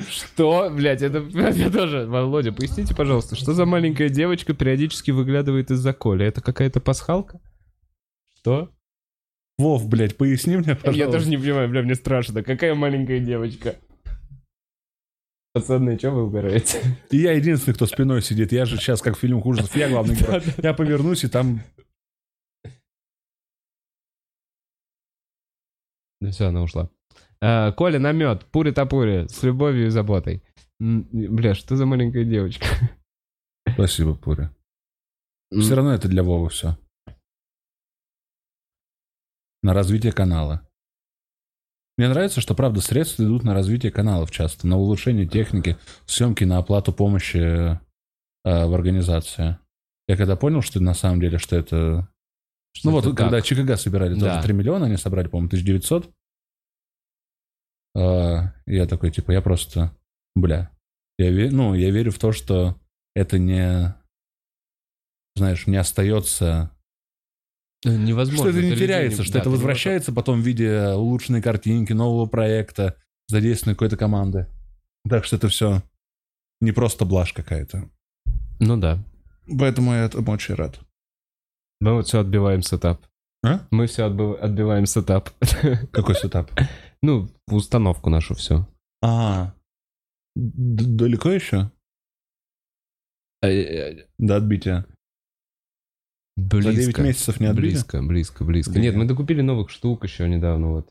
A: Что? Блядь, это я тоже. Володя, поясните, пожалуйста, что за маленькая девочка периодически выглядывает из-за Коля? Это какая-то пасхалка? Что?
B: Вов, блядь, поясни мне, пожалуйста.
A: Я тоже не понимаю, бля, мне страшно. Какая маленькая девочка? Пацаны, что вы угораете?
B: И я единственный, кто спиной сидит. Я же сейчас, как в фильме ужасов, я главный [laughs] герой. Я повернусь, и там...
A: Да все, она ушла. А, Коля, намет, пури-топури, с любовью и заботой. Бля, что за маленькая девочка?
B: Спасибо, Пуря. Все равно это для Вовы все. На развитие канала. Мне нравится, что, правда, средства идут на развитие каналов часто, на улучшение техники, съемки, на оплату помощи э, в организации. Я когда понял, что на самом деле, что это...
A: Что
B: ну вот,
A: это
B: когда
A: так?
B: ЧКГ собирали, тоже
A: Да.
B: 3 миллиона, они собрали, по-моему, 1900. А, я такой, типа, я просто... Бля. Я, ве- ну, я верю в то, что это не... Знаешь, не остается
A: Э, Невозможно.
B: что это не теряется, что
A: да,
B: это возвращается потом в виде улучшенной картинки, нового проекта, задействованной какой-то команды. Так что это все не просто блажь какая-то.
A: Ну да.
B: Поэтому я этому очень рад.
A: Мы вот все отбиваем setup.
B: А?
A: Мы все отбиваем setup.
B: Какой setup?
A: ну, установку нашу все.
B: А, далеко еще до отбития? За 9
A: Близко.
B: месяцев не отбили?
A: Близко, близко, близко. Нет, мы докупили новых штук еще недавно. Вот.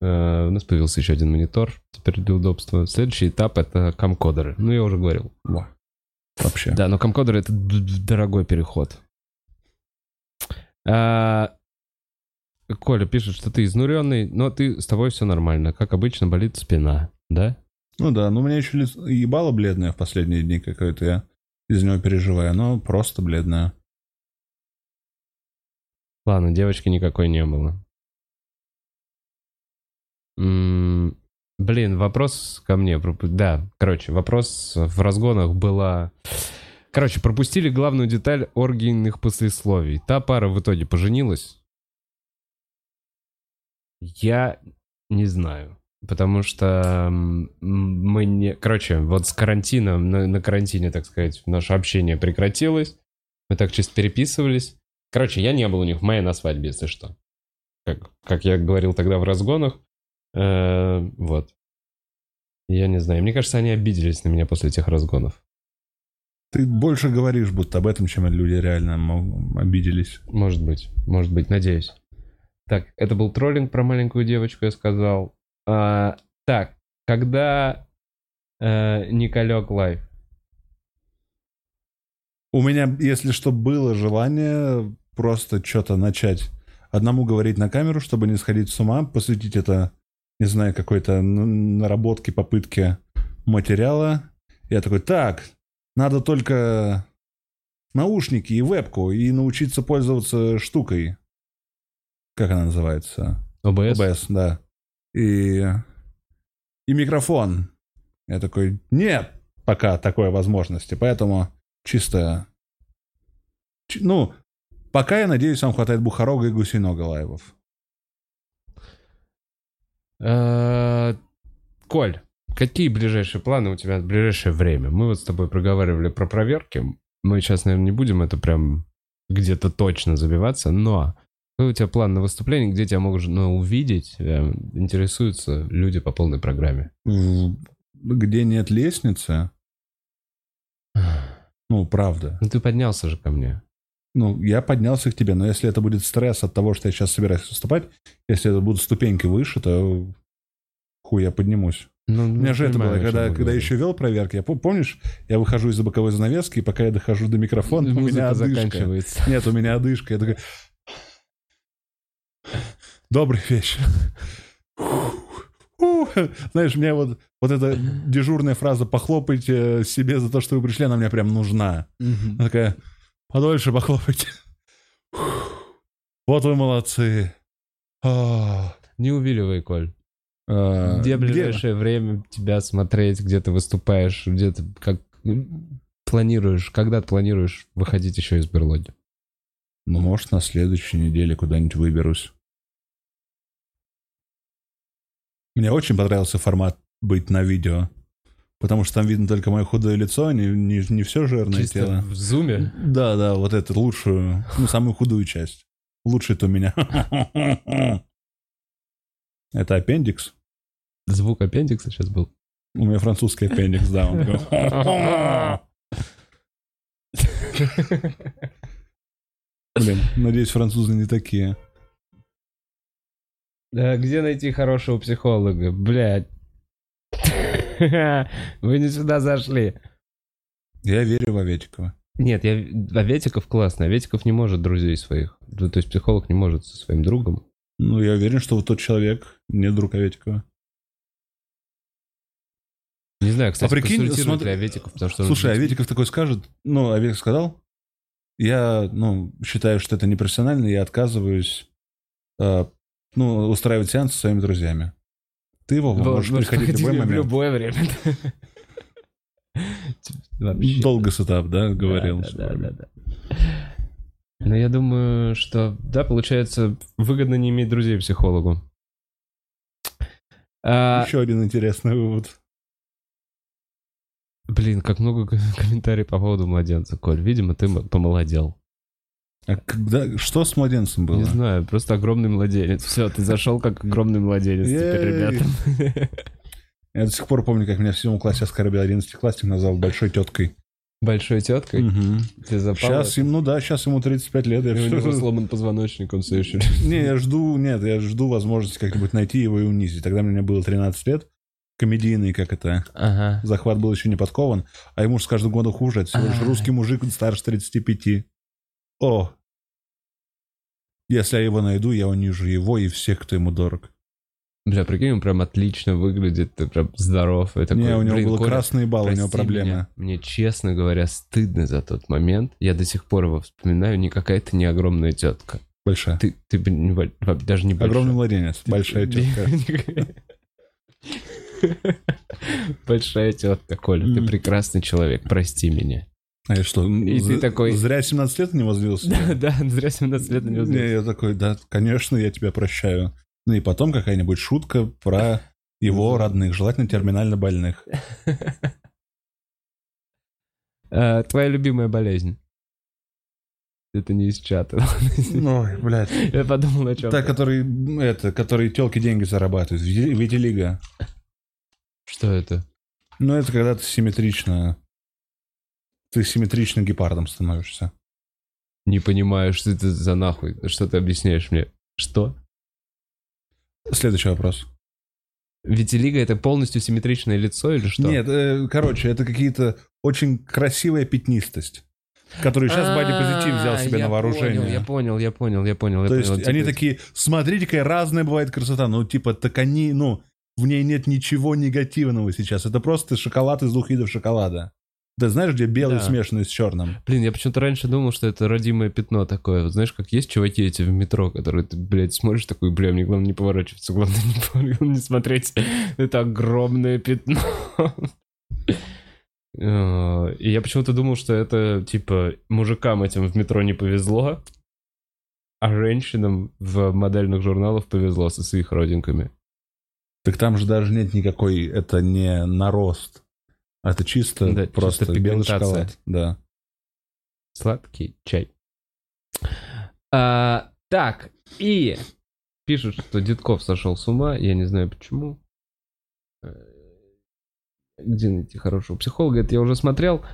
A: Э, У нас появился еще один монитор, теперь для удобства. Следующий этап это камкодеры. Ну, я уже говорил.
B: Во. Вообще.
A: Да, но камкодеры это дорогой переход. А, Коля пишет, что ты изнуренный, но ты с тобой все нормально. Как обычно, болит спина, да?
B: Ну да, ну у меня еще лицо- ебало бледное в последние дни какое-то, я из него переживаю, но просто бледное.
A: Ладно, девочки никакой не было. Блин, вопрос ко мне. Да, короче, вопрос в разгонах была... Короче, пропустили главную деталь оргийных послесловий. Та пара в итоге поженилась? Я не знаю. Потому что мы не... Короче, вот с карантином, на, на карантине, так сказать, наше общение прекратилось. Мы так чисто переписывались. Короче, я не был у них в мае на свадьбе, если что. Как, как я говорил тогда в разгонах. Э, вот. Я не знаю. Мне кажется, они обиделись на меня после этих разгонов.
B: Ты больше говоришь будто об этом, чем люди реально мог- обиделись.
A: Может быть, может быть, надеюсь. Так, это был троллинг про маленькую девочку, я сказал. А, так, когда э, Николек live?
B: У меня, если что, было желание просто что-то начать одному говорить на камеру, чтобы не сходить с ума, посвятить это, не знаю, какой-то наработке, попытке материала. Я такой, так, надо только наушники и вебку, и научиться пользоваться штукой. Как она называется?
A: ОБС?
B: OBS, да. И, и микрофон. Я такой, нет пока такой возможности, поэтому чисто... чи- Ну, пока, я надеюсь, вам хватает Бухарога и Гусинога лайвов.
A: Э, Коль, какие ближайшие планы у тебя в ближайшее время? Мы вот с тобой проговаривали про проверки. Мы сейчас, наверное, не будем это прям где-то точно забиваться, но какой у тебя план на выступление, где тебя можно увидеть? Э, Интересуются люди по полной программе.
B: Где нет лестницы, [sighs] ну, правда.
A: Ну ты поднялся же ко мне.
B: Ну, я поднялся к тебе, но если это будет стресс от того, что я сейчас собираюсь выступать, если это будут ступеньки выше, то хуй я поднимусь.
A: Ну,
B: У меня же это было, когда, когда еще вел проверки. Я пом- помнишь, я выхожу из-за боковой занавески, и пока я дохожу до микрофона, у меня одышка.
A: заканчивается.
B: Нет, у меня одышка. Я такой... Добрый вечер. Знаешь, мне вот, вот эта дежурная фраза «похлопайте себе за то, что вы пришли», она мне прям нужна. Она такая «подольше похлопайте». Вот вы молодцы. А,
A: Не увиливай, Коль.
B: а,
A: Где ближайшее время тебя смотреть, где ты выступаешь, где ты как планируешь, когда ты планируешь выходить еще из берлоги?
B: Ну, может, на следующей неделе куда-нибудь выберусь. Мне очень понравился формат быть на видео. Потому что там видно только мое худое лицо, не, не, не все жирное
A: Чисто
B: тело.
A: в зуме?
B: Да, да, вот эту лучшую, ну, самую худую часть. Лучший-то у меня. [laughs] Это аппендикс.
A: Звук аппендикса сейчас был.
B: У меня французский аппендикс, да. он. [laughs] Блин, надеюсь, французы не такие.
A: Да, где найти хорошего психолога? Блядь. [laughs] Вы не сюда зашли.
B: Я верю в Аветикова.
A: Нет, я... Аветиков классный. Аветиков не может друзей своих. Ну, То есть психолог не может со своим другом.
B: Ну, я уверен, что вот тот человек не друг Аветикова.
A: Не знаю, кстати,
B: А прикинь, смотри-
A: ли Аветиков, потому что... он
B: Слушай,
A: же-
B: Аветиков такой скажет, ну, Аветиков сказал, я, ну, считаю, что это непрофессионально, я отказываюсь, э, ну, устраивать сеанс со своими друзьями. Ты, Вова,
A: Во-
B: можешь
A: можешь
B: приходить в любой
A: приходить в
B: момент.
A: любое время.
B: Долго сетап, да, говорил.
A: Да, да, да. Но я думаю, что, да, получается, выгодно не иметь друзей психологу. А,
B: Еще один интересный вывод.
A: блин, как много ко- комментариев по поводу младенца, Коль. Видимо, ты помолодел.
B: А когда, что с младенцем было?
A: Не знаю, просто огромный младенец. Все, ты зашел как огромный младенец теперь, ребята.
B: Я до сих пор помню, как меня в седьмом классе оскорбил одиннадцатиклассник, назвал большой теткой.
A: Большой теткой. Тебе запало
B: Сейчас
A: это?
B: ему, ну да, сейчас ему 35 лет. Я
A: И у
B: всё-
A: него сломан позвоночник, он все еще...
B: Не, я жду, нет, я жду возможности как-нибудь найти его и унизить. Тогда мне было 13 лет. Комедийный, как это,
A: Ага.
B: захват был еще не подкован, а ему же с каждым годом хуже. Это всего лишь
A: А.
B: русский мужик старше 35. О! Если я его найду, я унижу его и всех, кто ему дорог.
A: Бля, прикинь, он прям отлично выглядит, ты прям здоров. И такой,
B: не, у него
A: «Блин,
B: был
A: Коля,
B: красный бал, у него проблемы.
A: меня. Мне, честно говоря, стыдно за тот момент. Я до сих пор его вспоминаю, никакая ты не огромная тетка.
B: Большая.
A: Ты, ты не даже не большая.
B: Огромный младенец, большая тетка. [laughs] [laughs]
A: Большая тетка, Коля, ты прекрасный человек, прости меня.
B: А я что,
A: И ты такой-
B: зря 17 лет не возлился?
A: Да, да, зря 17 лет на него
B: Не, я такой, да, конечно, я тебя прощаю. Ну и потом какая-нибудь шутка про [laughs] его родных, желательно терминально больных.
A: А, [laughs] Твоя любимая болезнь? Это не из чата. [laughs]
B: Ой, блядь.
A: Я подумал о чем.
B: Та, который, это, который телки деньги зарабатывают. Вити- Ты симметричным гепардом становишься.
A: Не понимаю, что это за нахуй. Что ты объясняешь мне? Что?
B: Следующий вопрос.
A: Витилиго это полностью симметричное лицо или что?
B: Нет, э, короче, это какие-то очень красивая пятнистость, которую сейчас Бади Позитив взял себе
A: А,
B: на вооружение.
A: Я понял, я понял, я понял.
B: То есть они такие, смотрите, какая разная бывает красота. Ну, типа, так они, ну, в ней нет ничего негативного сейчас. Это просто шоколад из двух видов шоколада. Ты знаешь, где белый
A: Да.
B: смешанный с черным?
A: Блин, я почему-то раньше думал, что это родимое пятно такое. Вот знаешь, как есть чуваки эти в метро, которые ты, блядь, смотришь такой, бля, мне главное не поворачиваться, главное не, [laughs] главное не смотреть. Это огромное пятно. [laughs] Э, И я почему-то думал, что это, типа, мужикам этим в метро не повезло, а женщинам в модельных журналах повезло со своих родинками.
B: Так там же даже нет никакой, это не нарост. Это чисто
A: Да,
B: просто
A: чисто
B: белый шоколад. Да.
A: Сладкий чай. А, так, и пишут, что Дедков сошел с ума. Я не знаю почему. Э, Где найти хорошего психолога? Это я уже смотрел.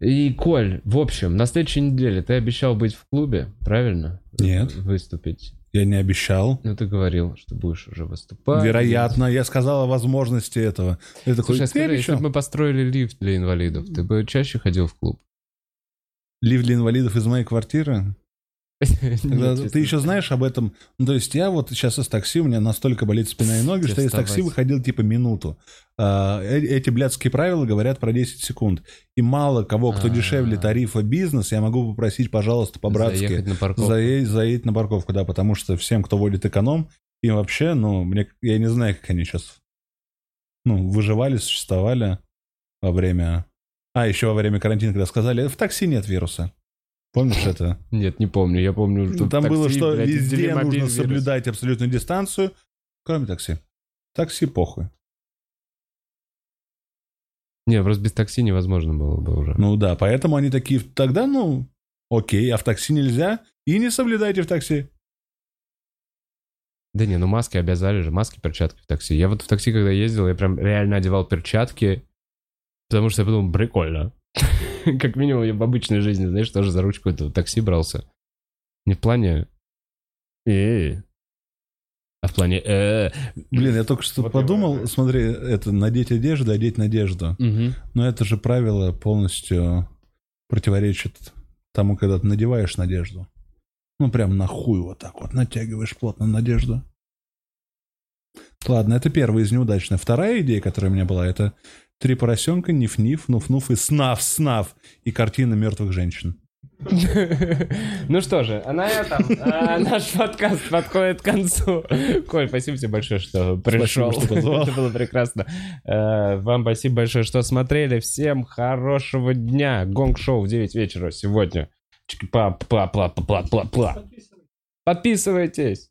A: И, Коль, в общем, на следующей неделе ты обещал быть в клубе, правильно?
B: Нет.
A: Выступить.
B: Я не обещал.
A: Ну, ты говорил, что будешь уже выступать.
B: Вероятно, я сказал о возможности этого. Я такой,
A: Слушай, а
B: «Ты
A: скажи, если
B: обещал?»
A: бы мы построили лифт для инвалидов, ты бы чаще ходил в клуб?
B: Лифт для инвалидов из моей квартиры? Тогда [laughs]
A: Нет,
B: ты еще знаешь об этом. Ну, то есть я вот сейчас из такси, у меня настолько болит спина и ноги,
A: Тебе
B: что я из такси выходил типа минуту. А, э- эти блядские правила говорят про 10 секунд. И мало кого, кто
A: А.
B: дешевле тарифа бизнес, я могу попросить, пожалуйста, по-братски, заедь на парковку, да, потому что всем, кто водит эконом, им вообще, ну, мне, я не знаю, как они сейчас, ну, выживали, существовали во время... А, еще во время карантина, когда сказали, в такси нет вируса. Помнишь это?
A: Нет, не помню. Я помню, что
B: Ну, Там
A: в
B: было,
A: такси,
B: что
A: блядь,
B: везде нужно
A: вирус.
B: соблюдать абсолютную дистанцию, кроме такси. Такси похуй.
A: Не, просто без такси невозможно было бы уже.
B: Ну да, поэтому они такие, тогда, ну, окей, а в такси нельзя, и не соблюдайте в такси.
A: Да не, ну маски обязали же, маски, перчатки в такси. Я вот в такси, когда ездил, я прям реально одевал перчатки, потому что я подумал, прикольно. [laughs] Как минимум, я в обычной жизни, знаешь, тоже за ручку этого такси брался. Не в плане... «Э». А в плане... «Э».
B: Блин, я только что
A: Вот
B: подумал,
A: я-
B: смотри, это надеть одежду, одеть надежду.
A: Мгм.
B: Но это же правило полностью противоречит тому, когда ты надеваешь надежду. Ну, прям на хуй вот так вот натягиваешь плотно надежду. Ладно, это первая из неудачных. Вторая идея, которая у меня была, это три поросенка, ниф-ниф, нуф-нуф и снав-снав. И картина мертвых женщин.
A: Ну что же, а на этом а, наш подкаст подходит к концу. Коль, спасибо тебе большое, что пришел. Это было прекрасно. Э, Вам спасибо большое, что смотрели. Всем хорошего дня. Гонг-шоу в 9 вечера сегодня. Подписывайтесь.